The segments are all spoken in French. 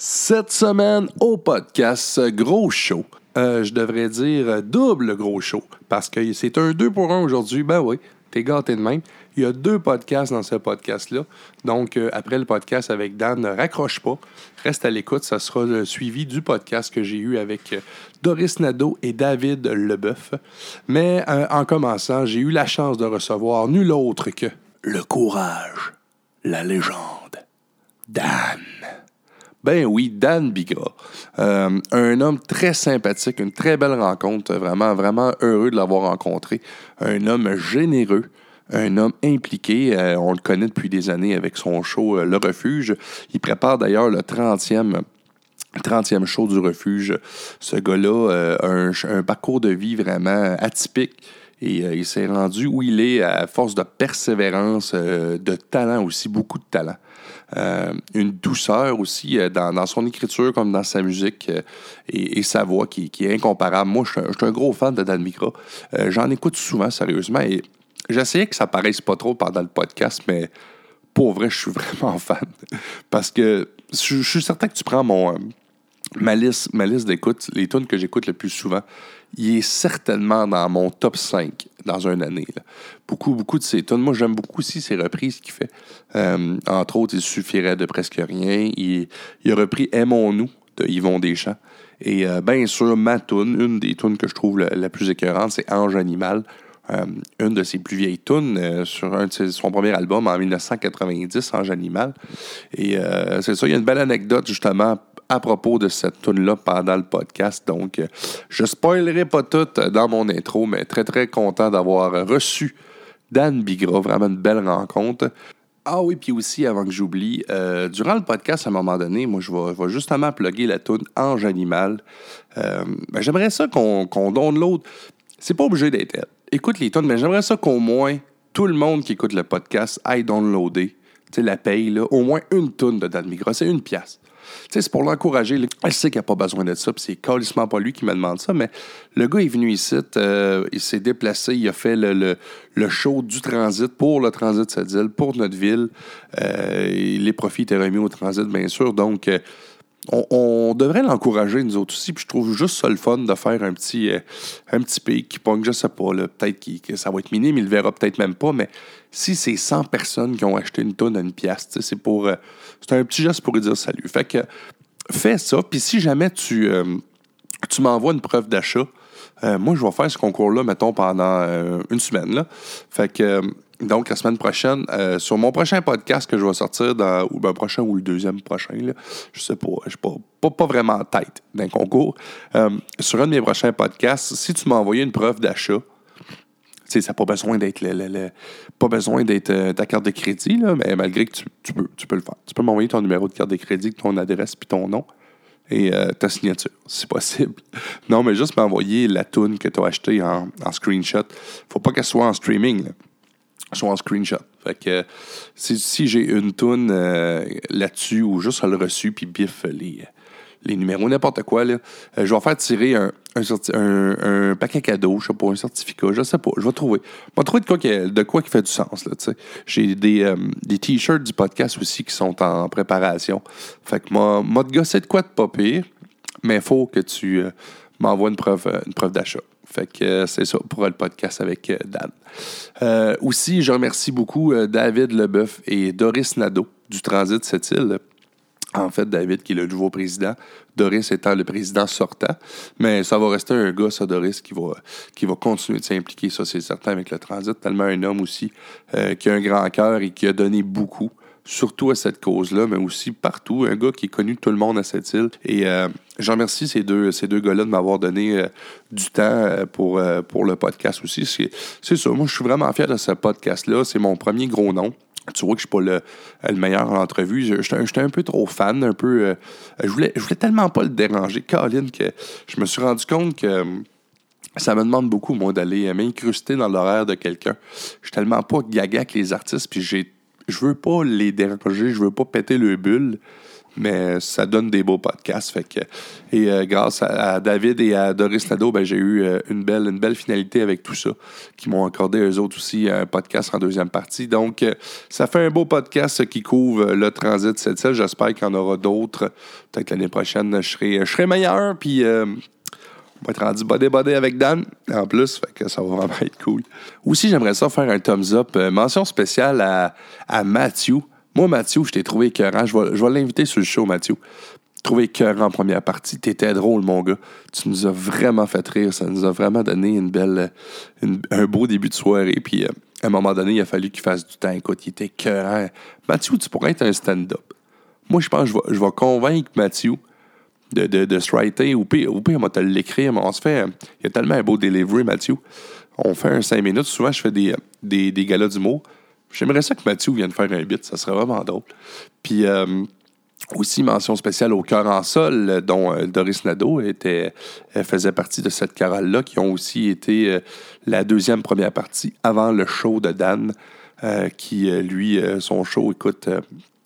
Cette semaine au podcast, gros show. Euh, je devrais dire double gros show parce que c'est un 2 pour 1 aujourd'hui. Ben oui, t'es gâté de même. Il y a deux podcasts dans ce podcast-là. Donc, euh, après le podcast avec Dan, ne raccroche pas. Reste à l'écoute. Ça sera le suivi du podcast que j'ai eu avec euh, Doris Nadeau et David Leboeuf. Mais euh, en commençant, j'ai eu la chance de recevoir nul autre que le courage, la légende, Dan. Ben oui, Dan Bigra. un homme très sympathique, une très belle rencontre. Vraiment, vraiment heureux de l'avoir rencontré. Un homme généreux un homme impliqué. Euh, on le connaît depuis des années avec son show euh, Le Refuge. Il prépare d'ailleurs le 30e 30e show du refuge. Ce gars-là a euh, un, parcours de vie vraiment atypique. Et il s'est rendu où il est à force de persévérance, de talent aussi, beaucoup de talent. Une douceur aussi dans, son écriture comme dans sa musique et, sa voix qui, est incomparable. Moi, je suis un, gros fan de Dan Micra. J'en écoute souvent, sérieusement. Et J'essayais que ça paraisse pas trop pendant le podcast, mais pour vrai, je suis vraiment fan. Parce que je, suis certain que tu prends mon, euh, ma liste, ma d'écoute, les tunes que j'écoute le plus souvent, il est certainement dans mon top 5 dans une année. Beaucoup, beaucoup de ces tunes. Moi, j'aime beaucoup aussi ces reprises qu'il fait. Euh, entre autres, il suffirait de presque rien. Il, a repris Aimons-nous de Yvon Deschamps. Et euh, bien sûr, ma tune, une des tunes que je trouve la, plus écœurante, c'est Ange Animal. Euh, une de ses plus vieilles tunes sur un son premier album en 1990, Ange Animal. Et c'est ça, il y a une belle anecdote justement à propos de cette tune-là pendant le podcast. Donc, je spoilerai pas tout dans mon intro, mais très très content d'avoir reçu Dan Bigra. Vraiment une belle rencontre. Ah oui, puis aussi, avant que j'oublie, durant le podcast, à un moment donné, moi, je vais, justement plugger la tune Ange Animal. Ben, j'aimerais ça qu'on qu donne l'autre. C'est pas obligé d'être écoute les tonnes, mais j'aimerais ça qu'au moins tout le monde qui écoute le podcast aille downloader, tu sais, la paye, là, au moins une tonne de Dan Migra. C'est une pièce. C'est pour l'encourager. Je sais qu'il n'a pas besoin de ça, puis c'est carrément pas lui qui me demande ça, mais le gars est venu ici, euh, il s'est déplacé, il a fait le, le, show du transit pour le transit Sadil, pour notre ville. Euh, les profits étaient remis au transit, bien sûr. Donc, euh, on, devrait l'encourager, nous autres aussi. Puis je trouve juste ça le fun de faire un petit, euh, un petit pic qui pogne, je sais pas, peut-être que ça va être minime, il le verra peut-être même pas, mais si c'est 100 personnes qui ont acheté une tonne à une pièce, c'est pour. C'est un petit geste pour lui dire salut. Fait que fais ça, puis si jamais tu, euh, tu m'envoies une preuve d'achat, moi, je vais faire ce concours-là, mettons, pendant une semaine. Là. Fait que donc, la semaine prochaine, euh, sur mon prochain podcast que je vais sortir, dans, ou ben, prochain ou le deuxième prochain, là, je sais pas, je suis pas, pas, vraiment en tête d'un concours. Euh, sur un de mes prochains podcasts, si tu m'as envoyé une preuve d'achat, ça n'a pas besoin d'être le, pas besoin d'être euh, ta carte de crédit, là, mais malgré que tu, tu, peux, tu peux le faire. Tu peux m'envoyer ton numéro de carte de crédit, ton adresse puis ton nom et ta signature, si possible. Non, mais juste m'envoyer la toune que tu as achetée en, en screenshot. Faut pas qu'elle soit en streaming. Soit en screenshot. Fait que si, j'ai une toune euh, là-dessus ou juste le reçu puis bif les, les numéros, n'importe quoi, là, euh, je vais faire tirer un, un, paquet cadeau, je sais pas, un certificat, je sais pas, je vais trouver. Je vais trouver de quoi qui, de quoi qui fait du sens, J'ai des, euh, des t-shirts du podcast aussi qui sont en préparation. Fait que moi, moi de gosser de quoi de pas pire, mais il faut que tu m'envoies une preuve, une preuve d'achat. Fait que euh, c'est ça pour le podcast avec euh, Dan. Euh, aussi, je remercie beaucoup David Leboeuf et Doris Nadeau du Transit cette île. En fait, David, qui est le nouveau président, Doris étant le président sortant. Mais ça va rester un gars, ça, Doris, qui va, qui va continuer de s'impliquer, ça, c'est certain, avec le transit. Tellement un homme aussi qui a un grand cœur et qui a donné beaucoup surtout à cette cause-là, mais aussi partout. Un gars qui est connu de tout le monde à cette île. Et euh, j'en remercie ces deux, ces deux gars-là de m'avoir donné euh, du temps euh, pour, pour le podcast aussi. C'est ça, moi je suis vraiment fier de ce podcast-là. C'est mon premier gros nom. Tu vois que je suis pas le, meilleur en entrevue. J'étais un peu trop fan, un peu. je, voulais, je voulais tellement pas le déranger, Colin, que je me suis rendu compte que ça me demande beaucoup, moi, d'aller m'incruster dans l'horaire de quelqu'un. Je suis tellement pas gaga avec les artistes, puis j'ai je veux pas les déranger, je veux pas péter le bulle. mais ça donne des beaux podcasts. Fait que, et euh, grâce à, David et à Doris Nadeau, ben, j'ai eu euh, une, belle, une belle finalité avec tout ça, qui m'ont accordé eux autres aussi un podcast en deuxième partie. Donc, euh, ça fait un beau podcast qui couvre le transit 7 J'espère qu'il y en aura d'autres. Peut-être l'année prochaine, je serai, je serai meilleur. Puis on va être rendu body-body avec Dan en plus, fait que ça va vraiment être cool. Aussi, j'aimerais ça faire un thumbs up. mention spéciale à, à Matthew. Moi, Mathieu, je t'ai trouvé écœurant. Je vais, je vais l'inviter sur le show, Mathieu. Trouvé écœurant en première partie. T'étais drôle, mon gars. Tu nous as vraiment fait rire. Ça nous a vraiment donné une belle, un beau début de soirée. Puis, euh, à un moment donné, il a fallu qu'il fasse du temps. Écoute, il était écœurant. Mathieu, tu pourrais être un stand-up. Moi, je pense que je vais, je vais convaincre Mathieu de, de, de. Ou pire, ou pire, on va te l'écrire. Mais on se fait. Il y a tellement un beau delivery, Mathieu. On fait un 5 minutes. Souvent, je fais des, des, des galas d'humour. J'aimerais ça que Mathieu vienne faire un bit, ça serait vraiment drôle. Puis euh, aussi mention spéciale au cœur en sol, dont euh, Doris Nadeau était, faisait partie de cette chorale-là, qui ont aussi été euh, la deuxième première partie avant le show de Dan, qui lui, son show, écoute,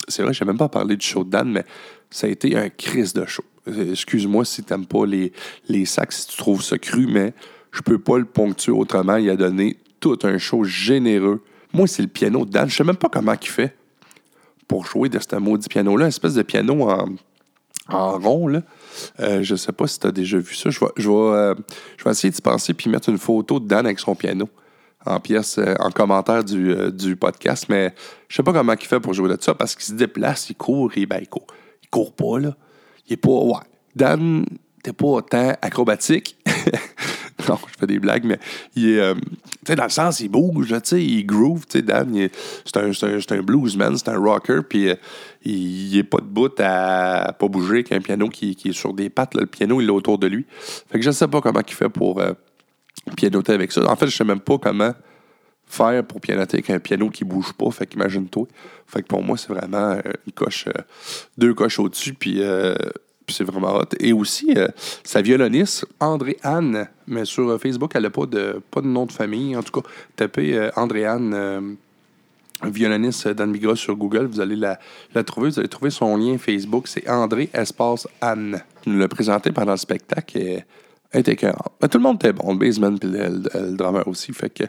c'est vrai, je n'ai même pas parlé du show de Dan, mais ça a été un crise de show. Excuse-moi si tu n'aimes pas les, les sacs, si tu trouves ça cru, mais je peux pas le ponctuer autrement. Il a donné tout un show généreux moi, c'est le piano de Dan. Je sais même pas comment il fait pour jouer de ce maudit piano-là. Une espèce de piano en, en rond, là. Euh, je sais pas si tu as déjà vu ça. Je vais, je, vais, euh, penser puis mettre une photo de Dan avec son piano en pièce, euh, en commentaire du, du, podcast. Mais je sais pas comment il fait pour jouer de ça parce qu'il se déplace, il court, et ben, il court. Il court pas, là. Est pas. Ouais. Dan, t'es pas autant acrobatique. non, je fais des blagues, mais il est, euh, tu sais, dans le sens, il bouge, tu sais, il groove, tu sais, Dan, c'est un, un, bluesman, c'est un rocker, puis euh, il, est pas debout à pas bouger avec un piano qui, qui est sur des pattes, le piano, il est autour de lui. Fait que je sais pas comment il fait pour euh, pianoter avec ça. En fait, je sais même pas comment faire pour pianoter avec un piano qui bouge pas, fait qu'imagine-toi. Fait que pour moi, c'est vraiment une coche, deux coches au-dessus, puis c'est vraiment hot. Et aussi, euh, sa violoniste, André Anne, mais sur euh, Facebook, elle n'a pas de, pas de nom de famille. En tout cas, tapez euh, André Anne, violoniste d'Anne Bigra sur Google, vous allez la, trouver. Vous allez trouver son lien Facebook. C'est André Espace Anne. nous l'a présenté pendant le spectacle était tout le monde était bon, le basement et le, drummer aussi. Fait que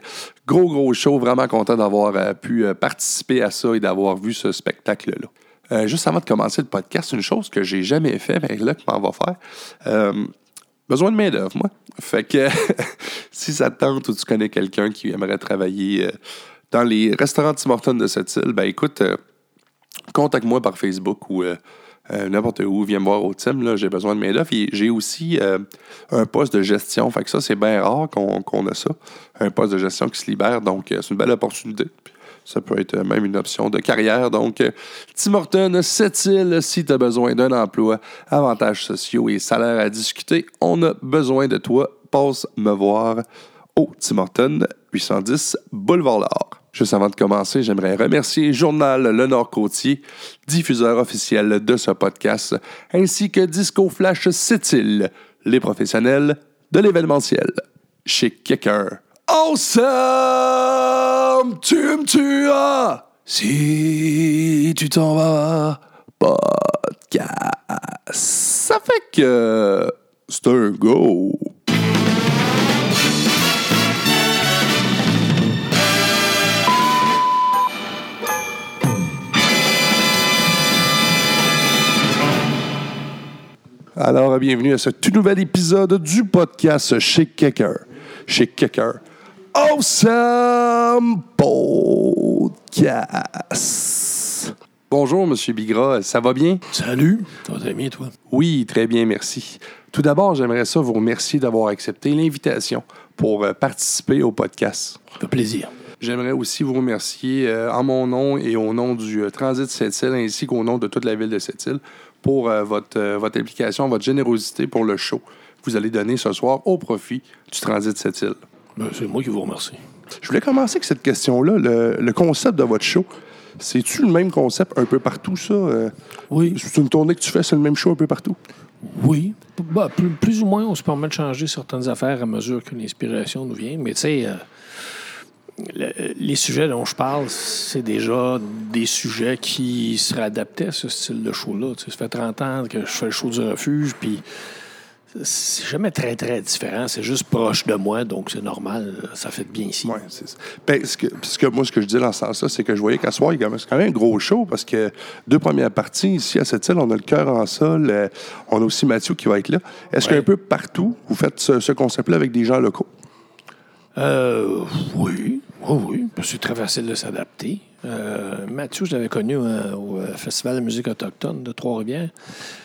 gros, gros show. Vraiment content d'avoir pu participer à ça et d'avoir vu ce spectacle-là. Euh, juste avant de commencer le podcast, une chose que j'ai jamais fait, mais là, qu'on va faire. Euh, besoin de main-d'œuvre, moi. Fait que si ça te tente ou tu connais quelqu'un qui aimerait travailler euh, dans les restaurants Tim Hortons de cette île, ben écoute, contacte-moi par Facebook ou n'importe où, viens me voir au Tim, j'ai besoin de main-d'œuvre. j'ai aussi un poste de gestion. Fait que ça, c'est bien rare qu'on a ça. Un poste de gestion qui se libère, donc c'est une belle opportunité. Ça peut être même une option de carrière. Donc, Tim Horton, cette île, si tu as besoin d'un emploi, avantages sociaux et salaires à discuter, on a besoin de toi. Passe me voir au Tim Horton, 810 Boulevard L'Or. Juste avant de commencer, j'aimerais remercier Journal Le Nord-Côtier, diffuseur officiel de ce podcast, ainsi que Disco Flash Sept-Îles, les professionnels de l'événementiel. Chez Kicker. Awesome! Tu me si tu t'en vas. Podcast. Ça fait que c'est un go. Alors, bienvenue à ce tout nouvel épisode du podcast chez Kicker. Chez Kicker Awesome Podcast. Bonjour, Monsieur Bigra, ça va bien? Salut, ça va très bien, toi? Oui, très bien, merci. Tout d'abord, j'aimerais ça vous remercier d'avoir accepté l'invitation pour euh, participer au podcast. Ça fait plaisir. J'aimerais aussi vous remercier euh, en mon nom et au nom du euh, Transit Sept-Îles ainsi qu'au nom de toute la ville de Sept-Îles pour votre, votre implication, votre générosité pour le show que vous allez donner ce soir au profit du Transit Sept-Îles. Ben, c'est moi qui vous remercie. Je voulais commencer avec cette question-là. Le, concept de votre show, c'est-tu le même concept un peu partout, ça? Euh? oui. C'est une tournée que tu fais, c'est le même show un peu partout? Oui. Bah, plus, ou moins, on se permet de changer certaines affaires à mesure que l'inspiration nous vient. Mais tu sais, euh, le- les sujets dont je parle, c'est déjà des sujets qui seraient adaptés à ce style de show-là. Tu sais, ça fait 30 ans que je fais le show du refuge, puis c'est jamais très, très différent. C'est juste proche de moi, donc c'est normal. Ça fait bien ici. Ouais, c'est ça. Ben, ce que, parce que moi, ce que je dis dans ce sens-là, c'est que je voyais qu'à soir, il y a- c'est quand même un gros show parce que deux premières parties, ici à cette île, on a le cœur en sol. euh, on a aussi Mathieu qui va être là. Est-ce Ouais. qu'un peu partout, vous faites ce, ce concept-là avec des gens locaux? Euh, oui, oui, oui. C'est très facile de s'adapter. Euh, Mathieu, je l'avais connu euh, au euh, Festival de musique autochtone de Trois-Rivières.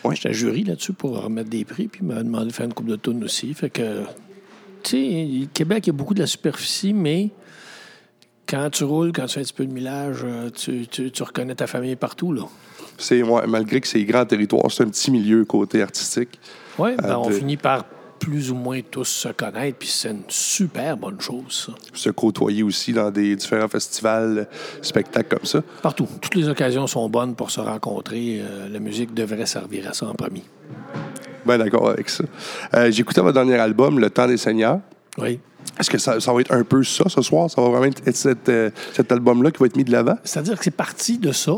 Oui. J'étais jury là-dessus pour remettre des prix, puis il m'a demandé de faire une coupe de tunes aussi. Fait que, tu sais, Québec, il y a beaucoup de la superficie, mais quand tu roules, quand tu fais un petit peu de millage, tu, tu- tu reconnais ta famille partout, là. C'est, ouais, malgré que c'est grand territoire, c'est un petit milieu côté artistique. Oui, ben, on finit par plus ou moins tous se connaître, puis c'est une super bonne chose, ça. Se côtoyer aussi dans des différents festivals, spectacles comme ça. Partout. Toutes les occasions sont bonnes pour se rencontrer. Euh, la musique devrait servir à ça en premier. Ben d'accord avec ça. Euh, j'ai écouté votre dernier album, Le Temps des Seigneurs. Oui. Est-ce que ça, ça va être un peu ça ce soir? Ça va vraiment être cet, euh, cet album-là qui va être mis de l'avant? C'est-à-dire que c'est parti de ça.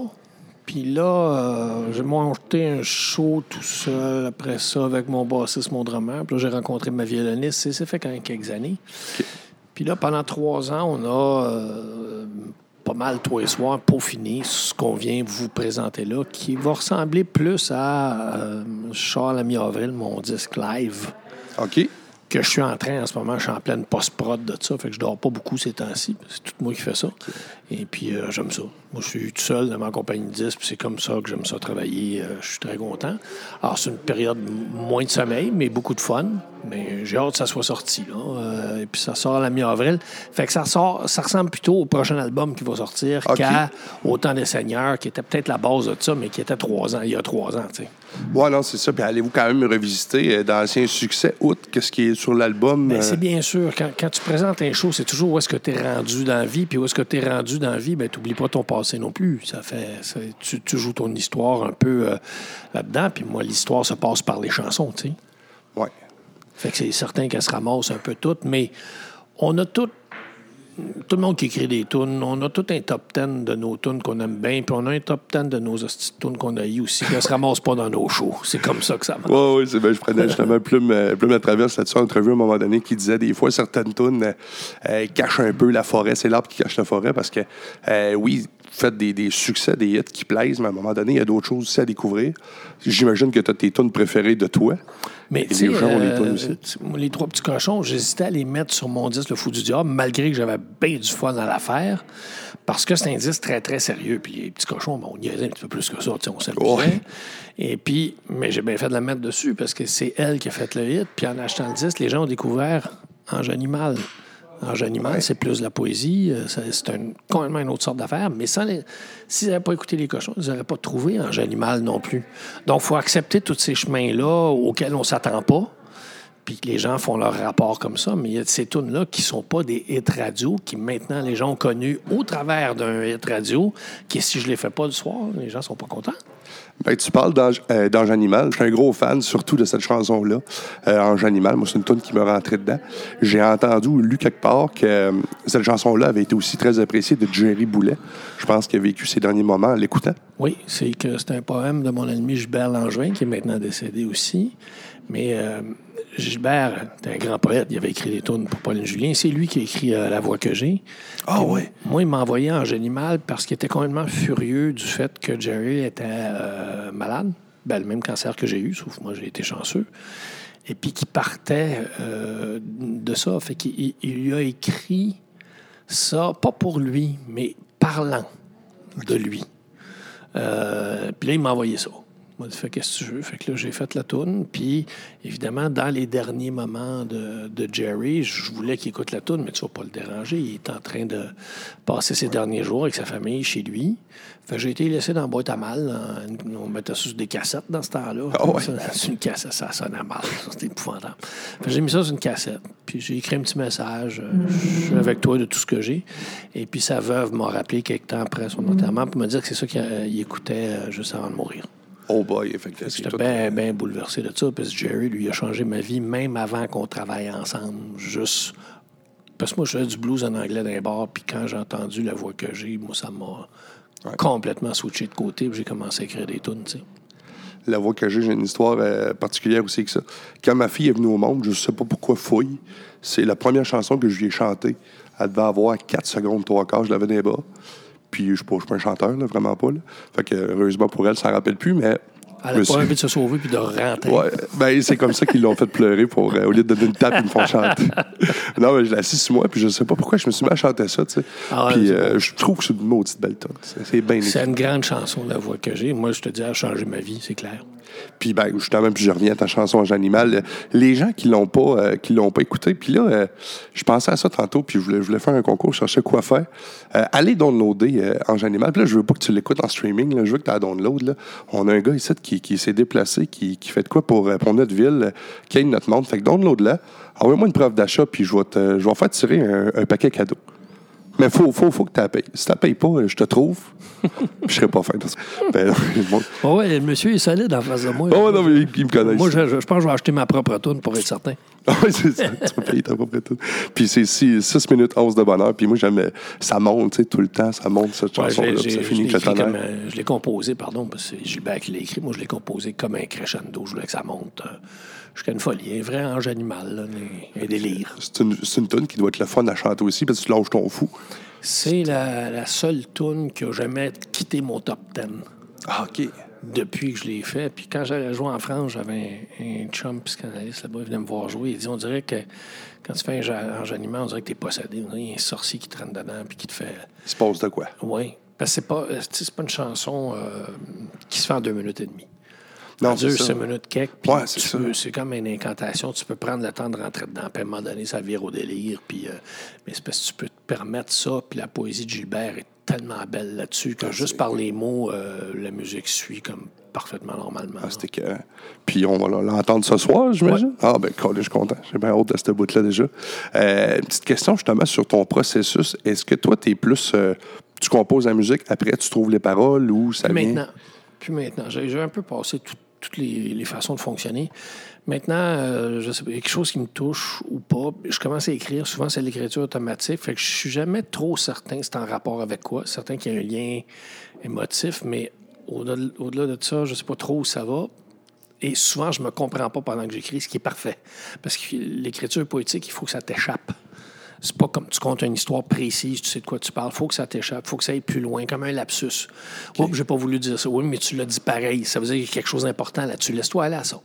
Puis là, euh, j'ai monté un show tout seul après ça avec mon bassiste, mon drummer. Puis là, j'ai rencontré ma violoniste. C'est- fait quand même quelques années. Puis là, pendant trois ans, on a euh, pas mal tous les soirs peaufiné ce qu'on vient vous présenter là, qui va ressembler plus à euh, Charles à mi-avril, mon disque live. OK. Que je suis en train en ce moment, je suis en pleine post-prod de ça, fait que je dors pas beaucoup ces temps-ci. C'est tout moi qui fais ça. Et puis euh, j'aime ça. Moi, je suis tout seul dans ma compagnie de disques, puis c'est comme ça que j'aime ça travailler. Euh, je suis très content. Alors, c'est une période moins de sommeil, mais beaucoup de fun. Mais j'ai hâte que ça soit sorti, là. Euh, et puis ça sort à la mi-avril. Fait que ça sort, ça ressemble plutôt au prochain album qui va sortir OK. qu'à Au temps des Seigneurs, qui était peut-être la base de ça, mais qui était trois ans, il y a trois ans, tu sais. Non, c'est ça. Puis allez-vous quand même revisiter euh, d'anciens succès, outre qu'est-ce qui est sur l'album? Ben, euh, c'est bien sûr. Quand, quand tu présentes un show, c'est toujours où est-ce que tu es rendu dans la vie. Puis où est-ce que tu es rendu dans la vie, ben, tu n'oublies pas ton passé non plus. Ça fait, tu, tu joues ton histoire un peu euh, là-dedans. Puis moi, l'histoire se passe par les chansons, tu sais. ouais. Fait que c'est certain qu'elle se ramasse un peu toutes. Mais on a tout. Tout le monde qui écrit des tunes, on a tout un top 10 de nos tunes qu'on aime bien, puis on a un top 10 de nos tunes qu'on a eu aussi, qui ne se ramasse pas dans nos shows. C'est comme ça que ça marche. Oui, oui, c'est bien. Je prenais justement Plume, euh, Plume à Traverse là-dessus en entrevue à un moment donné qui disait des fois certaines tunes euh, euh, cachent un peu la forêt. C'est l'arbre qui cache la forêt parce que, euh, oui, vous faites des, des succès, des hits qui plaisent, mais à un moment donné, il y a d'autres choses aussi à découvrir. J'imagine que tu as tes tunes préférées de toi. Mais Et tu sais, les gens ont les euh, aussi. les trois petits cochons, j'hésitais à les mettre sur mon disque Le Fou du Diable, malgré que j'avais bien du fun à l'affaire, parce que c'est un disque très, très sérieux. Puis les petits cochons, bon, on niaisait un petit peu plus que ça, on s'amusait. Ouais. Et puis, mais j'ai bien fait de la mettre dessus, parce que c'est elle qui a fait le hit. Puis en achetant le disque, les gens ont découvert Ange Animal. Ange Animal, c'est plus de la poésie, euh, c'est un, complètement une autre sorte d'affaire. Mais sans les- s'ils n'avaient pas écouté les cochons, ils n'auraient pas trouvé Ange Animal non plus. Donc, il faut accepter tous ces chemins-là auxquels on ne s'attend pas. Puis que les gens font leur rapport comme ça, mais il y a ces tunes-là qui sont pas des hits radio, qui maintenant les gens ont connu au travers d'un hit radio, qui si je les fais pas le soir, les gens sont pas contents. Ben, tu parles d'Ange euh, d'Ange Animal. Je suis un gros fan, surtout de cette chanson-là. Euh, Ange Animal, moi, c'est une tune qui me rentrait dedans. J'ai entendu ou lu quelque part que euh, cette chanson-là avait été aussi très appréciée de Jerry Boulet. Je pense qu'il a vécu ses derniers moments en l'écoutant. Oui, c'est que c'est un poème de mon ami Gilbert Langevin, qui est maintenant décédé aussi. Mais euh, Gilbert, c'est un grand poète, il avait écrit des tunes pour Pauline Julien. C'est lui qui a écrit euh, La voix que j'ai. Ah ouais. Moi, il m'a envoyé en Animal parce qu'il était complètement furieux du fait que Jerry était euh, malade. Ben, le même cancer que j'ai eu, sauf que moi, j'ai été chanceux. Et puis qu'il partait euh, de ça. Fait qu'il il- lui a écrit ça, pas pour lui, mais parlant de lui. Puis là, il m'a envoyé ça. Dit, fais qu'est-ce que tu veux. Fait que là, j'ai fait la toune. Puis, évidemment, dans les derniers moments de, de Jerry, je voulais qu'il écoute la toune, mais tu vas pas le déranger. Il est en train de passer ses derniers jours avec sa famille chez lui. Fait j'ai été laissé dans la boîte à mal. dans- On mettait ça sur des cassettes dans ce temps-là. Ah ouais. Sur une cassette, ça sonnait mal. C'était épouvantable. Fait j'ai mis ça sur une cassette. Puis j'ai écrit un petit message. euh, Je suis avec toi de tout ce que j'ai. Et puis sa veuve m'a rappelé quelques temps après son enterrement pour me dire que c'est ça qu'il euh, écoutait euh, juste avant de mourir. Oh boy, effectivement. J'étais bien bien bouleversé de ça, parce que Jerry, lui, a changé ma vie, même avant qu'on travaille ensemble, juste parce que moi, je faisais du blues en anglais dans les bars, puis quand j'ai entendu la voix que j'ai, moi, ça m'a complètement switché de côté, puis j'ai commencé à écrire des tunes, tu sais. La voix que j'ai, j'ai une histoire euh, particulière aussi que ça. Quand ma fille est venue au monde, je sais pas pourquoi fouille, c'est la première chanson que je lui ai chantée. Elle devait avoir 4 secondes, 3 quarts, je l'avais dans les bras. Puis je suis pas, je suis pas un chanteur, là, vraiment pas. Là. Fait que heureusement pour elle, ça ne rappelle plus, mais Elle n'a pas envie de se sauver puis de rentrer. Ouais, ben c'est comme ça qu'ils l'ont fait pleurer pour euh, au lieu de donner une tape, ils me font chanter. non, mais je l'ai assis sur moi, puis je sais pas pourquoi je me suis mis à chanter ça, tu sais. Ah ouais, puis euh, je trouve que c'est une maudite belle tonne. C'est bien C'est une grande chanson, la voix que j'ai. Moi, je te dis, elle a changé ma vie, c'est clair. Puis ben justement, puis je reviens à ta chanson Ange Animal. euh, Les gens qui l'ont pas, euh, qui l'ont pas écouté, puis là, euh, je pensais à ça tantôt, puis je voulais, faire un concours, je cherchais quoi faire. Euh, allez downloader euh, Ange Animal. Puis là, je veux pas que tu l'écoutes en streaming, je veux que tu la download. Là. On a un gars ici qui, qui s'est déplacé, qui, fait de quoi pour, euh, pour notre ville, euh, qui aide notre monde. Fait que download-la. Envoie-moi une preuve d'achat, puis je vais te, je vais faire tirer un, un paquet cadeau. Mais faut, faut, faut que tu la payes. Si tu la payes pas, je te trouve. je serai pas fin. Ben, bon. Oh ouais, le monsieur est solide en face de moi. Oh, non, mais il, il me connaît. Moi, je, je pense que je vais acheter ma propre tune pour être certain. Oui, c'est ça. Tu vas payer ta propre tout. Puis c'est 6 minutes 11 de bonheur. Puis moi, j'aime. Ça monte, tu sais, tout le temps. Ça monte, cette Ouais, chanson-là. ça finit comme, euh, je l'ai composé, pardon, parce que c'est Gilbert qui l'a écrit. Moi, je l'ai composé comme un crescendo. Je voulais que ça monte euh, jusqu'à une folie. Un vrai ange animal, là, un- délire. C'est une, une tune qui doit être le fun à chanter aussi parce que tu lâches ton fou. C'est la, la seule tune qui a jamais quitté mon top 10 Ah, OK. depuis que je l'ai fait. Puis quand j'allais jouer en France, j'avais un, un chum psychanalyste là-bas, il venait me voir jouer. Il dit On dirait que quand tu fais un ange animal, on dirait que t'es possédé. Qu'il y a un sorcier qui traîne dedans puis qui te fait. Il se passe de quoi? Oui. Parce que c'est pas, euh, pas une chanson euh, qui se fait en deux minutes et demie. Non, c'est ça. cinq minutes puis Ouais, c'est tu ça. peux- C'est comme une incantation. Tu peux prendre le temps de rentrer dedans. Puis à un moment donné, ça vire au délire. Puis, euh, mais c'est parce que tu peux te permettre ça. Puis la poésie de Gilbert est tellement belle là-dessus Ah, que juste par les mots, euh, la musique suit comme parfaitement normalement. Ah, c'était que. Puis on va l'entendre ce soir, j'imagine? Ah, ben, cool, je suis content. J'ai bien hâte de cette bout-là déjà. Euh, une petite question justement sur ton processus. Est-ce que toi, tu es plus. euh, tu composes la musique, après tu trouves les paroles ou ça Puis vient? Maintenant, j'ai un peu passé tout- toutes les, façons de fonctionner. Maintenant, euh, je sais pas, quelque chose qui me touche ou pas, je commence à écrire. Souvent, c'est l'écriture automatique. Fait que je suis jamais trop certain c'est en rapport avec quoi. Certain qu'il y a un lien émotif, mais au-delà de ça, je sais pas trop où ça va. Et souvent, je me comprends pas pendant que j'écris, ce qui est parfait. Parce que l'écriture poétique, il faut que ça t'échappe. C'est pas comme tu comptes une histoire précise, tu sais de quoi tu parles. faut que ça t'échappe, faut que ça aille plus loin, comme un lapsus. Oups, j'ai pas voulu dire ça. Oui, mais tu l'as dit pareil. Ça veut dire qu'il y a quelque chose d'important là-dessus. Laisse-toi aller à ça.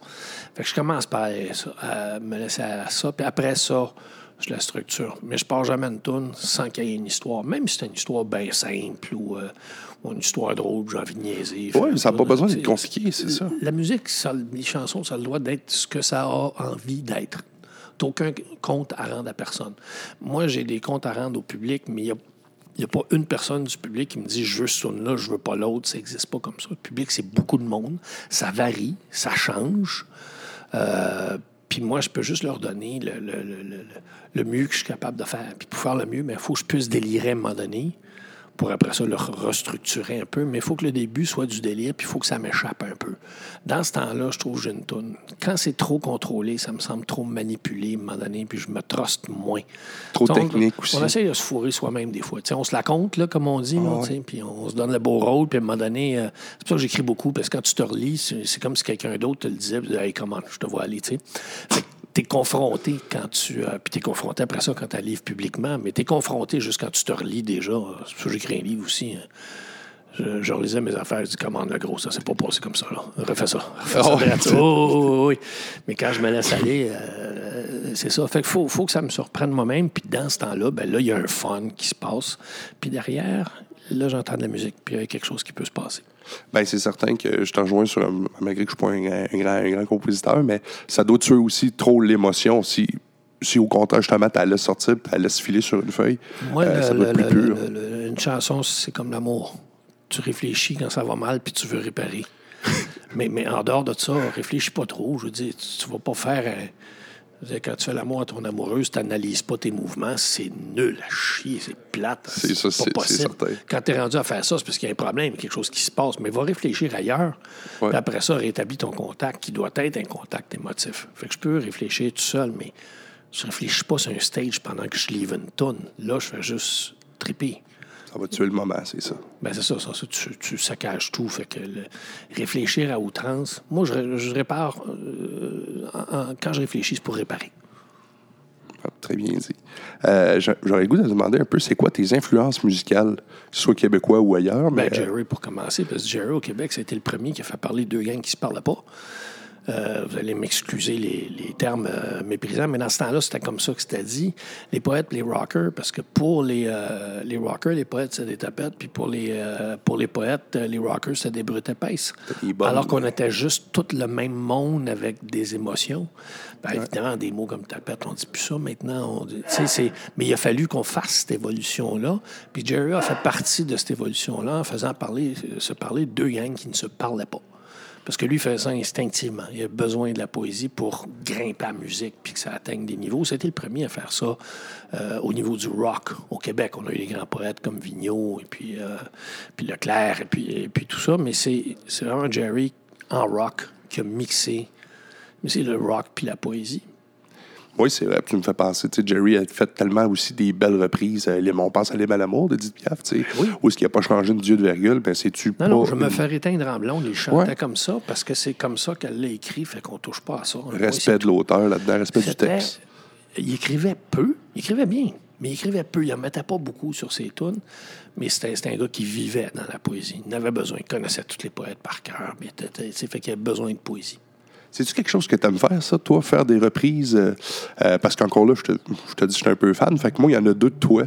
Fait que je commence par ça, à me laisser aller à ça, puis après ça, je la structure. Mais je pars jamais une tourne sans qu'il y ait une histoire. Même si c'est une histoire bien simple ou, euh, ou une histoire drôle, j'ai envie de niaiser. Oui, ça n'a pas besoin d'être compliqué, c'est ça. la musique, ça- les chansons, ça a le droit d'être ce que ça a envie d'être. Aucun compte à rendre à personne. Moi, j'ai des comptes à rendre au public, mais il n'y a, pas une personne du public qui me dit je veux ce là je veux pas l'autre. Ça n'existe pas comme ça. Le public, c'est beaucoup de monde. Ça varie, ça change. Euh, puis moi, je peux juste leur donner le, le- le- le- mieux que je suis capable de faire. Puis pour faire le mieux, il faut que je puisse délirer à un moment donné pour après ça le restructurer un peu. Mais il faut que le début soit du délire, puis il faut que ça m'échappe un peu. Dans ce temps-là, je trouve que j'ai une toune. Quand c'est trop contrôlé, ça me semble trop manipulé à un moment donné, puis je me truste moins. Trop Donc, technique aussi. On essaie de se fourrer soi-même des fois. Tu sais, on se la compte, là, comme on dit, Ah ouais. puis on se donne le beau rôle, puis à un moment donné, euh, c'est pour ça que j'écris beaucoup, parce que quand tu te relis, c'est comme si quelqu'un d'autre te le disait, puis hey, comment je te vois aller, tu sais. T'es confronté quand tu. euh, puis t'es confronté après ça quand tu livre publiquement, mais t'es confronté juste quand tu te relis déjà. C'est pour ça que j'écris un livre aussi. hein. Je, je relisais mes affaires, je dis, commande le gros, ça s'est pas passé comme ça, là. Refais ça. Refais ça. Oh, c'est- Oh, oh, oh, oui. Mais quand je me laisse aller, euh, c'est ça. Fait qu'il faut, faut que ça me surprenne moi-même. Puis dans ce temps-là, ben là, il y a un fun qui se passe. Puis derrière, là, j'entends de la musique. Puis il y a quelque chose qui peut se passer. Ben, c'est certain que je te rejoins sur, malgré que je ne suis pas un, un grand, un grand compositeur, mais ça doit tuer aussi trop l'émotion si, si au contraire, justement, tu la laisses sortir tu la laisses filer sur une feuille. Moi, euh, le- ça doit être le- plus le- pur. le- le- une chanson, c'est comme l'amour. Tu réfléchis quand ça va mal, puis tu veux réparer. mais, mais en dehors de ça, réfléchis pas trop. Je veux dire, tu, tu vas pas faire. un- quand tu fais l'amour à ton amoureuse, tu n'analyses pas tes mouvements, c'est nul à chier, c'est plate. C'est ça, c'est- pas c'est possible. certain. Quand tu es rendu à faire ça, c'est parce qu'il y a un problème, quelque chose qui se passe. Mais va réfléchir ailleurs. Ouais. Puis après ça, rétablis ton contact, qui doit être un contact émotif. Fait que je peux réfléchir tout seul, mais Je réfléchis pas sur un stage pendant que je livre une tonne. Là, je fais juste triper. Ça va tuer le moment, c'est ça. Ben c'est ça, ça, ça, tu, tu saccages tout. Fait que le- réfléchir à outrance. Moi, je répare. En- en- quand je réfléchis, pour réparer. Ah, Très bien dit. Euh, j'a- J'aurais le goût de te demander un peu, c'est quoi tes influences musicales, soit québécois ou ailleurs? Mais, Ben, Jerry, pour commencer, parce que Jerry, au Québec, c'était le premier qui a fait parler deux gangs qui se parlaient pas. Euh, vous allez m'excuser les, les termes euh, méprisants, mais dans ce temps-là, c'était comme ça que c'était dit. Les poètes, les rockers, parce que pour les, euh, les rockers, les poètes, c'est des tapettes, puis pour les, pour les poètes, les rockers, c'est des brutes épaisses. Alors qu'on était juste tout le même monde avec des émotions. Ben, Évidemment, des mots comme tapette, on dit plus ça maintenant. On dit- mais il a fallu qu'on fasse cette évolution-là. Puis Jerry a fait partie de cette évolution-là en faisant parler, se parler de deux gangs qui ne se parlaient pas. Parce que lui, faisait ça instinctivement. Il a besoin de la poésie pour grimper la musique puis que ça atteigne des niveaux. C'était le premier à faire ça euh, au niveau du rock. Au Québec, on a eu des grands poètes comme Vigneault et puis, euh, Leclerc et puis, tout ça. Mais c'est vraiment Jerry en rock qui a mixé le rock puis la poésie. Oui, c'est vrai. Puis tu me fais penser, tu sais, Jerry a fait tellement aussi des belles reprises. euh, les- on pense à l'hymne à l'amour de Edith Piaf, tu sais. Oui. Où est-ce qu'il n'a pas changé une dieu de virgule? Ben, c'est-tu Non, non, je me fais éteindre en blonde. Il chantait Ouais. comme ça parce que c'est comme ça qu'elle l'a écrit, fait qu'on touche pas à ça. Respect de l'auteur là-dedans, respect du texte. Il écrivait peu, il écrivait bien, mais il écrivait peu. Il n'en mettait pas beaucoup sur ses tunes, mais c'était un gars qui vivait dans la poésie. Il en avait besoin. Il connaissait tous les poètes par cœur, mais fait qu'il avait besoin de poésie. C'est-tu quelque chose que tu aimes faire, ça, toi, faire des reprises? euh, euh, parce qu'encore là, je te, je te dis, je suis un peu fan. Fait que moi, il y en a deux de toi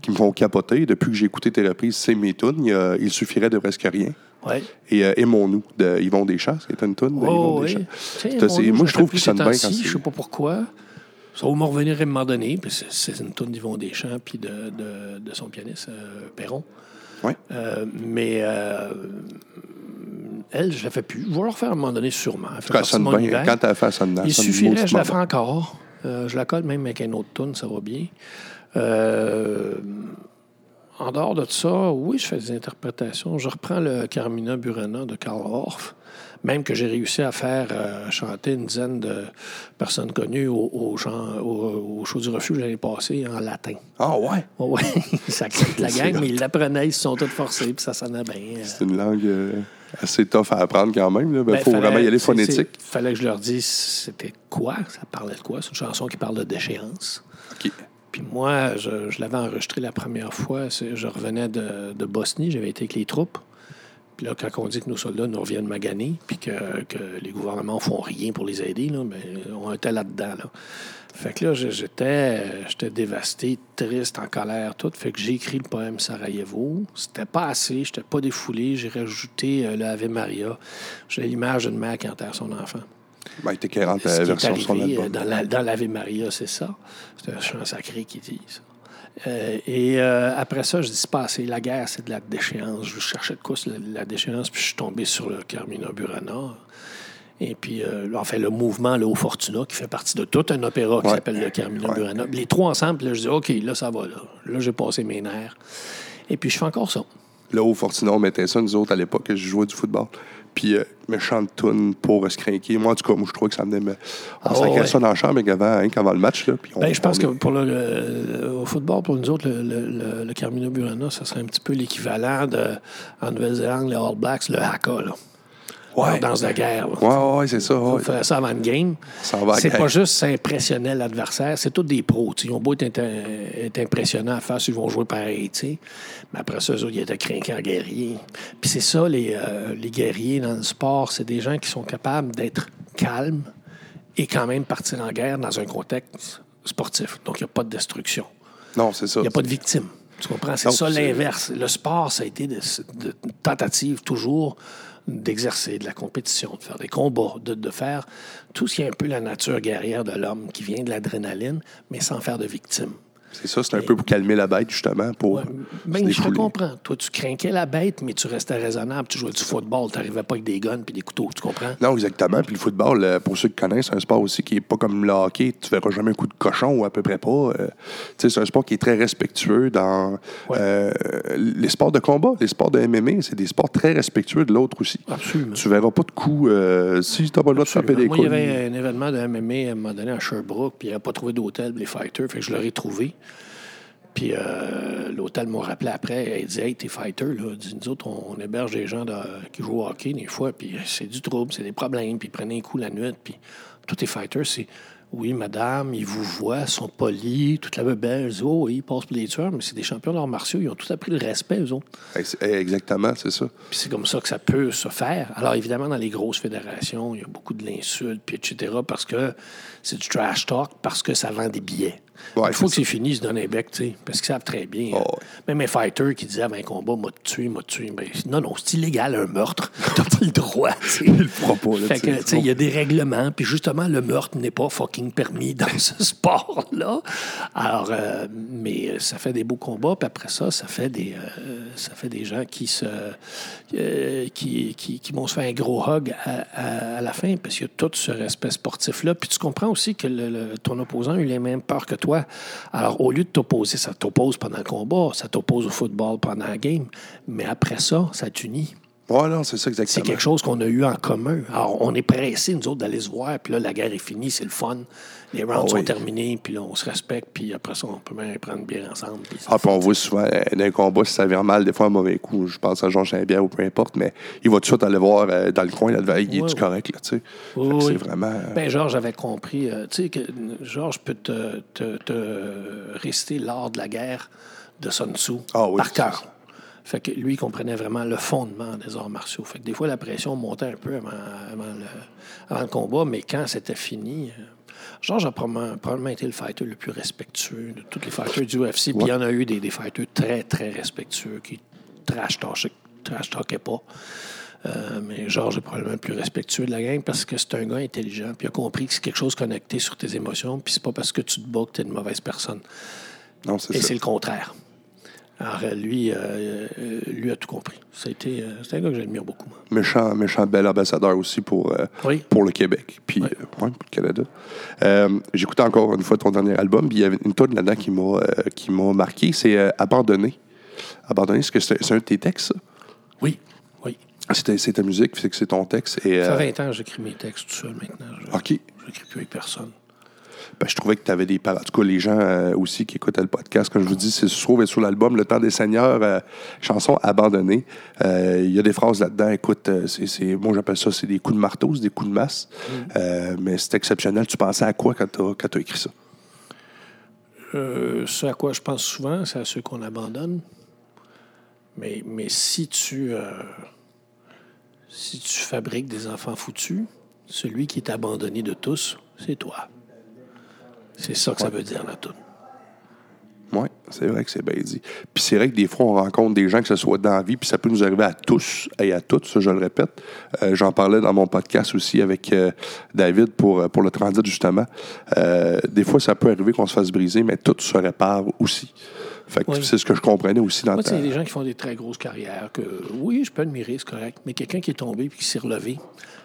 qui me font capoter. Depuis que j'ai écouté tes reprises, c'est mes tunes. Il, y a- il suffirait de presque rien. Ouais. Et euh, Aimons-nous de Yvon Deschamps, c'est une tune de Yvon Oh, oui. Deschamps. Moi, je trouve qu'il sonne bien quand Je sais pas pourquoi. Ça va me revenir à un moment donné. C'est- une tune d'Yvon Deschamps puis de, de, de son pianiste euh, Perron. Ouais. Euh, mais euh, elle, je la fais plus. Je vais la refaire à un moment donné sûrement. Elle fait mon bien. Quand tu as fait, ça sonne Il suffirait, je la ferai encore. Euh, je la colle même avec un autre tune, ça va bien. Euh, en dehors de ça, oui, je fais des interprétations. Je reprends le Carmina Burana de Karl Orff, même que j'ai réussi à faire euh, chanter une dizaine de personnes connues au, au, chant- au, au show du refuge l'année passée en latin. Ah ouais? Oui, ça quitte la gang, mais ils l'apprenaient, ils se sont tous forcés, puis ça sonnait bien. C'est une langue assez tough à apprendre quand même. Il Ben, faut fallait- vraiment y aller phonétique. c'est- fallait que je leur dise c'était quoi, ça parlait de quoi. C'est une chanson qui parle de déchéance. Puis moi, je, je l'avais enregistré la première fois. Je revenais de, de Bosnie, j'avais été avec les troupes. Puis là, quand on dit que nos soldats nous reviennent maganer, puis que, que les gouvernements font rien pour les aider, là, ben, on était là-dedans. Là. Fait que là, j'étais, j'étais dévasté, triste, en colère, tout. Fait que j'ai écrit le poème Sarajevo. C'était pas assez, j'étais pas défoulé. J'ai rajouté euh, le Ave Maria. J'ai l'image d'une mère qui enterre son enfant. Ben, t'es 40 Ce qui est son album. euh, la, dans l'Ave Maria, c'est ça. C'est un chant sacré qui dit ça. Euh, et euh, après ça, je dis c'est pas assez. La guerre, c'est de la déchéance. Je cherchais de quoi c'est la, la déchéance, puis je suis tombé sur le Carmina Burana. Et puis, euh, enfin, le mouvement, le Haut Fortuna, qui fait partie de tout un opéra qui Ouais. s'appelle le Carmina Ouais. Burana. Les trois ensemble, là, je dis OK, là, ça va. Là, là j'ai passé mes nerfs. Et puis, je fais encore ça. Là, au Fortuna, on mettait ça, nous autres, à l'époque, je jouais du football. Puis, euh, méchante toune pour se craquer. Moi, en tout cas, moi, je trouvais que ça venait. Me... On Ah, ouais. ça dans la chambre avant, hein, avant le match. Là, puis on, Ben, je pense on que pour le, le- au football, pour nous autres, le, le, le- le Carmina Burana, ça serait un petit peu l'équivalent de, en Nouvelle-Zélande, les All Blacks, le Haka, là. Ouais. Dans la guerre. là. Ouais, c'est ça. On ouais. fait ça avant le game. Ça va à C'est pas juste ça impressionnait l'adversaire, c'est tous des pros. tu sais. Ils ont beau être, impressionnants à faire s'ils vont jouer pareil. tu sais. Mais après ça, eux autres, ils étaient craquants guerriers. Puis c'est ça, les, euh, les guerriers dans le sport, c'est des gens qui sont capables d'être calmes et quand même partir en guerre dans un contexte sportif. Donc, il n'y a pas de destruction. Non, c'est ça. Il n'y a pas de victime. Tu comprends? C'est ça l'inverse. Le sport, ça a été de, de tentative toujours d'exercer de la compétition, de faire des combats, de, faire tout ce qui est un peu la nature guerrière de l'homme qui vient de l'adrénaline, mais sans faire de victime. C'est ça, c'est un peu pour calmer la bête, justement, pour. Ouais, ben, je te comprends. Toi, tu craquais la bête, mais tu restais raisonnable. Tu jouais du football. Tu n'arrivais pas avec des guns puis des couteaux. Tu comprends? Non, exactement. Puis le football, euh, pour ceux qui connaissent, c'est un sport aussi qui est pas comme le hockey. Tu verras jamais un coup de cochon ou à peu près pas. Euh, c'est un sport qui est très respectueux dans Ouais. euh, les sports de combat. Les sports de MMA, c'est des sports très respectueux de l'autre aussi. Absolument. Tu verras pas de coups euh, si tu n'as pas le droit de taper des Moi, il y coups. avait un événement de MMA à un moment donné à Sherbrooke, puis il n'y avait pas trouvé d'hôtel pour les fighters, fait que je l'aurais trouvé. Puis euh, l'hôtel m'a rappelé après, il dit Hey, t'es fighter, là. Dit, Nous autres, on, on héberge des gens de- qui jouent au hockey des fois, puis c'est du trouble, c'est des problèmes, puis ils prenaient un coup la nuit, puis tous les fighters, c'est Oui, madame, ils vous voient, ils sont polis, toute la bebelle. Oh, oui, ils passent pour des tueurs, mais c'est des champions d'arts martiaux, ils ont tout appris le respect, eux autres. Exactement, c'est ça. Puis c'est comme ça que ça peut se faire. Alors, évidemment, dans les grosses fédérations, il y a beaucoup de l'insulte, puis etc., parce que c'est du trash talk, parce que ça vend des billets. Ouais, Une fois que c'est c'est fini, ils se donnent un bec, tu sais, parce qu'ils savent très bien. Oh, hein. ouais. Même un fighter qui disait avant un combat, m'a tué, m'a tué. Ben, non, non, c'est illégal, un meurtre. T'as pas le droit, tu. Il le fera pas, il y a des règlements, puis justement, le meurtre n'est pas fucking permis dans ce sport-là. Alors, euh, mais euh, ça fait des beaux combats, puis après ça, ça fait des, euh, ça fait des gens qui se, euh, qui, qui, qui vont se faire un gros hug à, à- à la fin, parce qu'il y a tout ce respect sportif-là. Puis tu comprends aussi que le- le- ton opposant a eu les mêmes peurs que toi. Alors, au lieu de t'opposer, ça t'oppose pendant le combat, ça t'oppose au football pendant la game, mais après ça, ça t'unit. Non, c'est ça, C'est exactement. quelque chose qu'on a eu en commun. Alors, on est pressés, nous autres, d'aller se voir, puis là, la guerre est finie, c'est le fun. Les rounds Ah sont oui. terminés, puis là, on se respecte, puis après ça, on peut même prendre bière ensemble. puis c'est Ah, puis on voit souvent euh, dans un combat, si ça vient mal, des fois un mauvais coup, je pense à Jean Saint-Pierre ou peu importe, mais il va tout de suite aller voir euh, dans le coin, là, il est ouais. correct, là, tu sais. Oui, oui. C'est vraiment. euh, Ben, Georges avait compris. euh, tu sais, que Georges peut te, te, te réciter l'art de la guerre de Sun Tzu Ah oui, par c'est cœur. Fait que lui, il comprenait vraiment le fondement des arts martiaux. Fait que des fois, la pression montait un peu avant, avant le, avant le combat, mais quand c'était fini, euh, Georges a probablement, probablement été le fighter le plus respectueux de tous les fighters du UFC. Puis il y en a eu des, des fighters très, très respectueux qui trash talkaient trash pas. Euh, mais Georges est probablement le plus respectueux de la gang parce que c'est un gars intelligent. Puis il a compris que c'est quelque chose connecté sur tes émotions. Puis c'est pas parce que tu te bats que tu es une mauvaise personne. Non, c'est Et c'est le contraire. Alors, lui, euh, euh, lui a tout compris. Été, euh, c'est un gars que j'admire beaucoup. Méchant, méchant bel ambassadeur aussi pour, euh, Oui. pour le Québec, puis euh, ouais, pour le Canada. J'écoutais encore une fois ton dernier album, puis il y avait une tonne là-dedans qui m'a qui m'a marqué, c'est Abandonné. Abandonné, est-ce que c'est un de tes textes, ça? Oui, oui. C'est c'est ta musique, c'est que c'est ton texte. Et, Ça fait 20 ans que j'écris mes textes tout seul maintenant. Je OK. n'écris plus avec personne. Ben, je trouvais que tu avais des paroles. En tout cas, les gens euh, aussi qui écoutaient le podcast, comme je vous dis, c'est se trouve sur l'album Le Temps des Seigneurs, euh, chanson abandonnée. Euh, Il y a des phrases là-dedans. Écoute, c'est, moi j'appelle ça c'est des coups de marteau, c'est des coups de masse. Euh, mais c'est exceptionnel. Tu pensais à quoi quand tu as, écrit ça? Euh, ce à quoi je pense souvent, c'est à ceux qu'on abandonne. Mais, mais si tu euh, si tu fabriques des enfants foutus, celui qui est abandonné de tous, c'est toi. C'est ça que ça veut dire, la toute. Oui, c'est vrai que c'est bien dit. Puis c'est vrai que des fois, on rencontre des gens, que ce soit dans la vie, puis ça peut nous arriver à tous et à toutes, ça je le répète. Euh, J'en parlais dans mon podcast aussi avec euh, David pour, euh, pour le transit, justement. Euh, des fois, ça peut arriver qu'on se fasse briser, mais tout se répare aussi. Fait que Oui. c'est ce que je comprenais aussi dans Moi, ta... des gens qui font des très grosses carrières que, oui, je peux admirer, c'est correct, mais quelqu'un qui est tombé puis qui s'est relevé,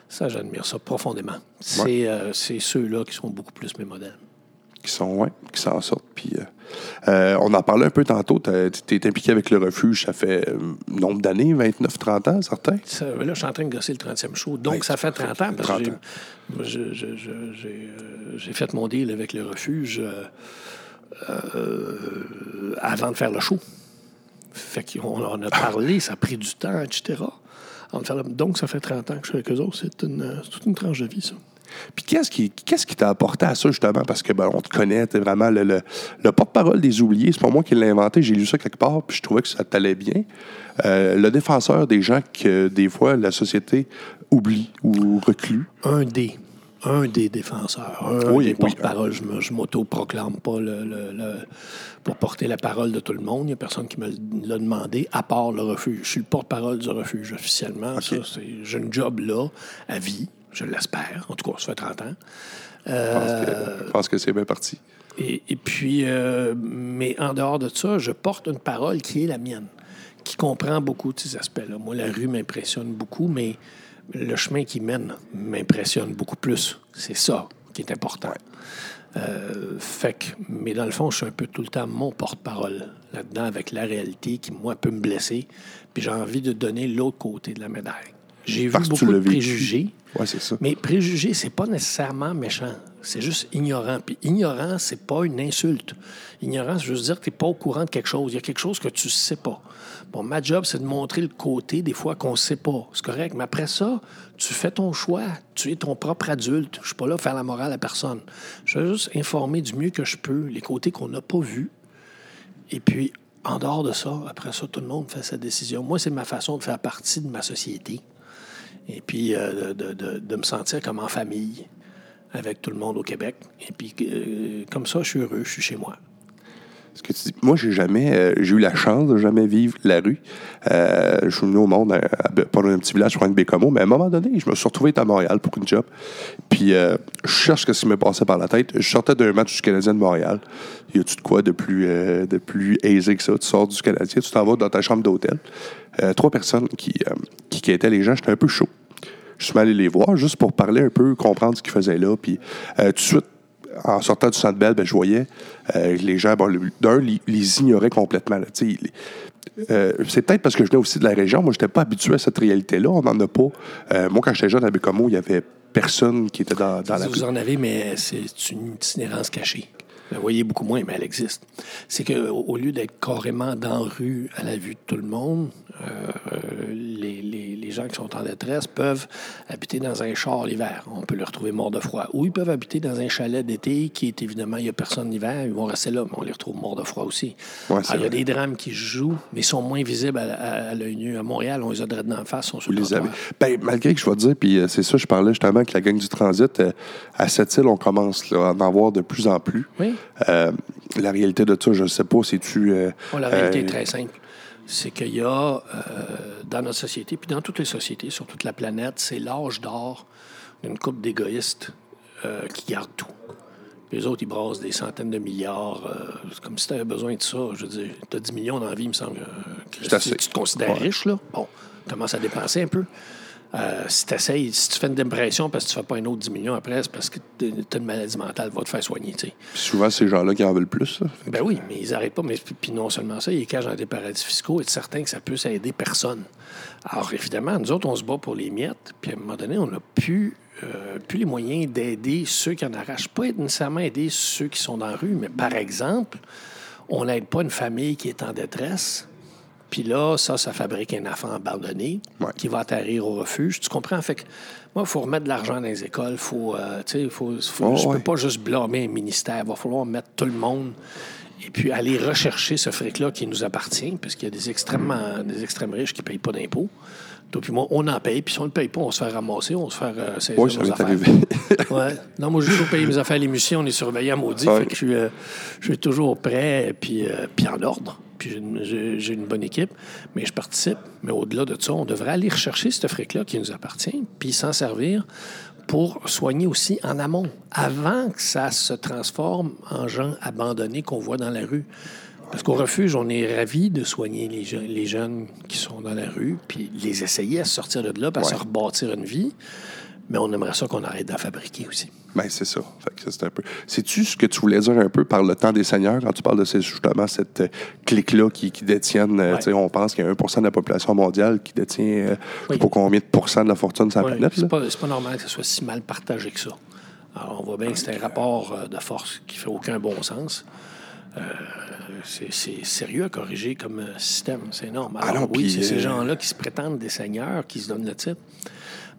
ça, j'admire ça profondément. C'est c'est ceux-là qui sont beaucoup plus mes modèles. Qui sont ouais, qui s'en sortent. Puis, euh, euh, on en parlait un peu tantôt. Tu es impliqué avec le refuge, ça fait euh, nombre d'années, 29, 30 ans, certains? Ça, là, je suis en train de gosser le 30e show. Donc, Ouais, ça fait 30 ans. Parce 30 que j'ai- euh, j'ai fait mon deal avec le refuge euh, avant de faire le show. Fait qu'on en a parlé, ça a pris du temps, etc. Donc, ça fait 30 ans que je suis avec eux autres. C'est une, c'est toute une tranche de vie, ça. Puis qu'est-ce qui qu'est-ce qui t'a apporté à ça, justement? Parce que ben, on te connaît, t'es vraiment le, le, le porte-parole des oubliés. C'est pas moi qui l'ai inventé, j'ai lu ça quelque part, puis je trouvais que ça t'allait bien. Euh, le défenseur des gens que des fois la société oublie ou reclue. un des, un des défenseurs, un Oui, des oui. porte-parole. Je Je m'auto-proclame pas le, le- le- pour porter la parole de tout le monde. Il n'y a personne qui me l'a demandé, à part le refuge. Je suis le porte-parole du refuge officiellement. Ça, c'est- J'ai une job là, à vie. Je l'espère. En tout cas, ça fait 30 ans. Je pense que, c'est bien parti. Et, et puis, euh, mais en dehors de ça, je porte une parole qui est la mienne, qui comprend beaucoup de ces aspects-là. Moi, la rue m'impressionne beaucoup, mais le chemin qui mène m'impressionne beaucoup plus. C'est ça qui est important. Euh, fait que, mais dans le fond, je suis un peu tout le temps mon porte-parole là-dedans avec la réalité qui, moi, peut me blesser. Puis j'ai envie de donner l'autre côté de la médaille. J'ai vu beaucoup de vécu. préjugés. Oui, c'est ça. Mais préjugé, c'est pas nécessairement méchant. C'est juste ignorant. Puis ignorant, c'est pas une insulte. Ignorant, c'est juste dire que tu n'es pas au courant de quelque chose. Il y a quelque chose que tu sais pas. Bon, ma job, c'est de montrer le côté des fois qu'on sait pas. C'est correct. Mais après ça, tu fais ton choix. Tu es ton propre adulte. Je suis pas là pour faire la morale à personne. Je vais juste informer du mieux que je peux les côtés qu'on n'a pas vus. Et puis, en dehors de ça, après ça, tout le monde fait sa décision. Moi, c'est ma façon de faire partie de ma société. Et puis, euh, de, de- de me sentir comme en famille avec tout le monde au Québec. Et puis, euh, comme ça, je suis heureux, je suis chez moi. Que tu dis, moi, j'ai jamais, euh, j'ai eu la chance de jamais vivre la rue. Euh, je suis venu au monde à, à- pas dans un petit village, je crois, de Bécomo, mais à un moment donné, je me suis retrouvé à Montréal pour une job. Puis, euh, je cherche ce qui me passait par la tête. Je sortais d'un match du Canadien de Montréal. Y a-tu de quoi de plus, euh, de plus aisé que ça? Tu sors du Canadien, tu t'en vas dans ta chambre d'hôtel. Euh, trois personnes qui, euh, qui, les gens, j'étais un peu chaud. Je suis allé les voir juste pour parler un peu, comprendre ce qu'ils faisaient là. Puis, euh, tout de suite, en sortant du centre Bell, ben, je voyais euh, les gens, bon, d'un, les, les ignoraient complètement. là. Les- euh, c'est peut-être parce que je venais aussi de la région. Moi, je n'étais pas habitué à cette réalité-là. On n'en a pas. Euh, moi, quand j'étais jeune à Bécomo, il y avait personne qui était dans, dans la Vous en avez, mais c'est une itinérance cachée. Vous voyez beaucoup moins, mais elle existe. C'est qu'au au lieu d'être carrément dans la rue à la vue de tout le monde, euh, les, les- les gens qui sont en détresse peuvent habiter dans un char l'hiver. On peut les retrouver morts de froid. Ou ils peuvent habiter dans un chalet d'été qui est évidemment, il n'y a personne l'hiver, ils vont rester là, mais on les retrouve morts de froid aussi. Ouais, Alors, il y a des drames qui jouent, mais sont moins visibles à, à- à l'œil nu. À Montréal, on les a dans la face, on se les. Ben, malgré que je vais te dire, puis euh, c'est ça, je parlais justement avec la gang du transit, euh, à cette île, on commence là, à en avoir de plus en plus. Oui. Euh, la réalité de ça, je ne sais pas, c'est-tu. euh, Bon, la réalité euh, est très simple. C'est qu'il y a, euh, dans notre société, puis dans toutes les sociétés, sur toute la planète, c'est l'âge d'or d'une couple d'égoïstes euh, qui gardent tout. Les autres, ils brassent des centaines de milliards. euh, c'est comme si tu avais besoin de ça. Je veux dire, tu as 10 millions dans la vie, il me semble. euh, assez. tu te considères Ouais. riche, là? Bon, commence à dépenser un peu. Euh, si tu si tu fais une dépression parce que tu ne fais pas un autre 10 millions après, c'est parce que tu as une maladie mentale, va te faire soigner, tu sais. Puis souvent, ces gens-là qui en veulent plus. Ben oui, mais ils n'arrêtent pas. Mais puis, non seulement ça, ils cachent dans des paradis fiscaux. Être certain que ça peut aider personne. Alors évidemment, nous autres, on se bat pour les miettes. Puis à un moment donné, on n'a plus, euh, plus les moyens d'aider ceux qui en arrachent. Pas nécessairement aider ceux qui sont dans la rue, mais par exemple, on n'aide pas une famille qui est en détresse. Puis là, ça, ça fabrique un enfant abandonné Ouais. qui va atterrir au refuge. Tu comprends? Fait que moi, il faut remettre de l'argent dans les écoles. Faut, euh, faut, faut- Oh, je peux ouais. pas juste blâmer un ministère. Il va falloir mettre tout le monde et puis aller rechercher ce fric-là qui nous appartient, parce qu'il y a des extrêmement des extrêmes riches qui ne payent pas d'impôts. Toi puis moi, on en paye, puis si on ne le paye pas, on se fait ramasser, on se fait euh, saisir Oui, ça nos affaires. arrivé. Ouais. Non, moi, j'ai toujours payé mes affaires à l'émission. On est surveillé à maudit. Ouais. Fait que je, suis, euh, je suis toujours prêt puis, euh, puis en ordre. Puis j'ai une, bonne équipe, mais je participe. Mais au-delà de ça, on devrait aller rechercher ce fric-là qui nous appartient, puis s'en servir pour soigner aussi en amont, avant que ça se transforme en gens abandonnés qu'on voit dans la rue. Parce qu'au refuge, on est ravis de soigner les, je- les jeunes qui sont dans la rue, puis les essayer à sortir de là, puis à se rebâtir une vie. Mais on aimerait ça qu'on arrête d'en fabriquer aussi. Ben, c'est ça. C'est un peu. Sais-tu ce que tu voulais dire un peu par le temps des seigneurs? Quand tu parles de ces, justement cette euh, clique-là qui, qui détiennent, euh, Ouais. on pense qu'il y a 1% de la population mondiale qui détient, euh, je Oui. sais pas combien de pourcents de la fortune de sa Ouais, planète. c'est pas, c'est pas normal que ce soit si mal partagé que ça. Alors, on voit bien que c'est un rapport euh, de force qui fait aucun bon sens. Euh, c'est, sérieux à corriger comme système. C'est énorme. Alors, Ah non, oui, c'est ces gens-là qui se prétendent des seigneurs, qui se donnent le titre.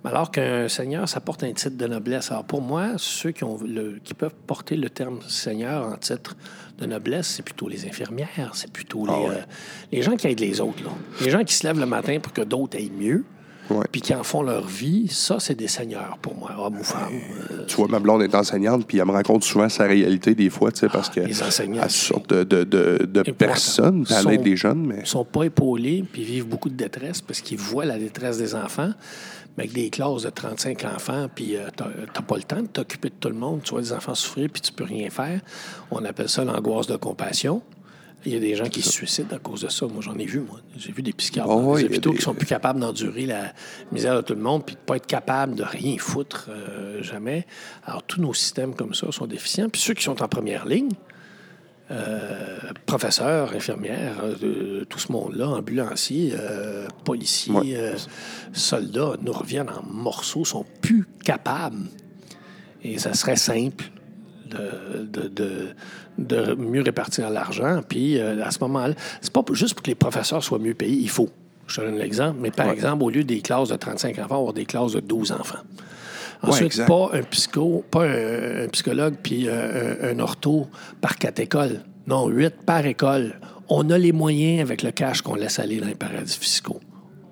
Alors qu'un seigneur, ça porte un titre de noblesse. Alors, pour moi, ceux qui, ont le- qui peuvent porter le terme seigneur en titre de noblesse, c'est plutôt les infirmières, c'est plutôt les, Ah ouais. euh, les gens qui aident les autres. Là. Les gens qui se lèvent le matin pour que d'autres aillent mieux puis qui en font leur vie, ça, c'est des seigneurs pour moi, hommes ou femmes. Euh, Tu vois, ma blonde est enseignante, puis elle me raconte souvent sa réalité des fois, tu sais, parce que Ah, les enseignants, elle sort de, de, de, personnes, elle aide des jeunes, mais Ils sont pas épaulés, puis vivent beaucoup de détresse parce qu'ils voient la détresse des enfants. Mais avec des classes de 35 enfants, puis euh, t'as t'as pas le temps de t'occuper de tout le monde. Tu vois des enfants souffrir, puis tu peux rien faire. On appelle ça l'angoisse de compassion. Il y a des gens qui se suicident à cause de ça. Moi, j'en ai vu, moi. J'ai vu des psychiatres Oh, dans des hôpitaux des- qui sont plus capables d'endurer la misère de tout le monde, puis de pas être capables de rien foutre euh, jamais. Alors, tous nos systèmes comme ça sont déficients. Puis ceux qui sont en première ligne, euh, professeurs, infirmières, euh, tout ce monde-là, ambulanciers, euh, policiers, Ouais. euh, soldats, nous reviennent en morceaux, sont plus capables. Et ça serait simple de, de, de- de mieux répartir l'argent. Puis euh, à ce moment-là, c'est pas juste pour que les professeurs soient mieux payés, il faut. Je te donne l'exemple, mais par Ouais. exemple, au lieu des classes de 35 enfants, avoir des classes de 12 enfants. Ensuite, pas un psycho, pas un, un psychologue puis euh, un, un ortho par quatre écoles. Non, huit par école. On a les moyens avec le cash qu'on laisse aller dans les paradis fiscaux.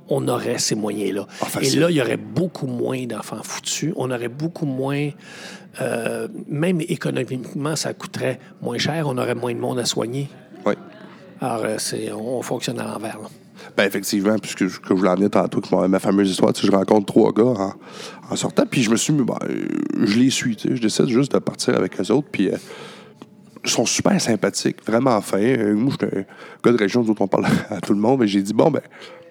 On aurait ces moyens-là. Ah, Et là, il y aurait beaucoup moins d'enfants foutus. On aurait beaucoup moins. euh, même économiquement, ça coûterait moins cher. On aurait moins de monde à soigner. Oui. Alors, euh, on fonctionne à l'envers. Ben effectivement, puisque je, que je l'emmenais tantôt avec ma, fameuse histoire, je rencontre trois gars en, en sortant, puis je me suis mis, ben, euh, je les suis, tu sais, je décide juste de partir avec eux autres, puis euh, ils sont super sympathiques, vraiment fins. Euh, moi, je suis un gars de région dont on parle à tout le monde, mais j'ai dit, bon, ben,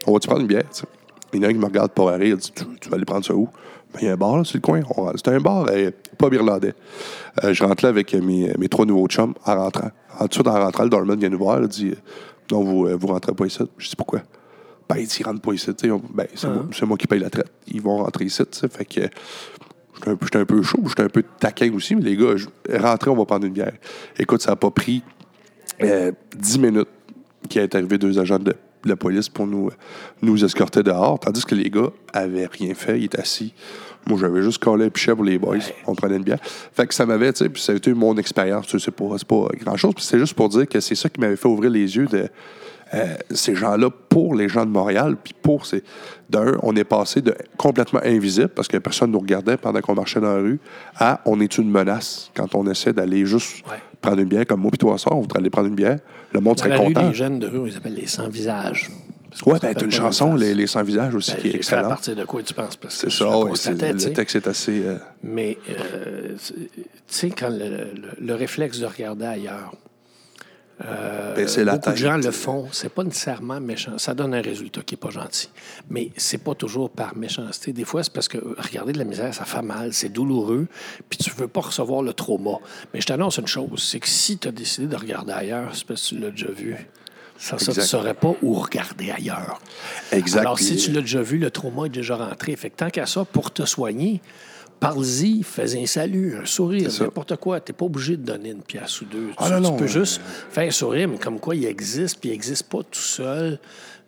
on va-tu prendre une bière, tu sais? Il y en a un qui me regarde pas rire, il dit, tu, vas aller prendre ça où? Ben, il y a un bar, là, c'est le coin. C'est un bar, pas irlandais. Je rentre là avec mes, mes trois nouveaux chums en rentrant. En tout de suite, en rentrant, le doorman vient nous voir, il dit, non, vous, euh, vous rentrez pas ici. Je dis, pourquoi? Ben, ils rentrent pas ici. sais. On- Ben, c'est moi, c'est moi qui paye la traite. Ils vont rentrer ici. tu sais. Fait que j'étais un, peu- j'étais un peu chaud, j'étais un peu taquin aussi, mais les gars, rentrez, on va prendre une bière. Écoute, ça n'a pas pris euh, 10 minutes qu'il est arrivé deux agents de, de la police pour nous, nous escorter dehors, tandis que les gars avaient rien fait, ils étaient assis. Moi, j'avais juste collé un pichet pour les boys. On prenait une bière. Fait que ça m'avait, tu sais, puis ça a été mon expérience. Tu sais, C'est pas, c'est pas grand-chose. Puis c'est juste pour dire que c'est ça qui m'avait fait ouvrir les yeux de euh, ces gens-là pour les gens de Montréal. Puis pour ces. D'un, on est passé de complètement invisible parce que personne nous regardait pendant qu'on marchait dans la rue à on est une menace quand on essaie d'aller juste Ouais. prendre une bière comme moi puis toi soir, on voudrait aller prendre une bière. Le monde Dans serait la rue, content. les jeunes de rue, on les appelle les sans-visages. Ouais, ben, t'as une chanson, les, les sans-visage aussi, Ben, qui est fait à excellente. partir de quoi tu penses? C'est ça, tu le texte est assez. euh, Mais, euh, tu sais, quand le, le- le réflexe de regarder ailleurs, euh, Baisser la beaucoup de tête. gens le font. C'est pas nécessairement méchant. Ça donne un résultat qui est pas gentil. Mais c'est pas toujours par méchanceté. Des fois, c'est parce que regarder de la misère, ça fait mal, c'est douloureux, puis tu veux pas recevoir le trauma. Mais je t'annonce une chose, c'est que si tu as décidé de regarder ailleurs, c'est parce que tu l'as déjà vu. Ça, ça tu ne saurais pas où regarder ailleurs. Exact. Alors, si tu l'as déjà vu, le trauma est déjà rentré. Fait que tant qu'à ça, pour te soigner, parle-y, fais un salut, un sourire, n'importe quoi. Tu n'es pas obligé de donner une pièce ou deux. Ah tu, non, tu non, peux euh, juste faire un sourire, mais comme quoi il existe, puis il n'existe pas tout seul,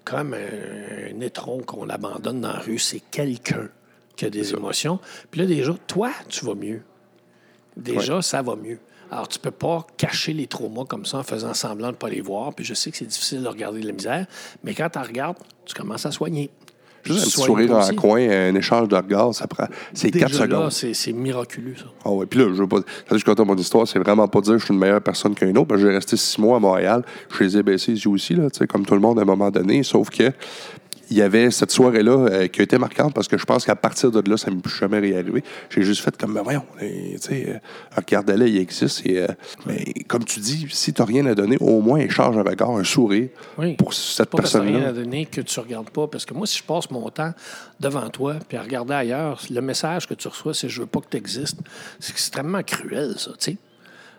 comme un, un étron qu'on abandonne dans la rue. C'est quelqu'un qui a des émotions. Puis là, déjà, toi, tu vas mieux. Déjà, ça va mieux. Alors, tu peux pas cacher les traumas comme ça en faisant semblant de ne pas les voir. Puis je sais que c'est difficile de regarder de la misère, mais quand tu regardes, tu commences à soigner. Juste un petit sourire en aussi. coin, un échange de regards, ça prend. C'est Déjà 4 là, secondes. c'est miraculeux, ça. Ah ouais, puis là, je veux pas. Quand je compte mon histoire, c'est vraiment pas dire que je suis une meilleure personne qu'un autre. parce que J'ai resté six mois à Montréal. Je les ai baissés yeux aussi, là, tu sais, comme tout le monde à un moment donné. Sauf que il y avait cette soirée-là euh, qui a été marquante parce que je pense qu'à partir de là, ça ne m'est plus jamais réarrivé. J'ai juste fait comme, ben voyons, tu sais, euh, regarde-le, il existe. Et, euh, mais comme tu dis, si tu n'as rien à donner, au moins échange un regard, un sourire Oui. pour cette t'as rien à personne-là. donner que tu ne regardes pas. Parce que moi, si je passe mon temps devant toi puis à regarder ailleurs, le message que tu reçois, c'est je veux pas que tu existes. C'est extrêmement cruel, ça, tu sais.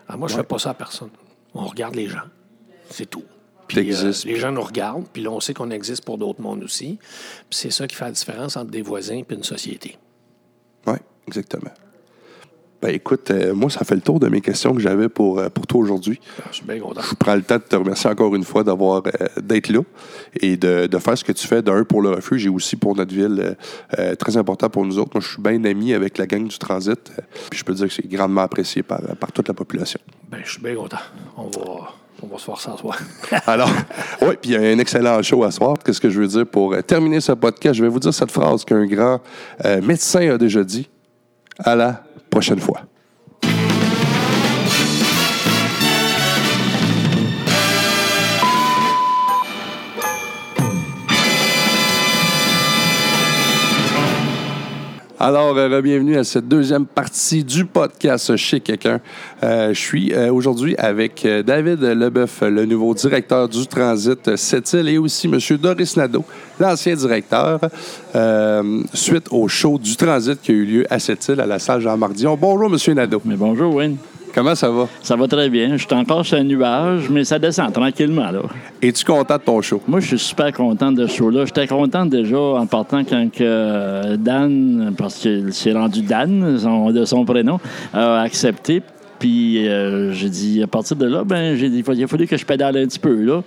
Alors moi, je fais pas ça à personne. On regarde les gens. C'est tout. Puis euh, les gens nous regardent, puis là, on sait qu'on existe pour d'autres mondes aussi. Puis c'est ça qui fait la différence entre des voisins et une société. Oui, exactement. Ben écoute, euh, moi, ça fait le tour de mes questions que j'avais pour, euh, pour toi aujourd'hui. Je suis bien content. Je prends le temps de te remercier encore une fois d'avoir euh, d'être là et de, de faire ce que tu fais d'un pour le refuge et aussi pour notre ville. très important pour nous autres. Moi, je suis bien ami avec la gang du transit. puis je peux dire que c'est grandement apprécié par, par toute la population. Ben, je suis bien content. On va, on va se faire ça soir. Alors, oui, puis il y a un excellent show à soir. Qu'est-ce que je veux dire pour euh, terminer ce podcast? Je vais vous dire cette phrase qu'un grand euh, médecin a déjà dit. À la prochaine fois. Alors, euh, bienvenue à cette deuxième partie du podcast Chez quelqu'un. Euh, je suis euh, aujourd'hui avec David Leboeuf, le nouveau directeur du Transit Sept-Îles, et aussi M. Doris Nadeau, l'ancien directeur, suite au show du Transit qui a eu lieu à Sept-Îles, à la salle Jean-Mardion. Bonjour, M. Nadeau. Mais bonjour, Wayne. Comment ça va? Ça va très bien. Je suis encore sur un nuage, mais ça descend tranquillement, là. Es-tu content de ton show? Moi, je suis super content de ce show-là. J'étais content déjà en partant quand que euh, Dan, parce que c'est rendu Dan, son- de son prénom, a accepté. Puis euh, j'ai dit, à partir de là, ben j'ai dit, il a fallu que je pédale un petit peu, là.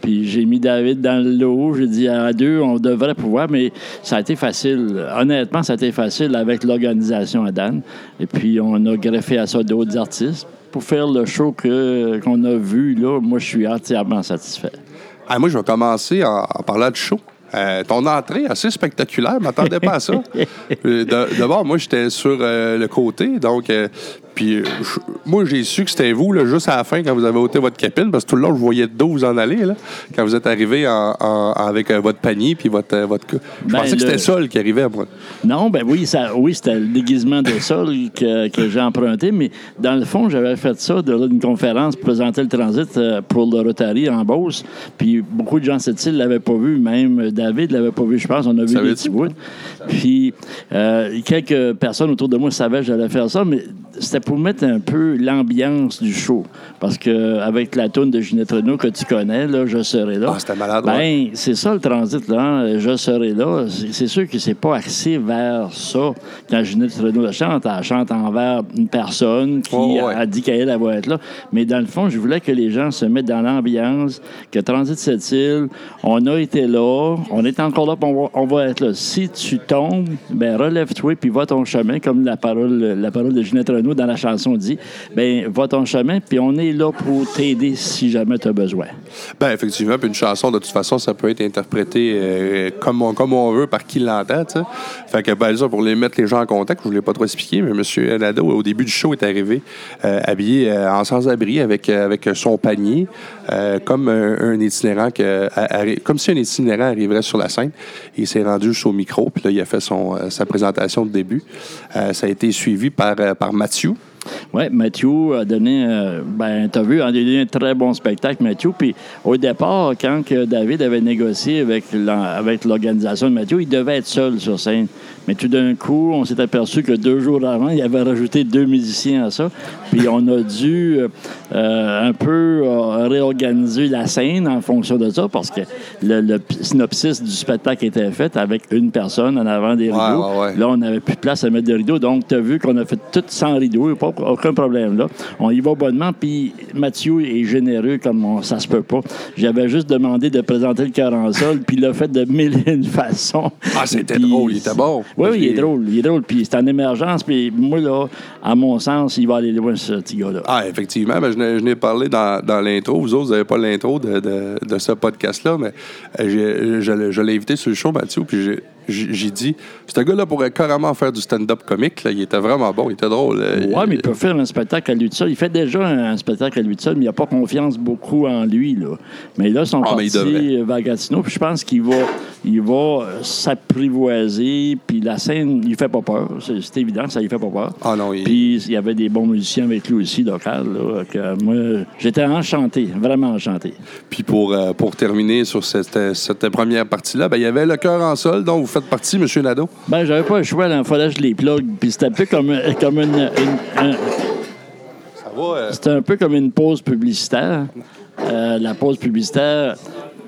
Puis j'ai mis David dans le lot. J'ai dit, à deux, on devrait pouvoir, mais ça a été facile. Honnêtement, ça a été facile avec l'organisation à Dan. Et puis, on a greffé à ça d'autres artistes. Pour faire le show que- qu'on a vu, là, moi, je suis entièrement satisfait. Ah, moi, je vais commencer en, en parlant de show. Euh, ton entrée assez spectaculaire, je m'attendais pas à ça. Euh, D'abord, moi, j'étais sur euh, le côté, donc, euh, puis euh, je- moi, j'ai su que c'était vous, là, juste à la fin, quand vous avez ôté votre capine, parce que tout le long, je voyais de dos vous en aller, là, quand vous êtes arrivé en- en- avec euh, votre panier, puis votre. euh, votre... Je Ben, pensais que le- c'était Sol qui arrivait à moi. Non, ben oui, ça, oui, c'était le déguisement de sol que, que j'ai emprunté, mais dans le fond, j'avais fait ça de là, d'une conférence pour présenter le transit euh, pour le Rotary en Beauce. Puis beaucoup de gens cette île l'avaient pas vu, même David l'avait pas vu, je pense. On a vu des petits bouts. Puis euh, quelques personnes autour de moi savaient que j'allais faire ça, mais c'était pour mettre un peu l'ambiance du show. Parce que avec la tourne de Ginette Renault que tu connais, là, je serai là. Ah, c'était malade, Ben, c'est ça le transit, là. hein. Je serai là. C'est sûr que c'est pas axé vers ça. Quand Ginette Renault chante, elle chante envers une personne qui ouais. a dit qu'elle elle va être là. Mais dans le fond, je voulais que les gens se mettent dans l'ambiance, que Transit cette île, on a été là, on est encore là, on va, on va être là. Si tu tombes, ben relève-toi puis va ton chemin, comme la parole, la parole de Ginette Renault dans la chanson dit. Ben va ton chemin, puis on est là pour t'aider si jamais tu as besoin. Ben, effectivement, puis une chanson, de toute façon, ça peut être interprété euh, comme, on, comme on veut, par qui l'entend, tu sais. Fait que, ben, ça, pour les mettre les gens en contact, je voulais pas trop expliquer, mais M. Nadeau, au début du show, est arrivé euh, habillé euh, en sans-abri avec, avec son panier, comme un, itinérant, que, comme si un itinérant arriverait sur la scène. Il s'est rendu jusqu'au micro, puis là, il a fait son, sa présentation de début. Ça a été suivi par, par Mathieu. Oui, Mathieu a donné, euh, ben, t'as vu, a donné un très bon spectacle, Mathieu. Puis au départ, quand que David avait négocié avec l'organisation de Mathieu, il devait être seul sur scène. Mais tout d'un coup, on s'est aperçu que deux jours avant, il avait rajouté deux musiciens à ça. Puis on a dû euh, un peu euh, réorganiser la scène en fonction de ça, parce que le, synopsis du spectacle était fait avec une personne en avant des rideaux. ouais, ouais. Là, on n'avait plus de place à mettre des rideaux. Donc, tu as vu qu'on a fait tout sans rideaux. Pas, aucun problème là. On y va bonnement. Puis Mathieu est généreux comme on- ça se peut pas. J'avais juste demandé de présenter le cœur en sol, puis il l'a fait de mille et une façons. Ah, c'était drôle, il était bon. Oui, oui, il est drôle. Il est drôle. Puis c'est en émergence. Puis moi, là, à mon sens, il va aller loin, ce petit gars-là. Ah, effectivement. Ben, je n'ai- parlé dans, dans l'intro. Vous autres, vous n'avez pas l'intro de, de, de ce podcast-là, mais euh, je, l'ai- je l'ai invité sur le show, Mathieu, puis j'ai- dit ce gars-là pourrait carrément faire du stand-up comique. Là. Il était vraiment bon, il était drôle. Euh, Oui, mais il peut faire un spectacle à lui tout seul. Il fait déjà un spectacle à lui tout seul, mais il n'a pas confiance beaucoup en lui. Là. Mais là, sont Ah, vers Gatineau, puis je pense qu'il va, il va euh, s'apprivoiser, puis la scène, il fait pas peur. C'est évident, ça lui fait pas peur. Ah non, il- Puis il y avait des bons musiciens avec lui aussi, local. Là, que moi, j'étais enchanté, vraiment enchanté. Puis pour, euh, pour terminer sur cette, euh, cette première partie-là, ben, il y avait le cœur en sol, dont vous faites partie, M. Nadeau? Ben, j'avais pas le choix, il fallait que je les plug. Puis c'était un peu comme, comme une- une- un, Ça va? euh, C'était un peu comme une pause publicitaire. Euh, la pause publicitaire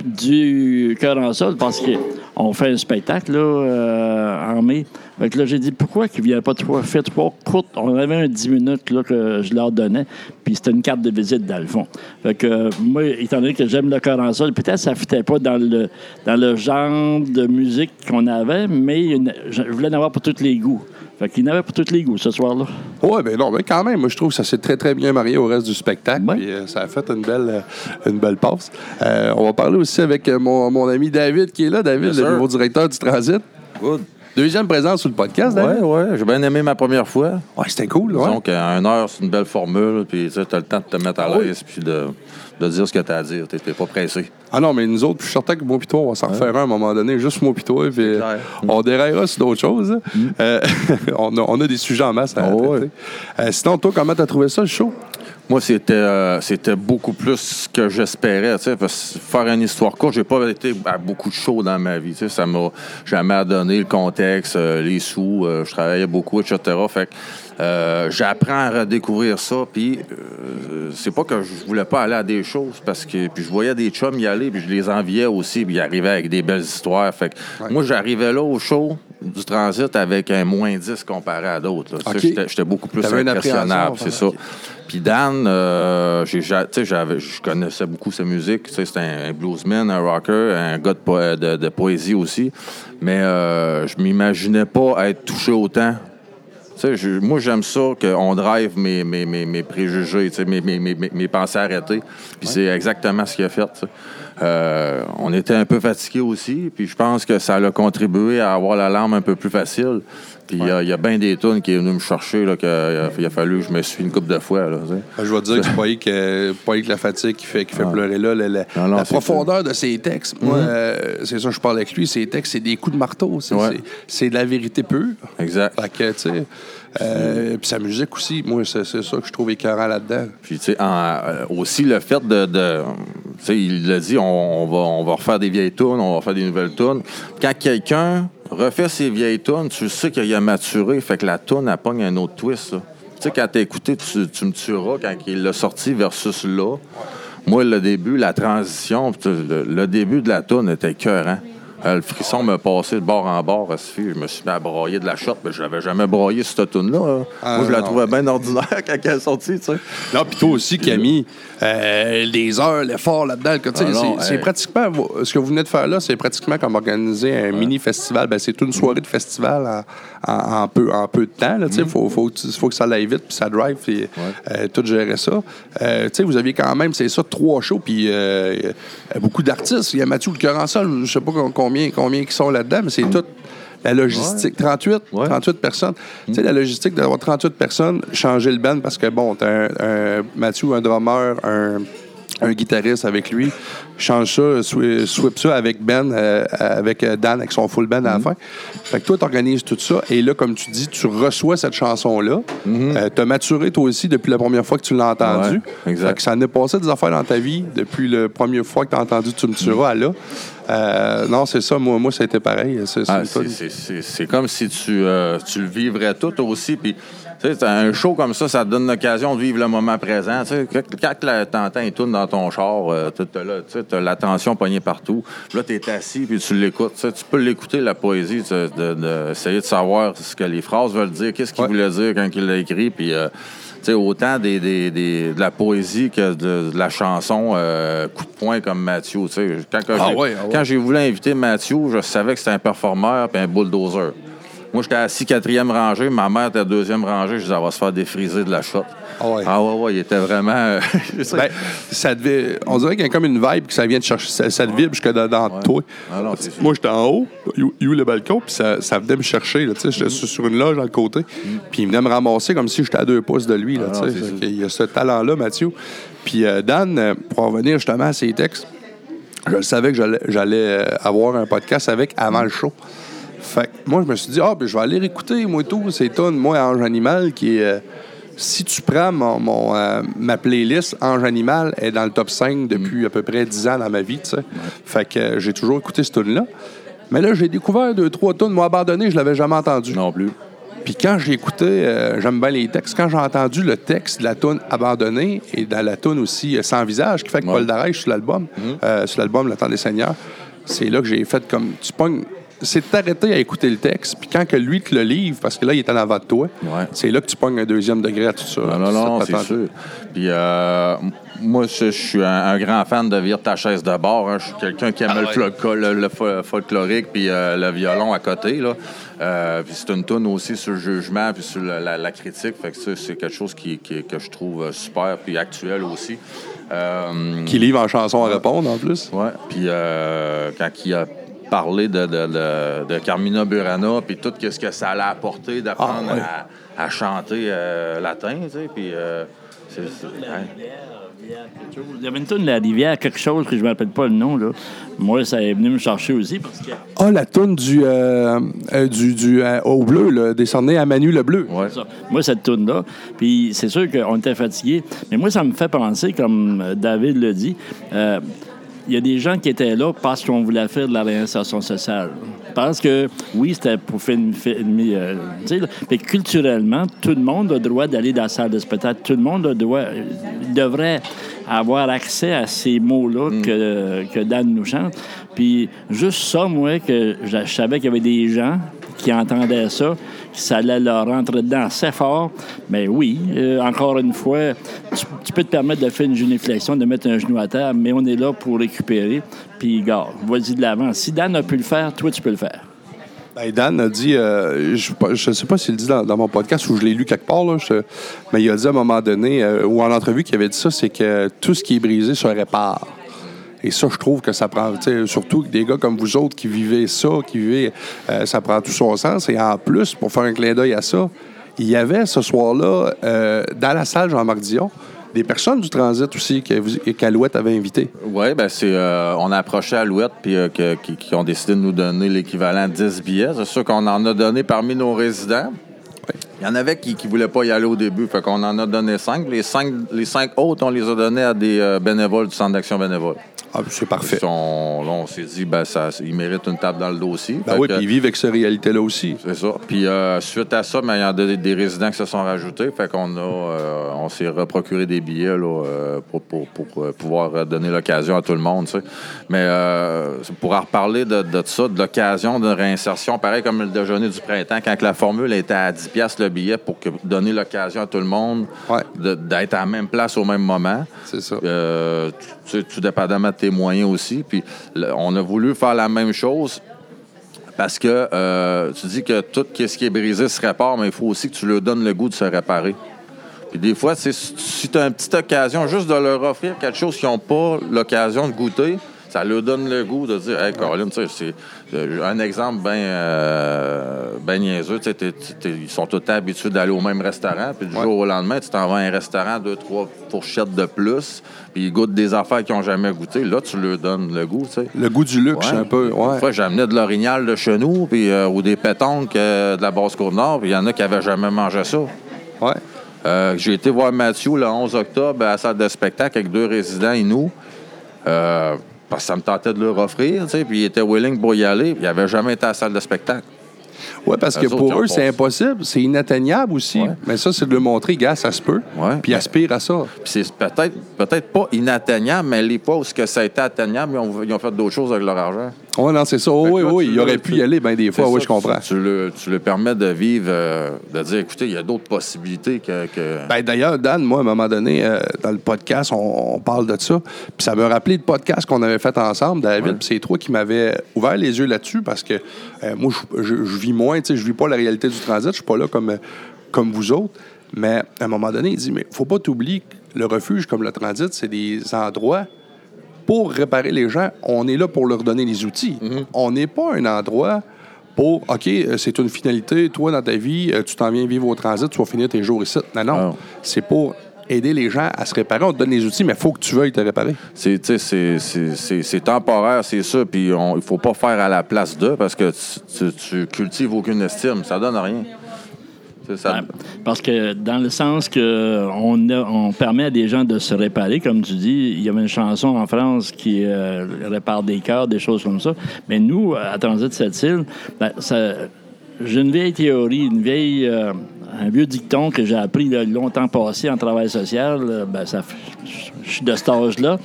du Cœur en sol parce qu'on fait un spectacle là, euh, en mai. Fait là, j'ai dit pourquoi qu'ils ne viennent pas trois, faire trois courtes? On avait un 10 minutes là, que je leur donnais, puis c'était une carte de visite dans le fond. Fait euh, moi, étant donné que j'aime le cœur en sol, peut-être ça ne fitait pas dans le, dans le genre de musique qu'on avait, mais je voulais en avoir pour tous les goûts. Fait qu'il y en avait pour tous les goûts ce soir-là. Oui, ben non, mais quand même, moi je trouve que ça s'est très très bien marié au reste du spectacle. Ouais. Puis, euh, ça a fait une belle, euh, une belle passe. Euh, on va parler aussi avec mon, mon ami David qui est là. David, Yes, le sir. nouveau directeur du Transit. Good. Deuxième présence sur le podcast, David. Ouais, ouais. J'ai bien aimé ma première fois. Ouais, c'était cool. Ouais. Disons qu'à une heure, c'est une belle formule, puis tu as le temps de te mettre à Ah oui. l'aise, puis de, de dire ce que tu as à dire. Tu n'es pas pressé. Ah non, mais nous autres, je suis certain que moi pis toi, on va s'en refaire un à un moment donné, juste moi pis toi, puis euh, on déraillera sur d'autres choses. hein. Euh, on, a, on a des sujets en masse à Oh, ouais. Euh, sinon, toi, comment t'as trouvé ça, le show? Moi, c'était euh, c'était beaucoup plus ce que j'espérais. Parce que faire une histoire courte, j'ai pas été à beaucoup de shows dans ma vie. Ça m'a jamais donné le contexte, les sous. je travaillais beaucoup, etc. Fait que euh, j'apprends à redécouvrir ça. Puis euh, c'est pas que je voulais pas aller à des choses parce que puis je voyais des chums y aller, puis je les enviais aussi, puis ils arrivaient avec des belles histoires. Fait que moi, j'arrivais là au show du transit avec un moins 10 comparé à d'autres. J'étais beaucoup plus impressionnable, c'est ça. Puis Dan, euh, je connaissais beaucoup sa musique. Tu sais, C'est un, un bluesman, un rocker, un gars de, po- de- de poésie aussi. Mais euh, je m'imaginais pas être touché autant. Je- moi, j'aime ça qu'on drive mes, mes, mes, mes préjugés, mes, pensées arrêtées. Puis c'est exactement ce qu'il a fait. Euh, on était un peu fatigués aussi, puis je pense que ça a contribué à avoir la larme un peu plus facile. Puis il y a- bien des tunes qui est venu me chercher, là, qu'il a, fallu que je me suis une couple de fois. Là. Ben, Je vais te dire que c'est pas que, pas que la fatigue qui fait, qui fait pleurer là. La, la- Non, non, la c'est profondeur de ses textes, moi, euh, c'est ça, je parle avec lui, ses textes, c'est des coups de marteau. C'est Ouais. de la vérité pure. Exact. Fait que, tu sais, euh, puis sa musique aussi, moi, c'est ça que je trouve écœurant là-dedans. Puis, tu sais, euh, aussi le fait de. de- tu sais, il l'a dit, on, on va, on va refaire des vieilles tunes, on va faire des nouvelles tunes. Quand quelqu'un refait ses vieilles tunes, tu sais qu'il a maturé, fait que la tune, elle pogne un autre twist. Tu sais, quand t'as écouté, tu, tu me tueras quand il l'a sorti versus là. Moi, le début, la transition, le, début de la tune était écœurant. Euh, le frisson me passait de bord en bord. à ce fil. Je me suis mis à broyer de la shot, mais je l'avais jamais broyé cette tune-là. hein. Ah, Moi, je la non. trouvais bien ordinaire quand elle est sortie, tu sais. Non, puis toi aussi, qui a mis euh, des heures, l'effort là-dedans. Ah non, c'est hey. pratiquement, ce que vous venez de faire là, c'est pratiquement comme organiser un mini-festival. Ben, c'est une soirée de festival en, en- en peu, en peu de temps. Il Mm. faut, faut, faut que ça aille vite, puis ça drive, puis euh, tout gérer ça. Euh, tu sais, vous aviez quand même, c'est ça, trois shows, puis beaucoup d'artistes. Il y a Mathieu Le Corançol, je sais pas combien, combien qui sont là-dedans, mais c'est tout. La logistique, 38, Ouais. 38 personnes. Tu sais, la logistique d'avoir 38 personnes, changer le band parce que, bon, t'as un, un Mathieu, un drummer, un, un guitariste avec lui, change ça, swi- swip ça avec Ben, euh, avec euh, Dan, avec son full band à la fin. Fait que toi, t'organises tout ça, et là, comme tu dis, tu reçois cette chanson-là. Euh, t'as maturé, toi aussi, depuis la première fois que tu l'as entendue. Ouais, exact. Fait que ça en est passé des affaires dans ta vie depuis la première fois que t'as entendu Tu me tueras à là. Euh, non, c'est ça, moi, moi, ça a été pareil. C'est Ah, comme si tu, euh, tu le vivrais tout aussi. Puis, tu sais, t'as un show comme ça, ça te donne l'occasion de vivre le moment présent. Tu sais, quand t'entends et tourne dans ton char, euh, t'as- l'attention pognée partout. Puis Là, t'es assis puis tu l'écoutes. Tu peux l'écouter, la poésie, sais, de, de- essayer de savoir ce que les phrases veulent dire, qu'est-ce qu'il Ouais. voulait dire quand il l'a écrit. Puis, euh, sais, autant des, des- des- de la poésie que de, de la chanson euh, coup de poing comme Mathieu. Quand, quand Ah j'ai- ouais, ah ouais. quand j'ai voulu inviter Mathieu, je savais que c'était un performeur puis un bulldozer. Moi, j'étais assis quatrième rangée, ma mère était deuxième rangée, je disais, elle va se faire défriser de la shot. Ah ouais. Ah ouais, ouais, il était vraiment. euh. Ben, ça devait, on dirait qu'il y a comme une vibe que ça vient de chercher. Ça, ça te vibre jusque dans, dans toi. Ah non. Moi, j'étais en haut, il y a eu le balcon, puis ça, ça venait me chercher. là, tu sais, Mm. J'étais sur- une loge dans le côté, puis il venait me ramasser comme si j'étais à deux pouces de lui. Là, Ah non, qu'il y a ce talent-là, Mathieu. Puis euh, Dan, euh, pour en revenir justement à ses textes, je savais que j'allais- avoir un podcast avec avant le show. Fait que moi, je me suis dit, ah, ben, je vais aller écouter, moi, tout. C'est tonne, moi, Ange Animal, qui est. euh, si tu prends mon, mon, euh, ma playlist, Ange Animal est dans le top 5 depuis à peu près 10 ans dans ma vie, tu sais. Fait que euh, j'ai toujours écouté ce tune là Mais là, j'ai découvert deux, trois tunes. Moi, abandonné, je l'avais jamais entendu. Non plus. Puis quand j'ai écouté, j'aime bien les textes, quand j'ai entendu le texte de la tune Abandonnée et dans la tune aussi Sans visage, qui fait que Ouais. Paul Darèche sur l'album, Mhm. sur l'album Le temps des seigneurs, c'est là que j'ai fait comme. Tu pognes. C'est de t'arrêter à écouter le texte, puis quand que lui te le livre, parce que là, il est en avant de toi, Ouais. c'est là que tu pognes un deuxième degré à tout ça. Non, non, c'est sûr. Puis, euh, moi, je, suis un, un grand fan de Vire ta chaise de bord. hein. Je suis quelqu'un qui aime Ah le, ouais. le- le fol- folklorique puis euh, le violon à côté. Là. Euh, puis c'est une tune aussi sur le jugement puis sur la, la- la critique. Fait que ça, c'est quelque chose qui, qui- que je trouve euh, super puis actuel aussi. Euh, Qui livre en chanson à répondre, en plus. Ouais. Puis euh, quand il a parlé de, de, de- de Carmina Burana, puis tout ce que ça allait apporter d'apprendre Ah, à, à chanter euh, latin, tu sais, puis... euh, C'est- c'est- ouais. Il y avait une tourne La Rivière, quelque chose que je ne me rappelle pas le nom. Là. Moi, ça est venu me chercher aussi parce que. Ah, la toune du, euh, euh, du, du euh, au bleu, là, décerné à Manu le bleu. Ouais. Ça. Moi, cette tourne-là. Puis c'est sûr qu'on était fatigués. Mais moi, ça me fait penser, comme David le dit, euh, il y a des gens qui étaient là parce qu'on voulait faire de la réinsertion sociale. Parce que, oui, c'était pour faire une... euh, mais culturellement, tout le monde a le droit d'aller dans la salle de spectacle. Tout le monde a le droit, euh, devrait avoir accès à ces mots-là que, que Dan nous chante. Puis juste ça, moi, que je, savais qu'il y avait des gens qui entendaient ça, ça allait leur rentrer dedans assez fort. Mais oui, euh, encore une fois, tu, peux te permettre de faire une génuflexion, de mettre un genou à terre, mais on est là pour récupérer. Puis, gars, vas-y de l'avant. Si Dan a pu le faire, toi, tu peux le faire. Ben, Dan a dit, euh, je ne sais pas s'il le dit dans, mon podcast ou je l'ai lu quelque part, là, mais il a dit à un moment donné, euh, ou en entrevue qu'il avait dit ça, c'est que tout ce qui est brisé se répare. Et ça, je trouve que ça prend, surtout des gars comme vous autres qui vivez ça, qui vivez, euh, ça prend tout son sens. Et en plus, pour faire un clin d'œil à ça, il y avait ce soir-là, euh, dans la salle Jean-Marc Dion, des personnes du transit aussi qu'Alouette avait invité. Oui, ben c'est, euh, on a approché Alouette puis euh, qui, qui ont décidé de nous donner l'équivalent de 10 billets. C'est sûr qu'on en a donné parmi nos résidents. Il y en avait qui ne voulaient pas y aller au début, fait qu'on en a donné cinq. Les cinq, les cinq autres, on les a donnés à des bénévoles du Centre d'action bénévole. Ah, c'est parfait. Sont- là, on s'est dit, ben, ça, ils méritent une table dans le dos aussi. Ben oui, puis ils vivent avec cette réalité-là aussi. c'est ça. Puis euh, suite à ça, ben, il y a des, des résidents qui se sont rajoutés. Fait qu'on a, euh, on s'est reprocuré des billets là, euh, pour, pour- pour, pouvoir donner l'occasion à tout le monde. tu sais. Mais euh, pour en reparler de, de ça, de l'occasion de réinsertion, pareil comme le déjeuner du printemps, quand la formule était à 10 piastres le billet pour que, donner l'occasion à tout le monde Ouais. d'être à la même place au même moment. C'est ça. Tu, tu, tout dépendamment tes moyens aussi. Puis on a voulu faire la même chose parce que euh, tu dis que tout ce qui est brisé se répare, mais il faut aussi que tu leur donnes le goût de se réparer. Puis des fois, si tu as une petite occasion juste de leur offrir quelque chose qu'ils n'ont pas l'occasion de goûter, ça leur donne le goût de dire Hey, Caroline, tu sais, c'est euh, un exemple bien ben niaiseux. tu sais, ils sont tout le temps habitués d'aller au même restaurant, puis du Ouais. jour au lendemain, tu t'en vas à un restaurant, deux, trois fourchettes de plus, puis ils goûtent des affaires qu'ils n'ont jamais goûté. Là, tu leur donnes le goût, tu sais. Le goût du luxe, Ouais. un peu. Ouais. Une fois, j'amenais de l'orignal de chez nous, puis, euh, ou des pétanques euh, de la Basse-Côte-Nord, puis il y en a qui n'avaient jamais mangé ça. Ouais. Euh, J'ai été voir Mathieu le 11 octobre à la salle de spectacle avec deux résidents et nous. Euh, parce que ça me tentait de leur offrir, tu sais, puis ils étaient willing pour y aller, puis ils n'avaient jamais été à la salle de spectacle. Oui, parce que pour eux, c'est pas- impossible, c'est inatteignable aussi. Ouais. Mais ça, c'est de le montrer, gars, ça se peut. Puis aspire à ça. Puis c'est peut-être peut-être pas inatteignable, mais les fois où que ça a été atteignable, ils ont, ils ont fait d'autres choses avec leur argent. Oui, non, c'est ça. Oh, oui, là, oui, il aurait pu y aller bien des fois. Oui, je comprends. Tu, tu le, tu le permets de vivre, euh, de dire, écoutez, il y a d'autres possibilités que... que- Ben, D'ailleurs, Dan, moi, à un moment donné, euh, dans le podcast, on, on parle de ça. Puis ça me rappelait le podcast qu'on avait fait ensemble, David. Ouais. Puis c'est toi qui m'avais ouvert les yeux là-dessus parce que euh, moi, je, je- je vis moins, tu sais, je vis pas la réalité du transit. Je suis pas là comme, comme vous autres. Mais à un moment donné, il dit, mais faut pas t'oublier que le refuge comme le transit, c'est des endroits pour réparer les gens. On est là pour leur donner les outils. On n'est pas un endroit pour, OK, euh, c'est une finalité, toi, dans ta vie, euh, tu t'en viens vivre au transit, tu vas finir tes jours ici. Non, non. Ah. C'est pour aider les gens à se réparer. On te donne les outils, mais il faut que tu veuilles te réparer. C'est, temporaire, c'est ça. Puis il faut pas faire à la place d'eux parce que tu, tu, tu cultives aucune estime. Ça donne rien. Ça- parce que dans le sens que on, a- on permet à des gens de se réparer, comme tu dis, il y avait une chanson en France qui euh, répare des cœurs, des choses comme ça. Mais nous, à Transit cette île, ben, j'ai une vieille théorie, une vieille, euh, un vieux dicton que j'ai appris longtemps passé en travail social. euh, Ben, ça, je suis de cet âge-là.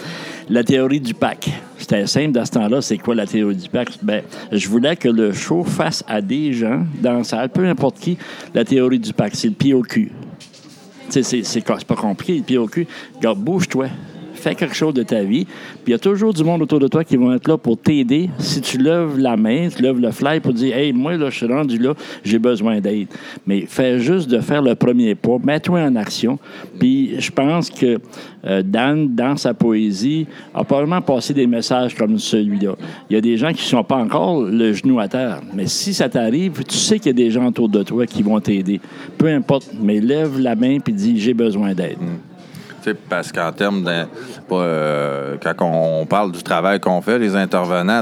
La théorie du pack. C'était simple dans ce temps-là. C'est quoi la théorie du pack? Ben, je voulais que le show fasse à des gens dans la salle, peu importe qui, la théorie du pack. C'est le pied au cul. C'est- pas compliqué, le pied au cul. Regarde, bouge-toi. Fais quelque chose de ta vie. Puis il y a toujours du monde autour de toi qui vont être là pour t'aider. Si tu lèves la main, tu lèves le fly pour dire Hey, moi, là, je suis rendu là, j'ai besoin d'aide. Mais fais juste de faire le premier pas. Mets-toi en action. Puis je pense que euh, Dan, dans sa poésie, a probablement passé des messages comme celui-là. Il y a des gens qui ne sont pas encore le genou à terre. Mais si ça t'arrive, tu sais qu'il y a des gens autour de toi qui vont t'aider. Peu importe, mais lève la main puis dis J'ai besoin d'aide. Sais, Parce qu'en termes de. euh, quand on parle du travail qu'on fait, les intervenants,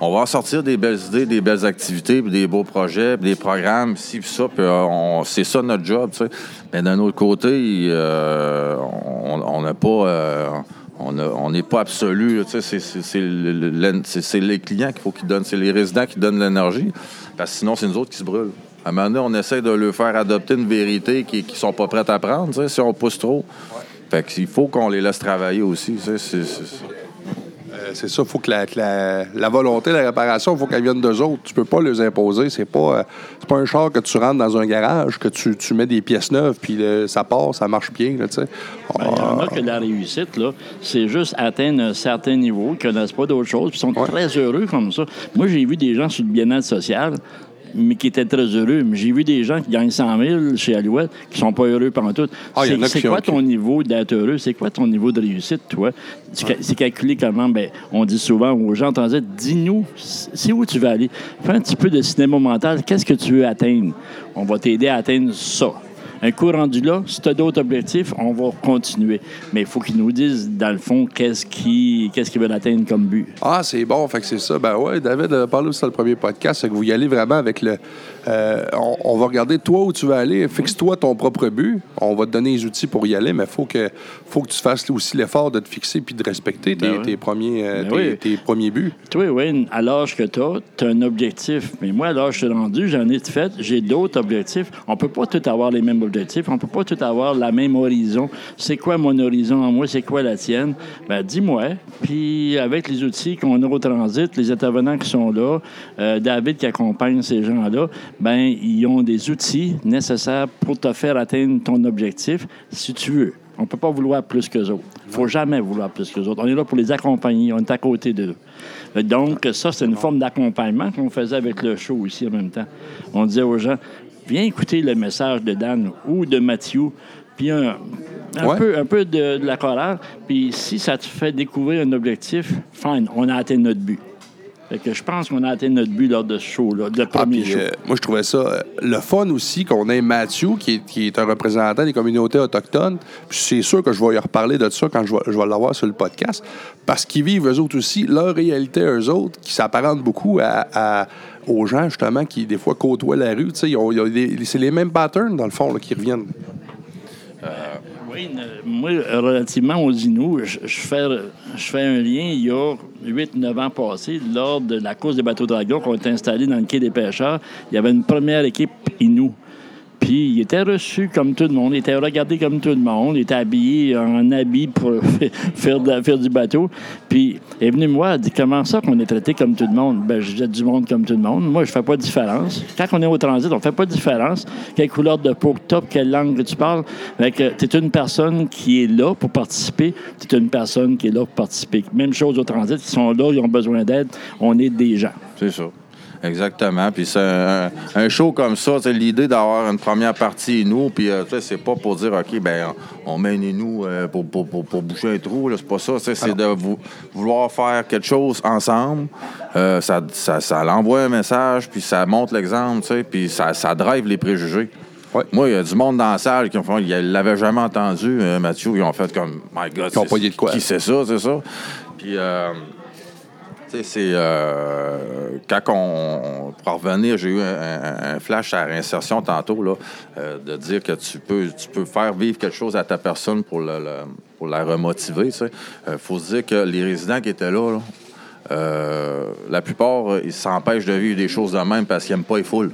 on va sortir des belles idées, des belles activités, des beaux projets, puis des programmes, ci, puis ça, puis euh, on- c'est ça notre job. tu sais. Mais d'un autre côté, euh, on n'a pas. on n'est pas absolu. C'est c'est- c'est le- le- le- c'est- c'est les clients qu'il faut qu'ils donnent, c'est les résidents qui donnent l'énergie, parce que sinon, c'est nous autres qui se brûlent. À un moment donné, on essaie de leur faire adopter une vérité qu'ils ne sont pas prêts à prendre, si on pousse trop. Fait qu'il faut qu'on les laisse travailler aussi. c'est- Euh, ça, il faut que, la, que la- la volonté, la réparation, il faut qu'elle vienne d'eux autres. Tu peux pas les imposer. C'est pas, euh, c'est pas un char que tu rentres dans un garage, que tu, tu mets des pièces neuves, puis euh, ça part, ça marche bien. là, tu sais. Ben, Il y en Ah, a que la réussite, là, c'est juste atteindre un certain niveau, qu'ils ne connaissent pas d'autre chose, puis sont Ouais. très heureux comme ça. Moi, j'ai vu des gens sur le bien-être social, mais qui étaient très heureux. Mais j'ai vu des gens qui gagnent 100 000 chez Alouette, qui sont pas heureux pendant tout. Ah, en c'est quoi ton niveau d'être heureux? C'est quoi ton niveau de réussite, toi? C'est calculé comment? Ben, on dit souvent aux gens, on dit, dis-nous, c'est où tu veux aller? Fais un petit peu de cinéma mental. Qu'est-ce que tu veux atteindre? On va t'aider à atteindre ça. Un coup rendu là, si tu as d'autres objectifs, on va continuer. Mais il faut qu'ils nous disent, dans le fond, qu'est-ce qu'ils qu'ils veulent atteindre comme but. Ah, c'est bon, fait que c'est ça. Ben ouais, David a parlé aussi le premier podcast, c'est que vous y allez vraiment avec le. Euh, on, on va regarder toi où tu veux aller, fixe-toi ton propre but. On va te donner les outils pour y aller, mais il faut que, faut que tu fasses aussi l'effort de te fixer puis de respecter tes, Ben oui. tes premiers, euh, Ben tes, oui. tes premiers buts. Toi, Wayne, à l'âge que tu as, tu as un objectif. Mais moi, à l'âge que je suis rendu, j'en ai fait, j'ai d'autres objectifs. On peut pas tout avoir les mêmes objectifs. On peut pas tout avoir la même horizon. C'est quoi mon horizon à moi? C'est quoi la tienne? Ben, dis-moi. Puis, avec les outils qu'on a au transit, les intervenants qui sont là, euh, David qui accompagne ces gens-là, ben, ils ont des outils nécessaires pour te faire atteindre ton objectif si tu veux. On ne peut pas vouloir plus qu'eux autres. Il ne faut jamais vouloir plus qu'eux autres. On est là pour les accompagner. On est à côté d'eux. Euh, Donc, ça, c'est une forme d'accompagnement qu'on faisait avec le show aussi en même temps. On disait aux gens, viens écouter le message de Dan ou de Mathieu, puis un, un Ouais. peu, un peu de, de la chorale. Puis si ça te fait découvrir un objectif, fine, on a atteint notre but. Fait que je pense qu'on a atteint notre but lors de ce show-là, de Ah, premier puis, show. euh, moi, je trouvais ça euh, le fun aussi qu'on ait Mathieu, qui est, qui est un représentant des communautés autochtones. Puis c'est sûr que je vais y reparler de ça quand je vais, je vais l'avoir sur le podcast. Parce qu'ils vivent, eux autres aussi, leur réalité, eux autres, qui s'apparente beaucoup à, à- aux gens, justement, qui, des fois, côtoient la rue. Tu sais, ils ont- ils ont des- c'est les mêmes patterns, dans le fond, là, qui reviennent. Oui, moi, relativement aux Inuits, je, fais, je fais un lien il y a 8-9 ans passés, lors de la course des bateaux dragons qu'on était installé dans le quai des pêcheurs. Il y avait une première équipe Inou. Puis il était reçu comme tout le monde, il était regardé comme tout le monde, il était habillé en habit pour faire, faire du bateau. Puis il est venu me voir, il dit Comment ça qu'on est traité comme tout le monde? Ben, je jette du monde comme tout le monde. Moi, je fais pas de différence. Quand on est au transit, on fait pas de différence. Quelle couleur de peau que puis quelle langue que tu parles. Tu es une personne qui est là pour participer, tu es une personne qui est là pour participer. Même chose au transit, ils sont là, ils ont besoin d'aide, on est des gens. C'est ça. Exactement. Puis c'est un, un show comme ça, c'est l'idée d'avoir une première partie nous, puis euh, tu sais, c'est pas pour dire OK, ben on on met une nous pour, pour, pour, pour boucher un trou, c'est pas ça. C'est de vou- vouloir faire quelque chose ensemble. Euh, ça, ça, ça l'envoie un message, puis ça montre l'exemple, tu sais, puis ça, ça drive les préjugés. Ouais. Moi, il y a du monde dans la salle qui ont fait, ils l'avaient jamais entendu, euh, Mathieu, ils ont fait comme My God, c'est- quoi. Qui c'est ça, c'est ça. Puis euh, c'est. euh, quand on. Pour revenir, j'ai eu un, flash à réinsertion tantôt, là, euh, de dire que tu peux, tu peux faire vivre quelque chose à ta personne pour, la remotiver. Il faut se dire que les résidents qui étaient là, là, euh, la plupart, euh, ils s'empêchent de vivre des choses de même parce qu'ils n'aiment pas les foules.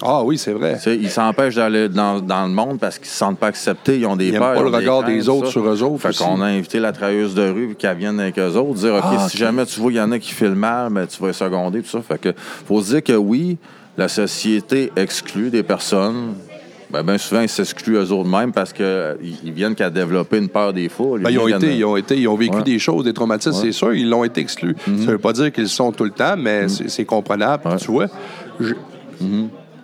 Ah oui, c'est vrai. Ils s'empêchent d'aller dans, dans le monde parce qu'ils ne se sentent pas acceptés, ils ont des Ils peurs. pas le des regard des autres ça. sur eux autres Fait qu'on a invité la travailleuse de rue qu'elle vienne avec eux autres, dire OK, Ah, si jamais tu vois qu'il y en a qui filment mal, ben, tu vas les seconder, tout ça. Fait que faut se dire que oui, la société exclut des personnes. Ben, ben souvent, ils s'excluent eux autres mêmes parce qu'ils ils viennent qu'à développer une peur des foules. Ben, ils, ont été, ils ont été, ils ont vécu Ouais. des choses, des traumatismes, c'est sûr, ils l'ont été exclus. Ça veut pas dire qu'ils le sont tout le temps, mais c'est- c'est comprenable. Ouais. Tu vois, je,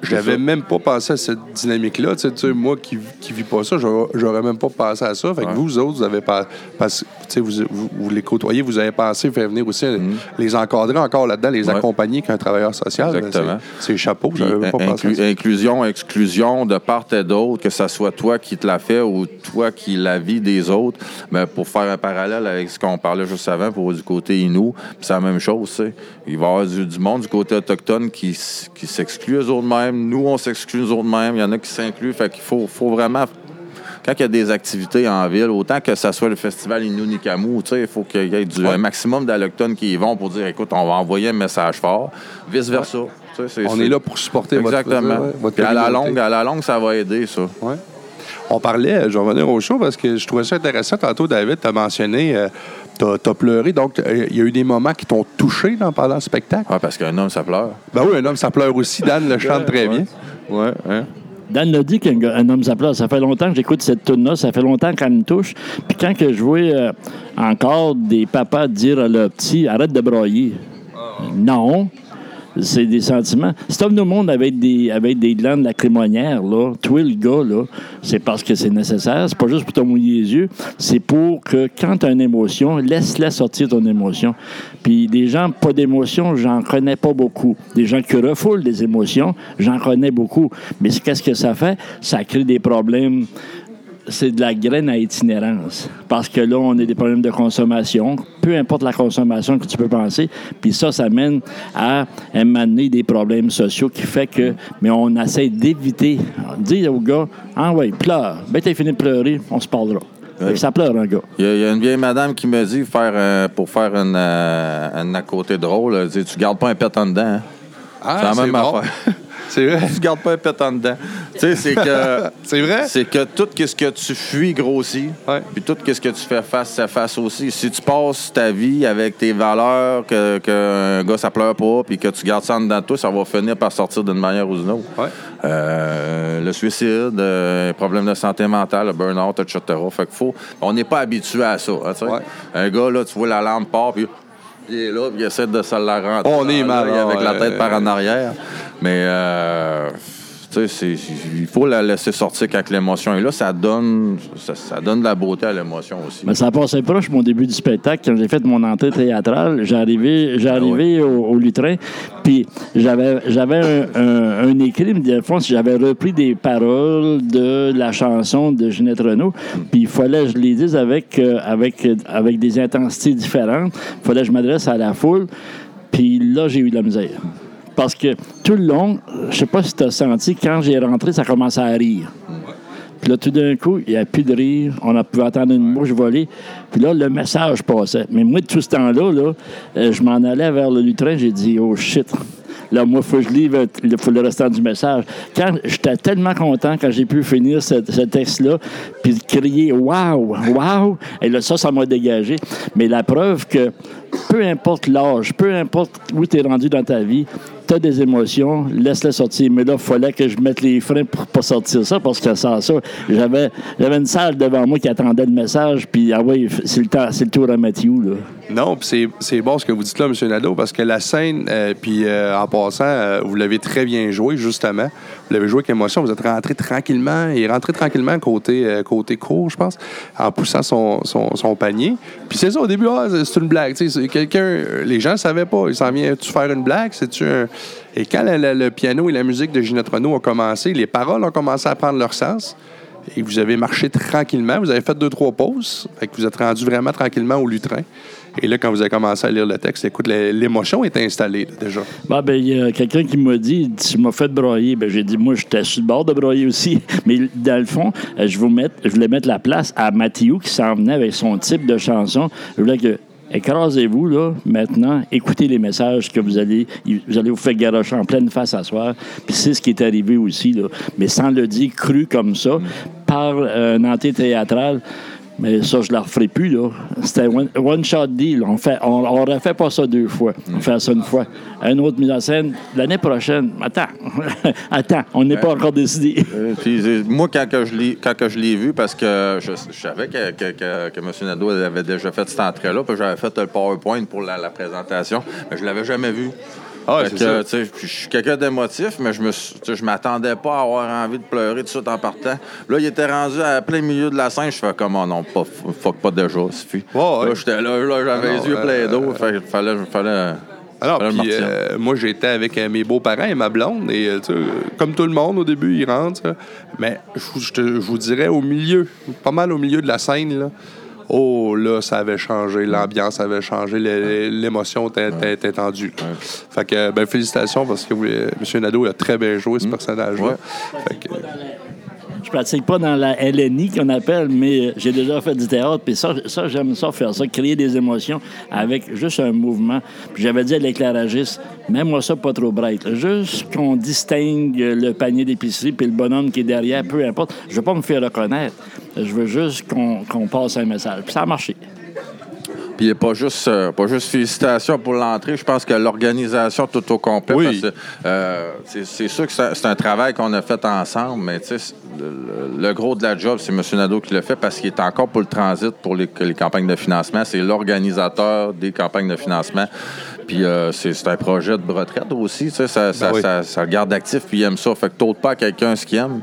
J'avais même pas pensé à cette dynamique-là. Tu sais, moi qui, qui vis pas ça, j'aurais même pas pensé à ça. Fait que Ouais. vous, vous autres, vous avez pas. Parce, vous, vous, vous les côtoyez, vous avez pensé faire venir aussi les encadrer encore là-dedans, les. Ouais. accompagner qu'un travailleur social. Exactement. C'est chapeau, j'avais même pas pensé à ça. inclusion, exclusion de part et d'autre, que ce soit toi qui te la fait ou toi qui la vis des autres. Mais pour faire un parallèle avec ce qu'on parlait juste avant pour du côté Inou, puis c'est la même chose. tu sais. Il va y avoir du, du monde du côté autochtone qui, qui s'exclut eux autres mêmes. Nous, on s'exclut nous autres mêmes. Il y en a qui s'incluent. Fait qu'il faut, faut vraiment quand il y a des activités en ville, autant que ce soit le festival Innu Nikamu, tu sais, il faut qu'il y ait du, un maximum d'allochtones qui y vont pour dire écoute, on va envoyer un message fort. Vice-versa. On est là pour supporter votre- Exactement. ouais, votre Puis à la longue, à la longue, ça va aider, ça. On parlait, je vais revenir au show parce que je trouvais ça intéressant. Tantôt, David, tu as mentionné, tu as, pleuré. Donc, euh, il y a eu des moments qui t'ont touché dans, pendant le spectacle? Ouais, parce qu'un homme, ça pleure. Ben oui, un homme, ça pleure aussi. Dan le chante très bien. Ouais, hein? Dan l'a dit qu'un homme ça pleure. Ça fait longtemps que j'écoute cette tune-là. Ça fait longtemps qu'elle me touche. Puis quand que je vois euh, encore des papas dire à leurs petits arrête de broyer. Non. C'est des sentiments. Si t'offres au monde avec des, avec des glandes lacrymonières, là, toi, le gars, là, c'est parce que c'est nécessaire. C'est pas juste pour te mouiller les yeux. C'est pour que quand tu as une émotion, laisse-la sortir ton émotion. Puis des gens pas d'émotion, j'en connais pas beaucoup. Des gens qui refoulent des émotions, j'en connais beaucoup. Mais qu'est-ce que ça fait? Ça crée des problèmes c'est de la graine à itinérance. Parce que là, on a des problèmes de consommation, peu importe la consommation que tu peux penser. Puis ça, ça mène à amener des problèmes sociaux qui fait que, mais on essaie d'éviter. Dire au gars, ah ouais, pleure. Ben, t'as fini de pleurer, on se parlera. Que ça pleure, un gars. Il y, a, il y a une vieille madame qui me dit faire, euh, pour faire une, euh, une à côté drôle, elle dit Tu gardes pas un pet en dedans. hein? Ah, c'est la même bon. affaire. C'est vrai. tu gardes pas un pet en dedans. tu sais, c'est que. C'est vrai? C'est que tout ce que tu fuis grossit, puis tout ce que tu fais face, ça face aussi. Si tu passes ta vie avec tes valeurs, que, que un gars, ça pleure pas, puis que tu gardes ça en dedans de toi, ça va finir par sortir d'une manière ou d'une autre. Ouais. Euh, le suicide, euh, problème de santé mentale, le burn-out, etc. Fait qu'il faut... On n'est pas habitué à ça. hein. Ouais. Un gars, là, tu vois la lampe part, puis il est là, puis il essaie de se la rentrer. On est mal, Avec la tête par en arrière. Mais... Euh, il faut la laisser sortir quand l'émotion est là. Ça donne, ça, ça donne de la beauté à l'émotion aussi. Mais ça passait proche mon début du spectacle quand j'ai fait mon entrée théâtrale. J'arrivais, j'arrivais Ah au, au lutrin, puis j'avais, j'avais un, un- un écrit, mais fond, j'avais repris des paroles de la chanson de Ginette Renault, puis il fallait que je les dise avec, euh, avec, avec des intensités différentes. Il fallait que je m'adresse à la foule, puis là, j'ai eu de la misère. Parce que tout le long, je sais pas si tu as senti, quand j'ai rentré, ça commençait à rire. Puis là, tout d'un coup, il n'y a plus de rire. On a pu entendre une mouche voler. Puis là, le message passait. Mais moi, tout ce temps-là, là, euh, je m'en allais vers le lutrin. J'ai dit, oh shit. Là, moi, il faut que je livre le restant du message. Quand j'étais tellement content quand j'ai pu finir ce, ce texte-là, puis crier Waouh, waouh! Et là, ça, ça m'a dégagé. Mais la preuve que peu importe l'âge, peu importe où tu es rendu dans ta vie, tu as des émotions, laisse-les sortir. Mais là, il fallait que je mette les freins pour pas sortir ça, parce que sans ça, j'avais, une salle devant moi qui attendait le message, puis ah oui, c'est le, le tour à Mathieu. Là? Non, puis c'est, bon ce que vous dites là, M. Nadeau, parce que la scène, euh, puis euh, en passant, euh, vous l'avez très bien joué, justement. Vous l'avez joué avec émotion. Vous êtes rentré tranquillement. Il est rentré tranquillement côté, côté court, je pense, en poussant son, son, son panier. Puis c'est ça, au début, ah, c'est une blague. Tu sais, quelqu'un, les gens ne savaient pas. Ils s'en viennent-tu faire une blague? C'est-tu un... Et quand le piano et la musique de Ginette Renault ont commencé, les paroles ont commencé à prendre leur sens. Et vous avez marché tranquillement. Vous avez fait deux, trois pauses. Que vous êtes rendu vraiment tranquillement au lutrin. Et là, quand vous avez commencé à lire le texte, écoute, l'é- l'émotion est installée déjà. Bon, ben, il y a quelqu'un qui m'a dit, tu m'as fait broyer. Ben, j'ai dit, moi, j'étais sur le bord de broyer aussi. Mais dans le fond, euh, je, je voulais mettre la place à Mathieu qui s'en venait avec son type de chanson. Je voulais que. Écrasez-vous, là, maintenant. Écoutez les messages que vous allez... Vous allez vous faire garocher en pleine face à soir. Puis c'est ce qui est arrivé aussi, là. Mais sans le dire cru comme ça, par euh, un entrée théâtrale. Mais ça, je ne la referai plus, là. C'était one, one shot deal. On fait, on, on refait pas ça deux fois. On fait ça une fois. Un autre mise en scène, l'année prochaine. Attends. Attends, on n'est pas encore décidé. Euh, puis, euh, moi, quand, que je l'ai, quand que je l'ai vu, parce que je, je savais que, que, que, que M. Nadeau avait déjà fait cette entrée-là, puis j'avais fait le PowerPoint pour la, la présentation, mais je l'avais jamais vu. Ah ouais, ça. je suis quelqu'un d'émotif, mais je me je m'attendais pas à avoir envie de pleurer tout de suite en partant. Là, il était rendu à plein milieu de la scène. Je fais comme, oh non, pas, fuck pas déjà, suffit. Ouais. Là, j'étais là, là, j'avais les yeux euh, pleins d'eau. Fallait, fallait, Alors, euh, moi, j'étais avec euh, mes beaux-parents et ma blonde. Et, euh, comme tout le monde, au début, ils rentrent. ça. Mais je vous dirais, au milieu, pas mal au milieu de la scène, là, oh, là, ça avait changé. L'ambiance avait changé. L'émotion était, était tendue. Fait que, ben, félicitations parce que euh, M. Nadeau a très bien joué ce personnage-là. Ouais. Je pratique pas dans la LNI qu'on appelle, mais j'ai déjà fait du théâtre. Puis ça, ça j'aime ça faire ça, créer des émotions avec juste un mouvement. Puis j'avais dit à l'éclairagiste, mets-moi ça pas trop bright. Juste qu'on distingue le panier d'épicerie puis le bonhomme qui est derrière, peu importe. Je veux pas me faire reconnaître. Je veux juste qu'on qu'on passe un message. Puis ça a marché. Puis pas juste, euh, pas juste félicitations pour l'entrée. Je pense que l'organisation tout au complet. Oui. euh, c'est sûr que c'est un travail qu'on a fait ensemble, mais tu sais, c'est- le, le- gros de la job, c'est M. Nadeau qui le fait parce qu'il est encore pour le transit pour les, les campagnes de financement. C'est l'organisateur des campagnes de financement. Puis euh, c'est un projet de retraite aussi. tu sais, Ça, ça, Ben oui. ça- ça le garde actif, puis il aime ça. Fait que t'ôtes pas à quelqu'un ce qu'il aime.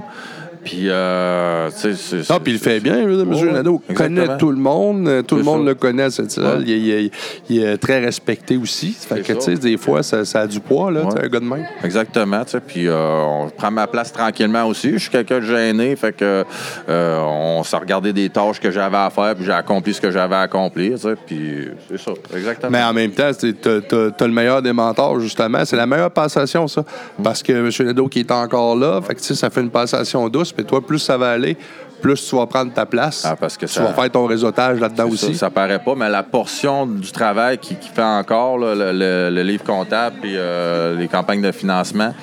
Puis, euh, tu sais, Non, puis il le fait bien, M. Ouais, Nadeau connaît tout le monde, euh, tout le monde ça. le connaît à cette île. Ouais. Il, est- il est- il est très respecté aussi. Fait que, tu sais, des fois, ça, ça a du poids, là, Ouais. un gars de même. Exactement, tu sais, puis euh, on- je prends ma place tranquillement aussi. Je suis quelqu'un de gêné, fait que euh, on s'est regardé des tâches que j'avais à faire, puis j'ai accompli ce que j'avais à accomplir, tu sais, puis c'est ça, exactement. Mais en même temps, tu as, le meilleur des mentors, justement. C'est la meilleure passation, ça. Parce que M. Nadeau qui est encore là, fait que, tu sais, ça fait une passation douce, puis toi, plus ça va aller, plus tu vas prendre ta place. Ah, parce que tu ça- vas faire ton réseautage là-dedans aussi. ça paraît pas, mais la portion du travail qui, qui fait encore, là, le, le- le livre comptable puis euh, les campagnes de financement,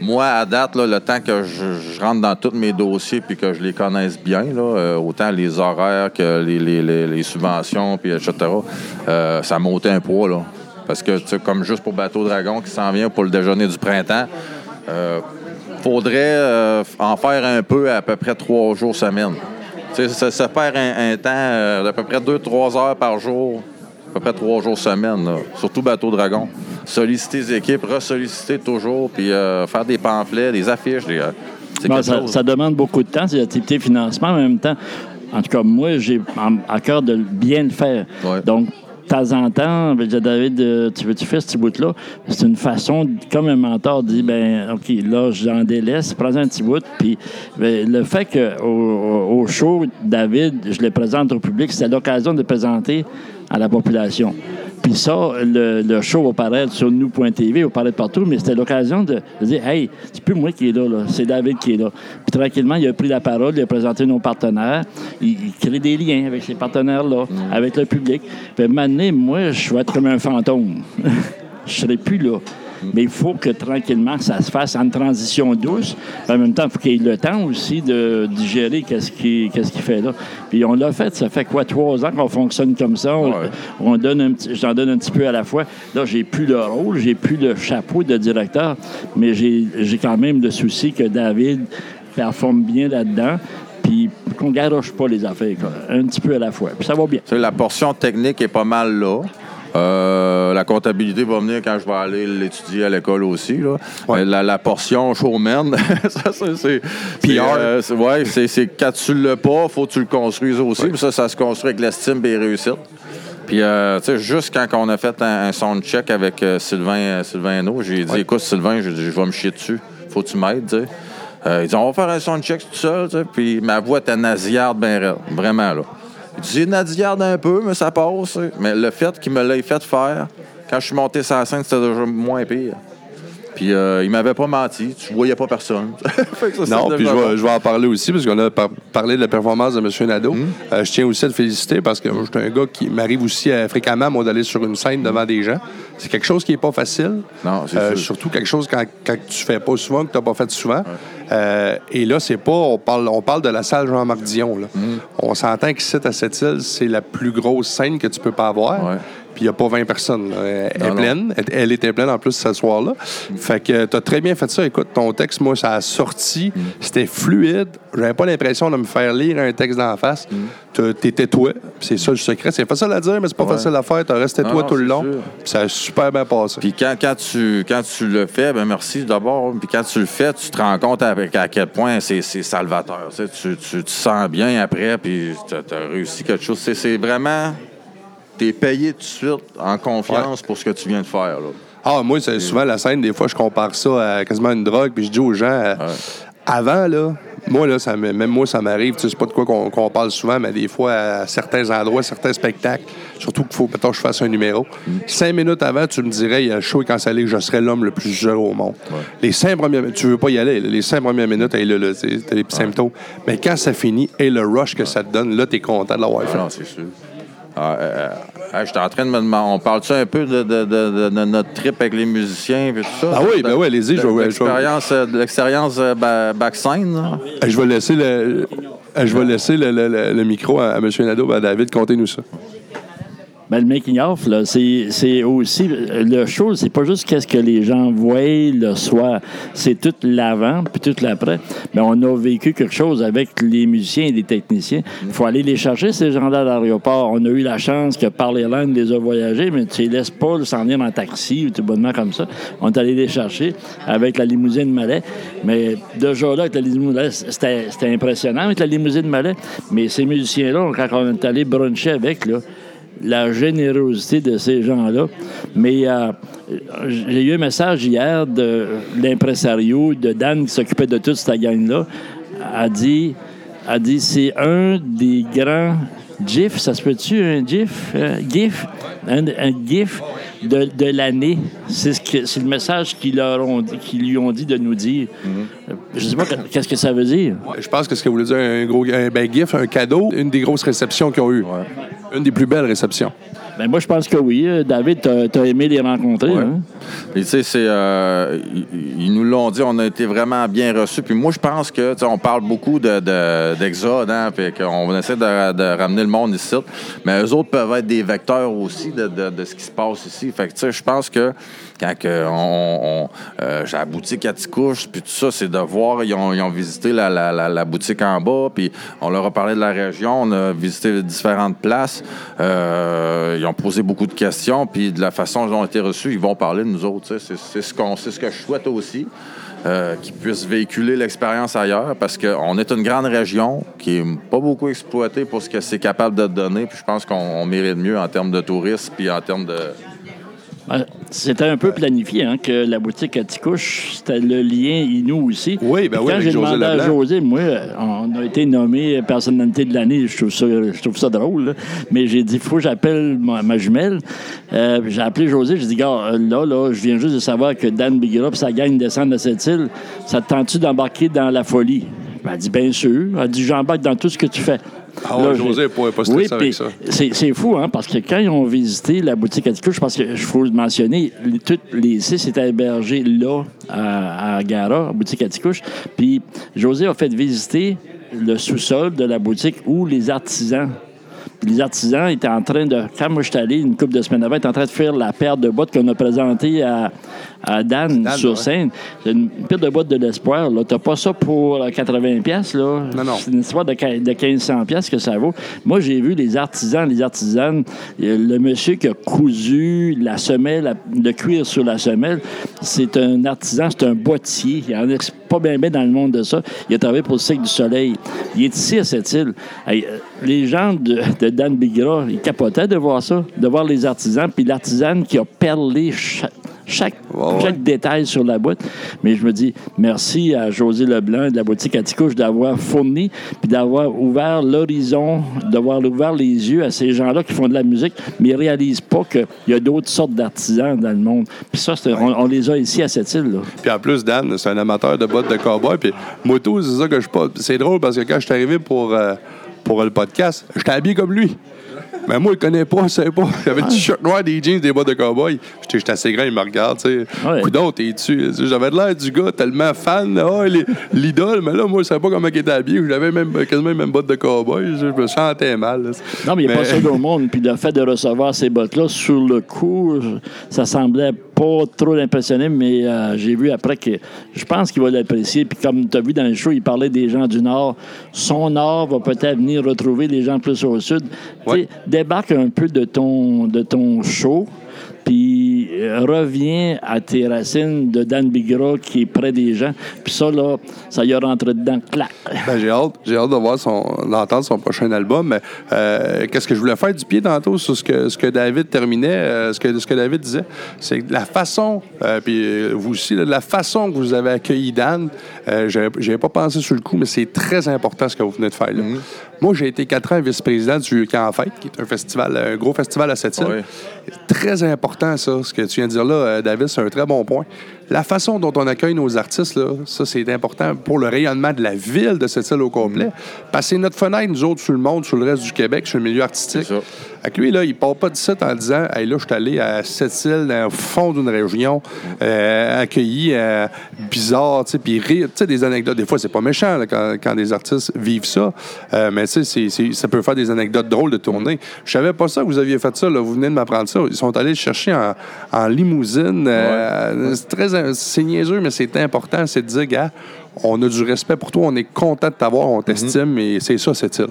moi, à date, là, le temps que je, je rentre dans tous mes dossiers puis que je les connaisse bien, là, euh, autant les horaires que les, les- les- les subventions, puis etc., euh, ça ôté un poids. Là. Parce que, comme juste pour Bateau Dragon qui s'en vient pour le déjeuner du printemps, euh, faudrait euh, en faire un peu à peu près trois jours semaine. Ça, ça perd un, un temps euh, d'à peu près deux, trois heures par jour, à peu près trois jours semaine, là. surtout Bateau Dragon. Solliciter les équipes, ressolliciter toujours, puis euh, faire des pamphlets, des affiches. des, Bon, ça, demande beaucoup de temps, c'est l'activité financement, mais en même temps, en tout cas, moi, j'ai à cœur de bien le faire. Ouais. Donc, de temps en temps, je vais dire, David, euh, tu veux-tu faire ce petit bout-là? C'est une façon, de- comme un mentor dit, ben OK, là, j'en délaisse, prends un petit bout. Puis ben, le fait qu'au au, au show, David, je le présente au public, c'est l'occasion de le présenter à la population. Puis ça, le, le show va paraître sur nous.tv, va paraître partout, mais c'était l'occasion de, de dire Hey, c'est plus moi qui est là, là, c'est David qui est là. Puis tranquillement, il a pris la parole, il a présenté nos partenaires, il, il crée des liens avec ces partenaires-là, avec le public. Puis donné, moi, je vais être comme un fantôme. je serai plus là. Mais il faut que tranquillement, ça se fasse en transition douce. En même temps, il faut qu'il ait le temps aussi de digérer qu'est-ce qu'il qu'est-ce qu'il fait là. Puis on l'a fait, ça fait quoi, trois ans qu'on fonctionne comme ça? On, Ouais. on donne un petit, j'en donne un petit peu à la fois. Là, j'ai plus le rôle, j'ai plus le chapeau de directeur, mais j'ai quand même le souci que David performe bien là-dedans. Puis qu'on garoche pas les affaires, quoi. un petit peu à la fois. Puis ça va bien. La portion technique est pas mal là. Euh, la comptabilité va venir quand je vais aller l'étudier à l'école aussi. Là. Ouais. Mais La, la portion showman, ça, c'est- c'est, euh, c'est- ouais, c'est, c'est quand tu l'as pas, faut que tu le construises aussi. Puis ça, ça se construit avec l'estime et les réussites. Puis, euh, tu sais, juste quand on a fait un, un sound check avec euh, Sylvain, euh, Sylvain j'ai dit, écoute, Sylvain, je vais me chier dessus. Faut que tu m'aides, tu sais. Euh, il dit, on va faire un sound check tout seul, tu sais. Puis ma voix était nasillarde ben vraiment, là. J'ai nasillarde un peu, mais ça passe. Mais le fait qu'il me l'ait fait faire, quand je suis monté sur la scène, c'était déjà moins pire. Puis euh, il m'avait pas menti, tu voyais pas personne. Ça, Non, puis je vais, je vais en parler aussi, parce qu'on a par- parlé de la performance de M. Nadeau. Hmm. Euh, je tiens aussi à te féliciter parce que moi, je suis un gars qui m'arrive aussi fréquemment, moi, d'aller sur une scène devant des gens. C'est quelque chose qui n'est pas facile. Non, c'est Euh, sûr. Surtout quelque chose quand, quand tu fais pas souvent, que tu n'as pas fait souvent. Euh, et là, c'est pas. On parle, on parle de la salle Jean-Marc Dion. là. Hmm. On s'entend qu'ici, à cette île, c'est la plus grosse scène que tu peux pas avoir. Ouais. Puis il n'y a pas 20 personnes. là. Elle, Non, est pleine. Elle, elle était pleine en plus ce soir-là. Fait que tu as très bien fait ça. Écoute, ton texte, moi, ça a sorti. Mm. C'était fluide. J'avais pas l'impression de me faire lire un texte d'en face. Mm. Tu étais toi. C'est ça le secret. C'est facile à dire, mais c'est pas Ouais. facile à faire. Tu resté toi non, tout le long. Ça a super bien passé. Puis quand, quand, tu, quand tu le fais, ben merci d'abord. Puis quand tu le fais, tu te rends compte avec à quel point c'est salvateur. Tu, sais, tu, tu te sens bien après, puis tu as, réussi quelque chose. C'est vraiment. Tu es payé tout de suite en confiance pour ce que tu viens de faire. Là. Ah, moi, c'est souvent la scène, des fois, je compare ça à quasiment une drogue, puis je dis aux gens, euh, avant, là, moi, là, ça même moi, ça m'arrive, tu sais, c'est pas de quoi qu'on parle souvent, mais des fois, à certains endroits, certains spectacles, surtout qu'il faut, peut-être que je fasse un numéro. Cinq minutes avant, tu me dirais, il y a un show quand ça allait, que je serais l'homme le plus heureux au monde. Les cinq premières minutes, tu veux pas y aller, les cinq premières minutes, hey, là, là, t'as petits symptômes. Mais quand ça finit, et le rush que ça te donne, là, t'es content de l'avoir Ah fait. non, c'est sûr. Ah, euh, euh, J'étais en train de me demander, on parle-tu un peu de, de- de- de- de notre trip avec les musiciens et tout ça? Ah oui, ben oui, allez-y, je de- je l'expérience, euh, de l'expérience ba- backscène, là. Euh, Je vais laisser le, euh, je vais laisser le, le- le- le micro à, à M. Nadeau, à David, contez-nous ça. Ben, le making of, là, c'est aussi le show, c'est pas juste qu'est-ce que les gens voient le soir, c'est tout l'avant puis tout l'après. Mais on a vécu quelque chose avec les musiciens et les techniciens. Il faut aller les chercher ces gens-là à l'aéroport. On a eu la chance que par les langues les a voyagés, mais tu les laisses pas s'en venir en taxi ou tout bonnement comme ça. On est allé les chercher avec la limousine Malais. Mais déjà là, avec la limousine Malais, c'était c'était impressionnant avec la limousine Malais. Mais ces musiciens-là, quand on est allé bruncher avec, là, la générosité de ces gens-là. Mais euh, j'ai eu un message hier de l'impresario de Dan qui s'occupait de toute cette gang-là. A dit, a dit c'est un des grands GIF, ça se peut-tu un GIF? euh, GIF? Un, un GIF de, de l'année. C'est ce le message qu'ils leur ont dit- qu'ils lui ont dit de nous dire. Euh, Je ne sais pas qu'est-ce que ça veut dire? Je pense que ce que vous voulez dire, un gros un, ben, GIF, un cadeau, une des grosses réceptions qu'ils ont eues. Une des plus belles réceptions. Ben moi, je pense que oui. David, tu as, aimé les rencontrer. Ouais. hein? Puis, tu sais, c'est. euh, ils, nous l'ont dit, on a été vraiment bien reçus. Puis, moi, je pense que, tu sais, on parle beaucoup de- de- d'Exode, hein, puis qu'on essaie de, de ramener le monde ici. Mais eux autres peuvent être des vecteurs aussi de, de- de ce qui se passe ici. Fait que, tu sais, je pense que quand que on, on- euh, j'ai la boutique à Ticouche, puis tout ça, c'est de voir, ils ont, ils ont visité la, la- la- la boutique en bas, puis on leur a parlé de la région, on a visité différentes places. Euh, ils ont posé beaucoup de questions, puis de la façon dont ils ont été reçus, ils vont parler de nous autres. C'est ce, ce que je souhaite aussi. euh, qu'ils puissent véhiculer l'expérience ailleurs parce qu'on est une grande région qui est pas beaucoup exploitée pour ce que c'est capable de donner. Puis je pense qu'on on mérite mieux en termes de tourisme puis en termes de. Ben, C'était un peu planifié hein, que la boutique à Ticouche, c'était le lien Inou aussi. Oui, ben Puis oui, Quand j'ai demandé à. José, moi, euh, on a été nommé personnalité de l'année. Je trouve ça, je trouve ça drôle. là. Mais j'ai dit, il faut que j'appelle ma, ma jumelle. Euh, j'ai appelé José. J'ai dit, gars, là, là, je viens juste de savoir que Dan et sa gang descendent de cette île. Ça te tente-tu d'embarquer dans la folie? Elle a dit, bien sûr. Elle a dit, j'embarque dans tout ce que tu fais. Ah ouais, José pourrait pas Oui, avec ça. c'est fou, hein, parce que quand ils ont visité la boutique à Ticouche, parce que je faut le mentionner, toutes les six étaient hébergés là, à, à Gara, à boutique à Ticouche. Puis José a fait visiter le sous-sol de la boutique où les artisans. Les artisans étaient en train de, quand moi je suis allé une couple de semaines avant, étaient en train de faire la paire de bottes qu'on a présentée à, à Dan, Dan, sur scène. C'est une paire de bottes de l'espoir. là. T'as pas ça pour euh, 80 pièces là. Non, non. C'est une histoire de, quin- de 1500 pièces que ça vaut. Moi, j'ai vu les artisans, les artisanes, euh, le monsieur qui a cousu la semelle, le cuir sur la semelle, c'est un artisan, c'est un boîtier. Il en a pas bien bien dans le monde de ça. Il a travaillé pour le Cirque du Soleil. Il est ici à cette île. Euh, les gens de, de Dan Bigra, ils capotaient de voir ça, de voir les artisans, puis l'artisane qui a perlé chaque, détail sur la boîte. Mais je me dis merci à José Leblanc de la boutique à Ticouche d'avoir fourni puis d'avoir ouvert l'horizon, d'avoir ouvert les yeux à ces gens-là qui font de la musique, mais ils réalisent pas qu'il y a d'autres sortes d'artisans dans le monde. Puis ça, on, on les a ici à cette île. Là. Puis en plus, Dan, c'est un amateur de bottes de cowboy. Puis moto, c'est ça que je pas. C'est drôle parce que quand je suis arrivé pour, euh, pour le podcast. J'étais habillé comme lui. Mais moi, il connaît pas, je savais pas. J'avais le t-shirt noir, des jeans, des bottes de cowboy. J'étais assez grand, il me regarde, tu sais. Ouais. Coudon, t'es-tu? J'avais l'air du gars tellement fan, oh, il l'idole, mais là, moi, je savais pas comment il était habillé. J'avais même, quasiment les mêmes bottes de cowboy. Je, me sentais mal. là. Non, mais il n'y a pas ça au monde. Puis le fait de recevoir ces bottes-là, sur le coup, ça semblait pas trop l'impressionner, mais euh, j'ai vu après que je pense qu'il va l'apprécier. Puis comme tu as vu dans le show, il parlait des gens du Nord. Son Nord va peut-être venir retrouver les gens plus au Sud. Ouais. débarque un peu de ton, de ton show. Puis reviens à tes racines de Dan Bigra qui est près des gens. Puis ça, là, ça y a rentré dedans. Clac! Ben, j'ai hâte, j'ai hâte de voir son, d'entendre son prochain album. Mais euh, qu'est-ce que je voulais faire du pied tantôt sur ce que, ce que David terminait, euh, ce, que, ce que David disait, c'est que la façon, euh, puis euh, vous aussi, là, la façon que vous avez accueilli Dan, euh, j'avais, j'avais pas pensé sur le coup, mais c'est très important ce que vous venez de faire là. Moi, j'ai été quatre ans vice-président du Camp Fête, qui est un festival, un gros festival à cette île. Ouais. Très important, ça, ce que tu viens de dire là, euh, David, c'est un très bon point. La façon dont on accueille nos artistes, là, ça, c'est important pour le rayonnement de la ville de cette île au complet. Parce que c'est notre fenêtre, nous autres, sur le monde, sur le reste du Québec, sur le milieu artistique. Que lui, là, il part pas de site en disant Hey, là, je suis allé à cette île, dans le fond d'une région, euh, accueilli, euh, bizarre, tu sais, puis rire. Tu sais, des anecdotes. Des fois, c'est pas méchant là, quand, quand des artistes vivent ça, Euh, mais tu sais, ça peut faire des anecdotes drôles de tournée. Je savais pas ça que vous aviez fait ça, là. Vous venez de m'apprendre ça. Ils sont allés le chercher en, en limousine. euh, C'est très, c'est niaiseux, mais c'est important. C'est de dire, gars, on a du respect pour toi, on est content de t'avoir, on t'estime, et c'est ça, cette île.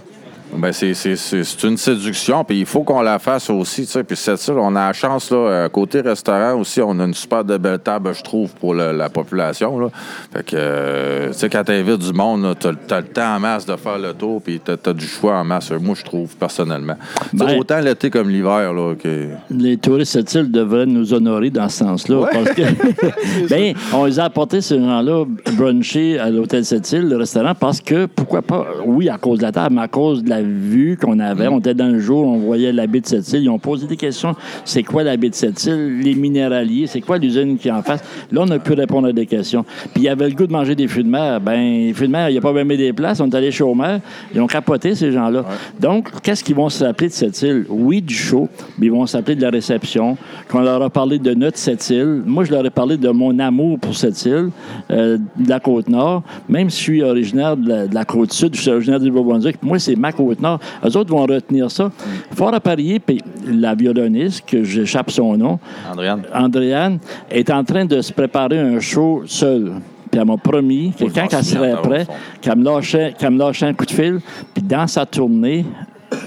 Ben c'est, c'est, c'est, c'est une séduction, puis il faut qu'on la fasse aussi, tu sais. Puis c'est ça, on a la chance, là, euh, côté restaurant aussi, on a une super de belle table, je trouve, pour le- la population, là. Fait que, euh, tu sais, quand t'invites du monde, t'as, t'as le temps en masse de faire le tour, puis t'as, t'as du choix en masse, moi, je trouve, personnellement. Ben- autant l'été comme l'hiver, là, que... Les touristes cette devraient nous honorer dans ce sens-là? Parce que, ben, on les a apportés, ces gens-là, bruncher à l'hôtel cette le restaurant, parce que, pourquoi pas, oui, à cause de la table, mais à cause de la vue qu'on avait. On était dans le jour, on voyait la baie de cette île. Ils ont posé des questions. C'est quoi la baie de cette île? Les minéraliers, c'est quoi l'usine qui est en face? Là, on a pu répondre à des questions. Puis il y avait le goût de manger des fruits de mer. Ben, les fruits de mer, il n'y a pas même des places. On est allé chez Homer. Ils ont capoté, ces gens-là. Donc, qu'est-ce qu'ils vont s'appeler de cette île? Oui, du show, mais ils vont s'appeler de la réception. Qu'on leur a parlé de notre cette île. Moi, je leur ai parlé de mon amour pour cette île, euh, de la Côte-Nord. Même si je suis originaire de la, de la Côte-Sud, je suis originaire du Nouveau-Brunswick. Moi, c'est ma Côte-Nord. Eux autres vont retenir ça. Fort à parier, puis la violoniste, que j'échappe son nom, Andréane? Andréane est en train de se préparer un show seule. Puis elle m'a promis que quand elle serait prête, qu'elle me, lâchait, qu'elle me lâchait un coup de fil. Puis dans sa tournée,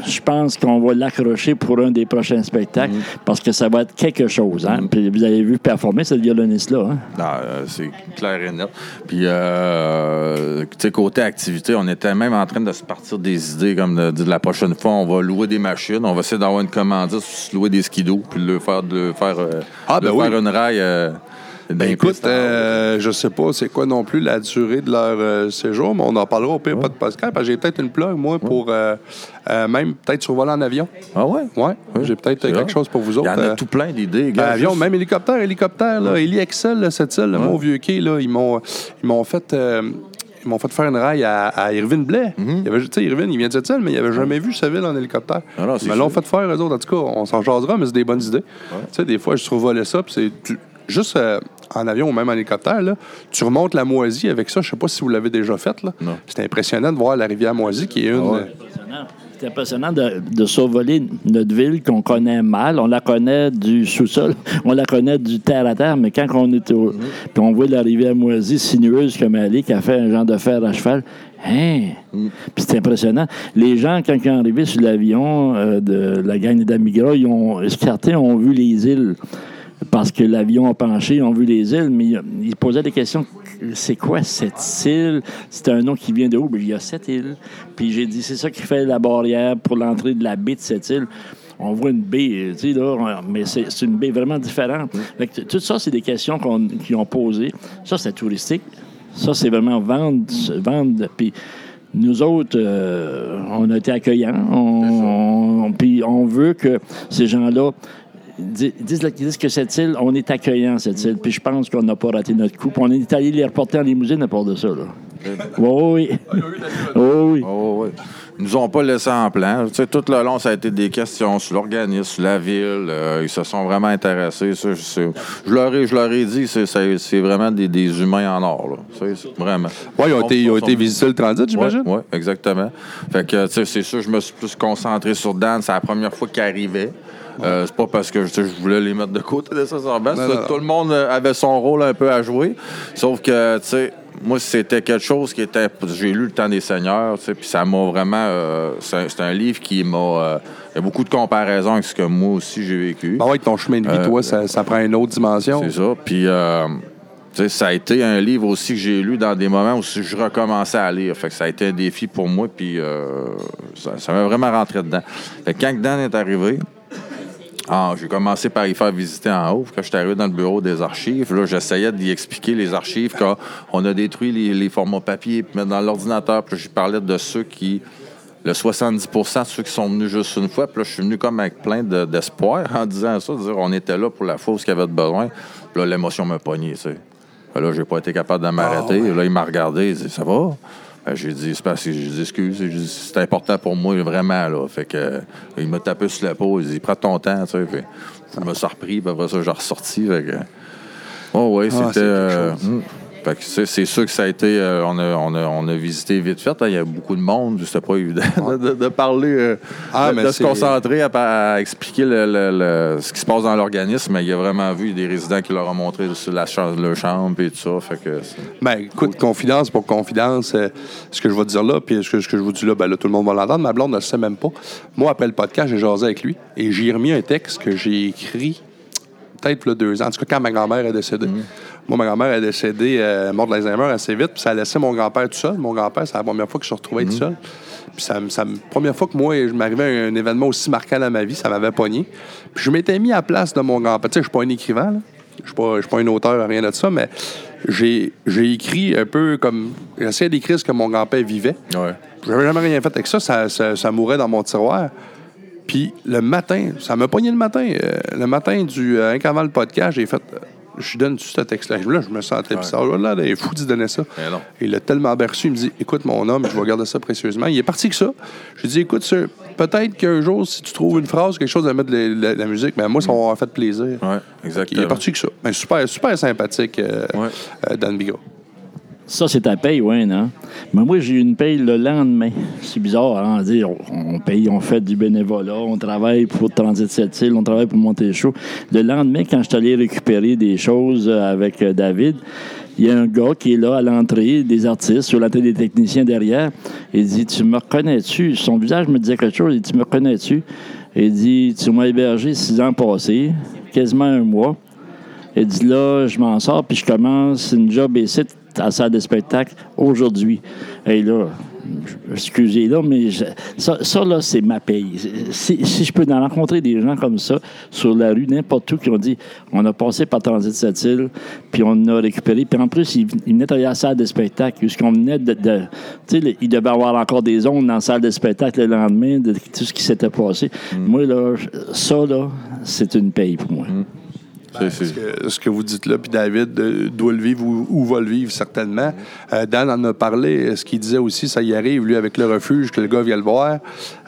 je pense qu'on va l'accrocher pour un des prochains spectacles parce que ça va être quelque chose. Hein? Puis vous avez vu performer cette violoniste-là. Hein? Non, euh, c'est clair et net. Puis, euh, tu sais, côté activité, on était même en train de se partir des idées comme de, de la prochaine fois, on va louer des machines, on va essayer d'avoir une commandite, se louer des skidoo, puis le faire, de faire, euh, Ah, de ben faire une raille. Euh, Ben écoute, piston. euh, je sais pas c'est quoi non plus la durée de leur euh, séjour, mais on en parlera au pire pas de parce que J'ai peut-être une plug, moi, pour euh, euh, même peut-être survoler en avion. Ah ouais? Ouais, j'ai peut-être quelque vrai. chose pour vous Il y autres. en a euh, tout plein d'idées, ben, gars. avion, juste- même hélicoptère, hélicoptère, là, Heli Excel, là, cette île, le vieux quai, là, ils m'ont, ils m'ont fait. euh, ils m'ont fait faire une raille à, à Irvine Blais. Avait- Tu sais, Irvine, il vient de cette île, mais il n'avait jamais vu sa ville en hélicoptère. Ah Ils me l'ont fait faire, eux autres. En tout cas, on s'en jasera, mais c'est des bonnes idées. Tu sais, des fois, je survolais ça, puis c'est juste euh, en avion ou même en hélicoptère, là, tu remontes la Moisie avec ça. Je sais pas si vous l'avez déjà fait. Là. Non. C'est impressionnant de voir la rivière Moisie, qui est une. ouais. Impressionnant. C'est impressionnant de, de survoler notre ville qu'on connaît mal. On la connaît du sous-sol, on la connaît du terre-à-terre, mais quand on est au. Puis on voit la rivière Moisie sinueuse comme elle est, qui a fait un genre de fer à cheval. Hein? Puis c'est impressionnant. Les gens, quand ils sont arrivés sur l'avion euh, de la gang d'Amigra, ils ont, certains ont vu les îles parce que l'avion a penché, ils ont vu les îles, mais ils, posaient des questions. C'est quoi cette île? C'est un nom qui vient de où? Ben, il y a cette île. Puis j'ai dit, c'est ça qui fait la barrière pour l'entrée de la baie de cette île. On voit une baie, tu sais, là, mais c'est une baie vraiment différente. Fait que tout ça, c'est des questions qu'on- qu'ils ont posées. Ça, c'est touristique. Ça, c'est vraiment vendre, vendre. Puis nous autres, euh, on a été accueillants. On, on- puis on veut que ces gens-là di- disent, disent que cette île, on est accueillant, cette île. Puis je pense qu'on n'a pas raté notre coup. Puis on est allé les reporter en limousine à part de ça. Là. Oui, oui. Oui, oui. Oh. Ils nous ont pas laissé en plan. Tu sais, tout le long, ça a été des questions sur l'organisme, sur la ville. Euh, ils se sont vraiment intéressés. Ça, je, sais- je leur ai, je leur ai dit, c'est, vraiment des, des humains en or. Là. Vraiment. Ouais, ils ont été, ils ont sont- été visiter le transit, j'imagine? Oui, exactement. Fait que, tu sais, c'est sûr, je me suis plus concentré sur Dan. C'est la première fois qu'il arrivait. Euh, c'est pas parce que je voulais les mettre de côté base. Non, non, non. Tout le monde euh, avait son rôle un peu à jouer. Sauf que, tu sais, moi, c'était quelque chose qui était. J'ai lu Le temps des seigneurs, tu sais, puis ça m'a vraiment. euh, c'est un- livre qui m'a. euh, il y a beaucoup de comparaisons avec ce que moi aussi j'ai vécu. Ben ouais, ton chemin de vie, toi, ça, ça prend une autre dimension. C'est ça. Puis, euh, tu sais, ça a été un livre aussi que j'ai lu dans des moments où je recommençais à lire. Fait que ça a été un défi pour moi. Puis, euh, ça ça m'a vraiment rentré dedans. Fait que quand Dan est arrivé, ah, j'ai commencé par y faire visiter en haut. Quand je suis arrivé dans le bureau des archives, là, j'essayais d'y expliquer les archives qu'on a détruit les, les formats papier puis dans l'ordinateur. Puis je parlais de ceux qui. Le 70% de ceux qui sont venus juste une fois. Puis là, je suis venu comme avec plein de- d'espoir en disant ça, de dire on était là pour la fois où il y avait de besoin. Puis là, l'émotion m'a pogné, tu sais. Puis Là, j'ai pas été capable de m'arrêter. Là, il m'a regardé, il dit Ça va? Ben, j'ai dit, c'est parce que j'ai dit, excuse, dit, c'est important pour moi, vraiment, là. Fait que, euh, il m'a tapé sur l'épaule, il dit, prends ton temps, tu sais. Me suis repris, puis après ça, j'ai ressorti. Fait que, oh, ouais, Ah, c'était. C'est sûr que ça a été. euh, on, a, on, a, on a visité vite fait. hein. Il y a beaucoup de monde. C'était pas évident de, de- de parler, euh, Ah, de, se concentrer à, à expliquer le, le- le- ce qui se passe dans l'organisme. Mais il a vraiment vu des résidents qui leur ont montré la chambre, leur chambre et tout ça. Fait que Ben, écoute, confidence pour confidence, euh, ce que je vais dire là, puis ce que, ce que je vous dis là, ben là, tout le monde va l'entendre. Ma blonde ne le sait même pas. Moi, après le podcast, j'ai jasé avec lui et j'ai remis un texte que j'ai écrit peut-être deux ans. En tout cas, quand ma grand-mère est décédée. Moi, ma grand-mère est décédée, euh, morte d'Alzheimer assez vite, puis ça a laissé mon grand-père tout seul. Mon grand-père, c'est la première fois que je suis retrouvé tout seul. Puis ça, première fois que moi, je m'arrivais à un événement aussi marquant dans ma vie, ça m'avait pogné. Puis je m'étais mis à la place de mon grand-père. Tu sais, je suis pas un écrivain, là. Je suis pas, je suis pas un auteur, rien de ça, mais j'ai j'ai écrit un peu comme. J'essayais d'écrire ce que mon grand-père vivait. Ouais. J'avais jamais rien fait avec ça. Ça, ça, ça mourait dans mon tiroir. Puis le matin, ça m'a pogné le matin. euh, le matin du euh, un avant le podcast, j'ai fait. Je lui donne ce texte-là. Là, je me sentais bizarre. Là, là, il est fou d'y donner ça. Il l'a tellement berçu. Il me dit Écoute, mon homme, je vais garder ça précieusement. Il est parti que ça. Je lui dis Écoute, sir, peut-être qu'un jour, si tu trouves une phrase, quelque chose à mettre de la, la- la musique, mais moi, ça m'a fait plaisir. Ouais, Il est parti que ça. Ben, super, super sympathique, euh, Ouais. euh, Dan Bigot. Ça, c'est ta paye, oui, non? Mais moi, j'ai eu une paye le lendemain. C'est bizarre, hein, à dire. On, on paye, on fait du bénévolat, on travaille pour Transit cette île, on travaille pour monter le show. Le lendemain, quand je suis allé récupérer des choses euh, avec euh, David, il y a un gars qui est là à l'entrée, des artistes, sur tête des techniciens derrière. Il dit Tu me reconnais-tu Son visage me disait quelque chose. Il dit Tu me reconnais-tu Il dit Tu m'as hébergé six ans passés, quasiment un mois. Il dit là, je m'en sors, puis je commence une job ici à la salle de spectacle aujourd'hui. Et là, excusez là, mais je- ça, ça, là, c'est ma paye. Si, si je peux en rencontrer des gens comme ça sur la rue, n'importe où, qui ont dit on a passé par Transit cette île, puis on a récupéré. Puis en plus, ils, ils venaient travailler à la salle de spectacle, puisqu'on venait de. de- tu sais, le- il devait y avoir encore des ondes dans la salle de spectacle le lendemain de tout ce qui s'était passé. Moi, là, ça, là, c'est une paye pour moi. C'est- Ce que, ce que vous dites là, puis David euh, doit le vivre ou, ou va le vivre certainement. Euh, Dan en a parlé. Ce qu'il disait aussi, ça y arrive, lui, avec le refuge, que le gars vient le voir.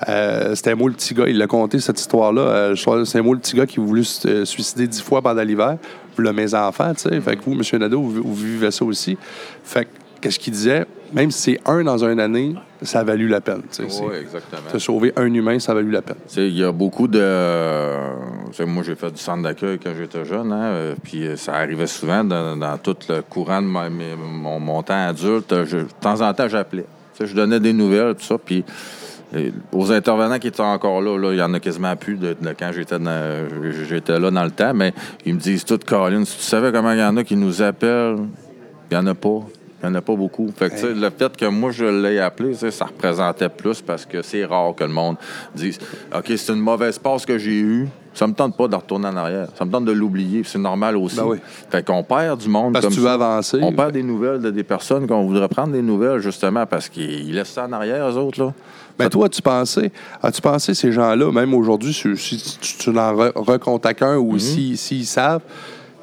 Euh, C'était moi le petit gars. Il l'a conté, cette histoire-là. C'est moi le petit gars qui a voulu se suicider dix fois pendant l'hiver. Là, mes enfants, tu sais. Fait que vous, M. Nadeau, vous, vous vivez ça aussi. Fait que, qu'est-ce qu'il disait? Même si c'est un dans une année, ça a valu la peine. Oui, exactement. Te sauver un humain, ça a valu la peine. Il y a beaucoup de. moi, j'ai fait du centre d'accueil quand j'étais jeune, hein, euh, puis euh, ça arrivait souvent dans, dans tout le courant de ma- mes- mon, mon temps adulte. je- de temps en temps, j'appelais. Je donnais des nouvelles, tout ça, puis euh, aux intervenants qui étaient encore là, là, il y en a quasiment plus de, de quand j'étais j'étais là dans le temps, mais ils me disent tout, Colin, si tu savais comment il y en a qui nous appellent, il n'y en a pas. Il n'y en a pas beaucoup. Fait que, le fait que moi, je l'ai appelé, ça représentait plus parce que c'est rare que le monde dise OK, c'est une mauvaise passe que j'ai eue. Ça me tente pas de retourner en arrière. Ça me tente de l'oublier. C'est normal aussi. Ben oui. Fait qu'on perd du monde Parce que comme tu veux avancer. On perd des nouvelles de des personnes qu'on voudrait prendre des nouvelles, justement, parce qu'ils laissent ça en arrière, eux autres, là. Mais toi, tu pensais, as-tu pensé ces gens-là, même aujourd'hui, si, si tu, tu en re- recontactes un Mhm. ou si- s'ils savent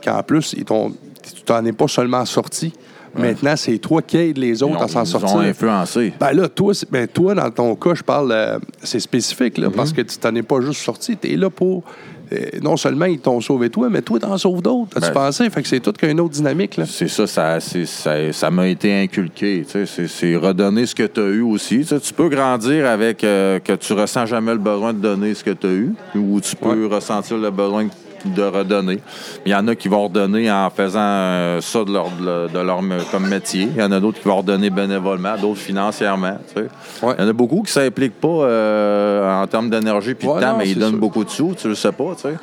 qu'en plus, ils t'ont- tu t'en es pas seulement sorti, Maintenant, c'est toi qui aides les autres ont- à s'en ils ont sortir. influencé. Ben là, toi, ben toi, dans ton cas, je parle, euh, c'est spécifique, là, parce que tu t'en es pas juste sorti. Tu es là pour. euh, non seulement ils t'ont sauvé toi, mais toi, t'en sauves d'autres. As-tu Ben, pensé? Fait que c'est tout qu'une autre dynamique. C'est ça, ça, ça, ça m'a été inculqué. C'est, redonner ce que tu as eu aussi. Tu peux grandir avec euh, que tu ressens jamais le besoin de donner ce que tu as eu, ou tu peux ressentir le besoin de redonner. Il y en a qui vont redonner en faisant euh, ça de leur, de leur me- comme métier. Il y en a d'autres qui vont redonner bénévolement, d'autres financièrement. tu sais. Ouais. Il y en a beaucoup qui ne s'impliquent pas euh, en termes d'énergie puis Ouais, de temps, non, mais ils donnent sûr. beaucoup de sous, tu le sais pas. tu sais.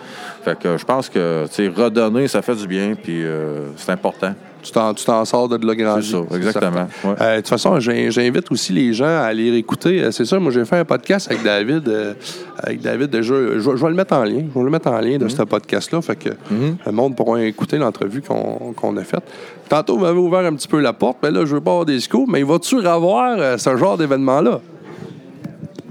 Fait que je pense que tu sais, redonner, ça fait du bien, puis euh, c'est important. Tu t'en, tu t'en sors de là grandi. C'est ça, exactement. Ouais. Euh, de toute façon, j'invite aussi les gens à aller écouter. Euh, C'est ça, moi, j'ai fait un podcast avec David. euh, avec David, je, je- je vais le mettre en lien. Je vais le mettre en lien de ce podcast-là. Fait que le monde pourra écouter l'entrevue qu'on, qu'on a faite. Tantôt, vous m'avez ouvert un petit peu la porte, mais là, je veux pas avoir des scoops, mais va-tu avoir euh, ce genre d'événement-là?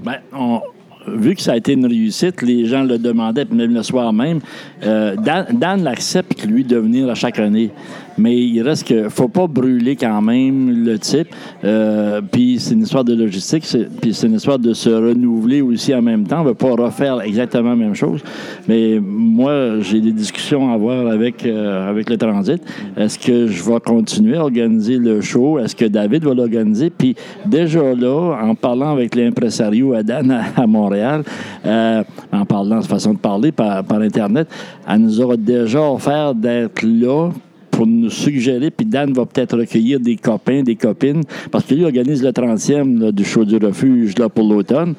Ben, on- vu que ça a été une réussite, les gens le demandaient, puis même le soir même. Euh, Dan, Dan l'accepte, lui, de venir à chaque année. Mais il reste que faut pas brûler quand même le type. Euh, puis c'est une histoire de logistique, puis c'est une histoire de se renouveler aussi en même temps. On ne veut pas refaire exactement la même chose. Mais moi, j'ai des discussions à avoir avec, euh, avec le transit. Est-ce que je vais continuer à organiser le show? Est-ce que David va l'organiser? Puis déjà là, en parlant avec l'impresario à Dan à, à Montréal, euh, en parlant de façon de parler par, par Internet, elle nous aura déjà offert d'être là pour nous suggérer, puis Dan va peut-être recueillir des copains, des copines, parce que lui organise le 30e là, du show du refuge là, pour l'automne,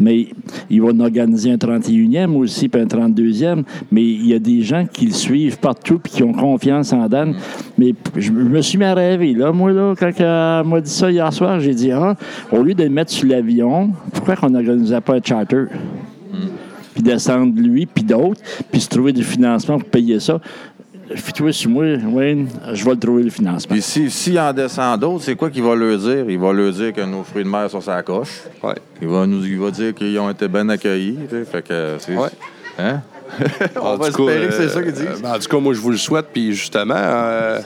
mais il va en organiser un 31e aussi, puis un 32e, mais il y a des gens qui le suivent partout, puis qui ont confiance en Dan. Mais je je me suis mis à rêver, là, moi, là, quand elle m'a dit ça hier soir, j'ai dit, ah, au lieu de le mettre sur l'avion, pourquoi qu'on n'organisait pas un charter? puis descendre lui, puis d'autres, puis se trouver du financement pour payer ça. Fais-toi sur moi, Wayne, je vais le trouver le financement. Puis si- s'il en descend d'autres, c'est quoi qu'il va leur dire? Il va leur dire que nos fruits de mer sont sa coche. Ouais. Il va nous il va dire qu'ils ont été bien accueillis. tu sais. Fait que c'est. Ouais. Hein? On En va tout cas, espérer que c'est euh, ça qu'ils disent. euh, ben, en tout cas, moi, je vous le souhaite. Puis justement, euh,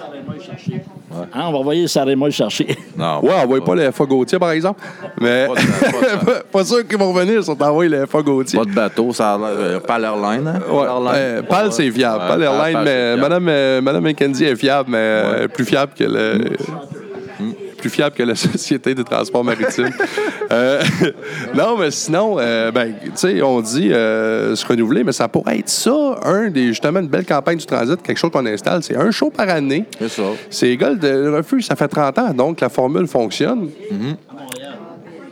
Hein, on va envoyer moi le chercher. non. ouais, envoyez pas les FA Gauthier, par exemple. Mais Pas de- pas de- pas sûr qu'ils vont revenir si on t'envoie les FA Gauthier. Pas de bateau, ça a l'air- euh, pas l'airline. Hein? Ouais, Airline. euh, Pal, c'est fiable. Ouais, Pal Airline, Pal, mais. Madame, euh, Madame McKenzie est fiable, mais plus fiable que le. Plus fiable que la Société des transports maritimes. Euh, non, mais sinon, euh, ben, tu sais, on dit euh, se renouveler, mais ça pourrait être ça, un des, justement, une belle campagne du transit, quelque chose qu'on installe. C'est un show par année. C'est ça. C'est égal de le refuge, ça fait 30 ans, donc la formule fonctionne.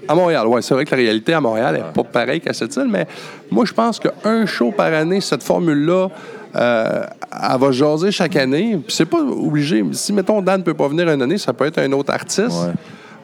À Montréal, oui, c'est vrai que la réalité à Montréal n'est pas pareille qu'à cette île, mais moi, je pense qu'un show par année, cette formule-là, euh, elle va jaser chaque année. Puis c'est pas obligé. Si, mettons, Dan ne peut pas venir une année, ça peut être un autre artiste.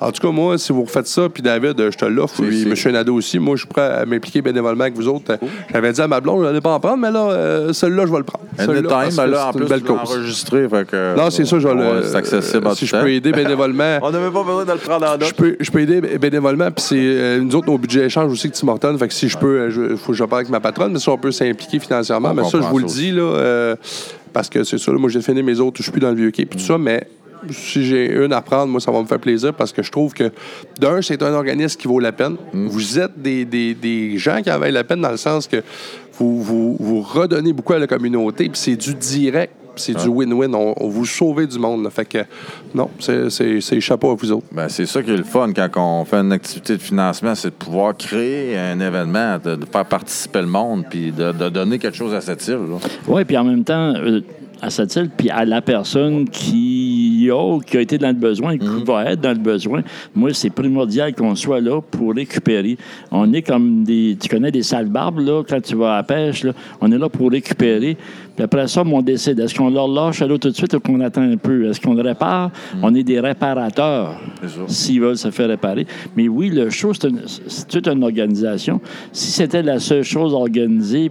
En tout cas, moi, si vous refaites ça, puis David, euh, je te l'offre, puis M. Nadeau aussi, moi, je suis prêt à m'impliquer bénévolement avec vous autres. J'avais dit à ma blonde, je n'allais pas en prendre, mais là, euh, celui-là, je vais le prendre. Celui-là, que là, en plus, belle tu enregistré. Fait que, Non, c'est ça, je vais le. C'est accessible en Si je peux aider bénévolement. On n'avait pas besoin de le prendre en Je note. peux, je peux aider bé- bénévolement, puis c'est euh, nous autres, nos budgets échangent aussi avec Tim Hortons. Fait que si je peux, il faut que je parle avec ma patronne, mais si on peut s'impliquer financièrement, On mais ça, je vous le dis, là, euh, parce que c'est ça, là, moi, j'ai fini mes autres, je suis plus dans le vieux quai, puis tout ça, mais si j'ai une à prendre, moi, ça va me faire plaisir parce que je trouve que, d'un, c'est un organisme qui vaut la peine. Vous êtes des, des- des gens qui en valent la peine dans le sens que vous, vous, vous redonnez beaucoup à la communauté, puis c'est du direct. C'est du win-win. On, on vous sauvez du monde. là. Fait que, non, c'est- chapeau à vous autres. Ben, c'est ça qui est le fun quand on fait une activité de financement, c'est de pouvoir créer un événement, de, de faire participer le monde, puis de, de donner quelque chose à cette île. Oui, puis en même temps, euh, à cette île, puis à la personne qui a, qui a été dans le besoin, qui va être dans le besoin, moi, c'est primordial qu'on soit là pour récupérer. On est comme des. Tu connais des sales barbes, là, quand tu vas à la pêche, là. On est là pour récupérer. Puis après ça, on décide. Est-ce qu'on leur lâche à l'eau tout de suite ou qu'on attend un peu? Est-ce qu'on le répare? On est des réparateurs s'ils veulent se faire réparer. Mais oui, le show, c'est une, c'est toute une organisation. Si c'était la seule chose organisée,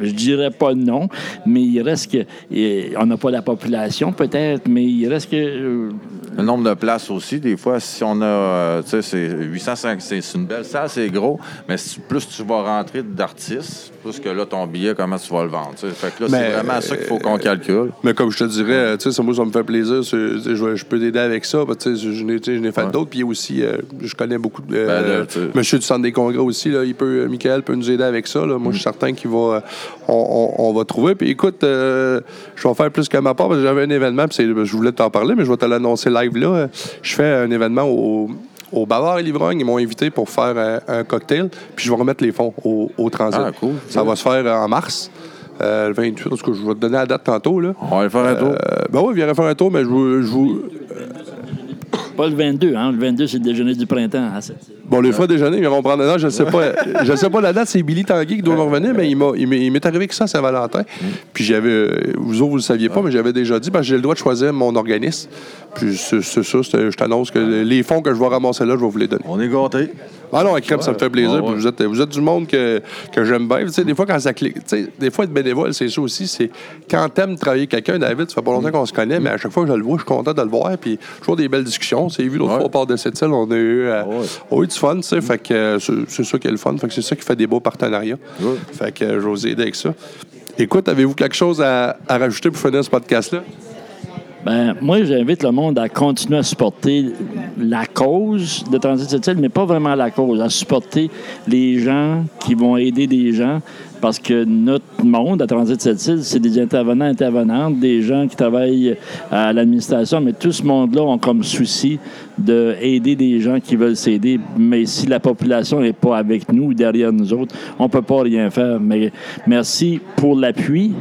je dirais pas non, mais il reste que. on n'a pas la population, peut-être, mais il reste que. Euh, Le nombre de places aussi, des fois, si on a, euh, tu sais, c'est 805, c'est une belle salle, c'est gros, mais si- plus tu vas rentrer d'artistes, plus que là, ton billet, comment tu vas le vendre. tu sais. Fait que là, c'est vraiment ça qu'il faut qu'on calcule. Mais comme je te dirais, tu sais, ça, moi, ça me fait plaisir. Je, je peux t'aider avec ça. parce que, tu sais, Je n'ai fait Ouais. d'autres. Puis aussi, euh, je connais beaucoup de. Ben, euh, là, monsieur du centre des congrès aussi. Là, il peut, euh, Michael peut nous aider avec ça. Là. Moi, je suis certain qu'il va. euh, On, on- on va trouver. Puis écoute, euh, je vais faire plus que ma part parce que j'avais un événement. Puis je voulais t'en parler, mais je vais te l'annoncer là. Euh, Je fais un événement au. Au Bavard et Livrogne, ils m'ont invité pour faire un, un cocktail, puis je vais remettre les fonds au, au transit. Ah, cool. Ça va se faire en mars, euh, le 28. En tout cas, je vais te donner la date tantôt. Là. On va aller faire un tour. Euh, ben oui, viens faire un tour, mais je vous. Pas le 22, hein? Le 22, c'est le déjeuner du printemps. cette- Bon, les fois déjeuner, ils vont prendre. Non, je sais pas. je sais pas la date, c'est Billy Tanguy qui doit nous revenir, mais il m'a- il m'est arrivé que ça, Saint-Valentin. Puis j'avais. euh, Vous autres, vous le saviez pas, mais j'avais déjà dit, parce que j'ai le droit de choisir mon organisme. Puis c'est c'est ça, c'est- je t'annonce que les fonds que je vais ramasser là, je vais vous les donner. On est gâtés. Ah non, à crêpe, ça me fait plaisir. Ouais, ouais. Puis Vous, êtes, vous êtes du monde que, que j'aime bien. Tu sais, des fois, quand ça clique, tu sais, des fois, être bénévole, c'est ça aussi. C'est quand t'aimes travailler avec quelqu'un, David, ça fait pas longtemps qu'on se connaît, mais à chaque fois que je le vois, je suis content de le voir. Puis toujours des belles discussions. C'est vu l'autre Ouais. fois, au port de cette île, on a eu, euh, Ouais. on a eu du fun, tu sais. Fait que euh, c'est ça qui est le fun. Fait que c'est ça qui fait des beaux partenariats. Ouais. Fait que euh, vous aider avec ça. Écoute, avez-vous quelque chose à, à rajouter pour finir ce podcast-là? Ben, moi, j'invite le monde à continuer à supporter la cause de Transit île, mais pas vraiment la cause, à supporter les gens qui vont aider des gens. Parce que notre monde à Transit île, c'est des intervenants, intervenantes, des gens qui travaillent à l'administration, mais tout ce monde-là ont comme souci d'aider des gens qui veulent s'aider. Mais si la population n'est pas avec nous, derrière nous autres, on ne peut pas rien faire. Mais merci pour l'appui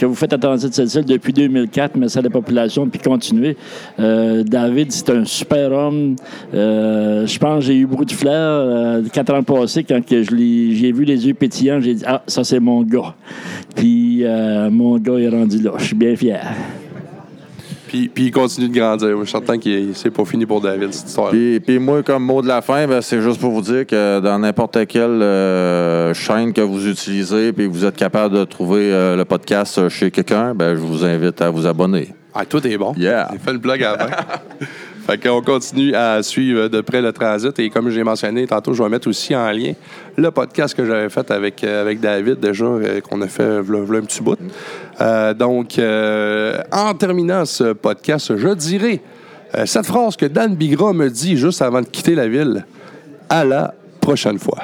que vous faites à Transit île depuis 2004. Merci à la population, puis continuez. Euh, David, c'est un super homme. Euh, je pense j'ai eu beaucoup de flair euh, quatre ans passés quand que je j'ai vu les yeux pétillants. J'ai dit, ah, ça, c'est mon gars. Puis euh, mon gars est rendu là. Je suis bien fier. Puis, puis il continue de grandir. Je suis certain que c'est pas fini pour David, cette histoire. Puis, puis moi, comme mot de la fin, ben, c'est juste pour vous dire que dans n'importe quelle euh, chaîne que vous utilisez puis que vous êtes capable de trouver euh, le podcast chez quelqu'un, ben, je vous invite à vous abonner. Ah, tout est bon. Yeah. J'ai fait le blog avant. fait qu'on continue à suivre de près le transit. Et comme j'ai mentionné tantôt, je vais mettre aussi en lien le podcast que j'avais fait avec, euh, avec David, déjà, euh, qu'on a fait v'là- v'là un petit bout. Euh, donc, en terminant ce podcast, je dirais cette phrase que Dan Bigra me dit juste avant de quitter la ville. À la prochaine fois.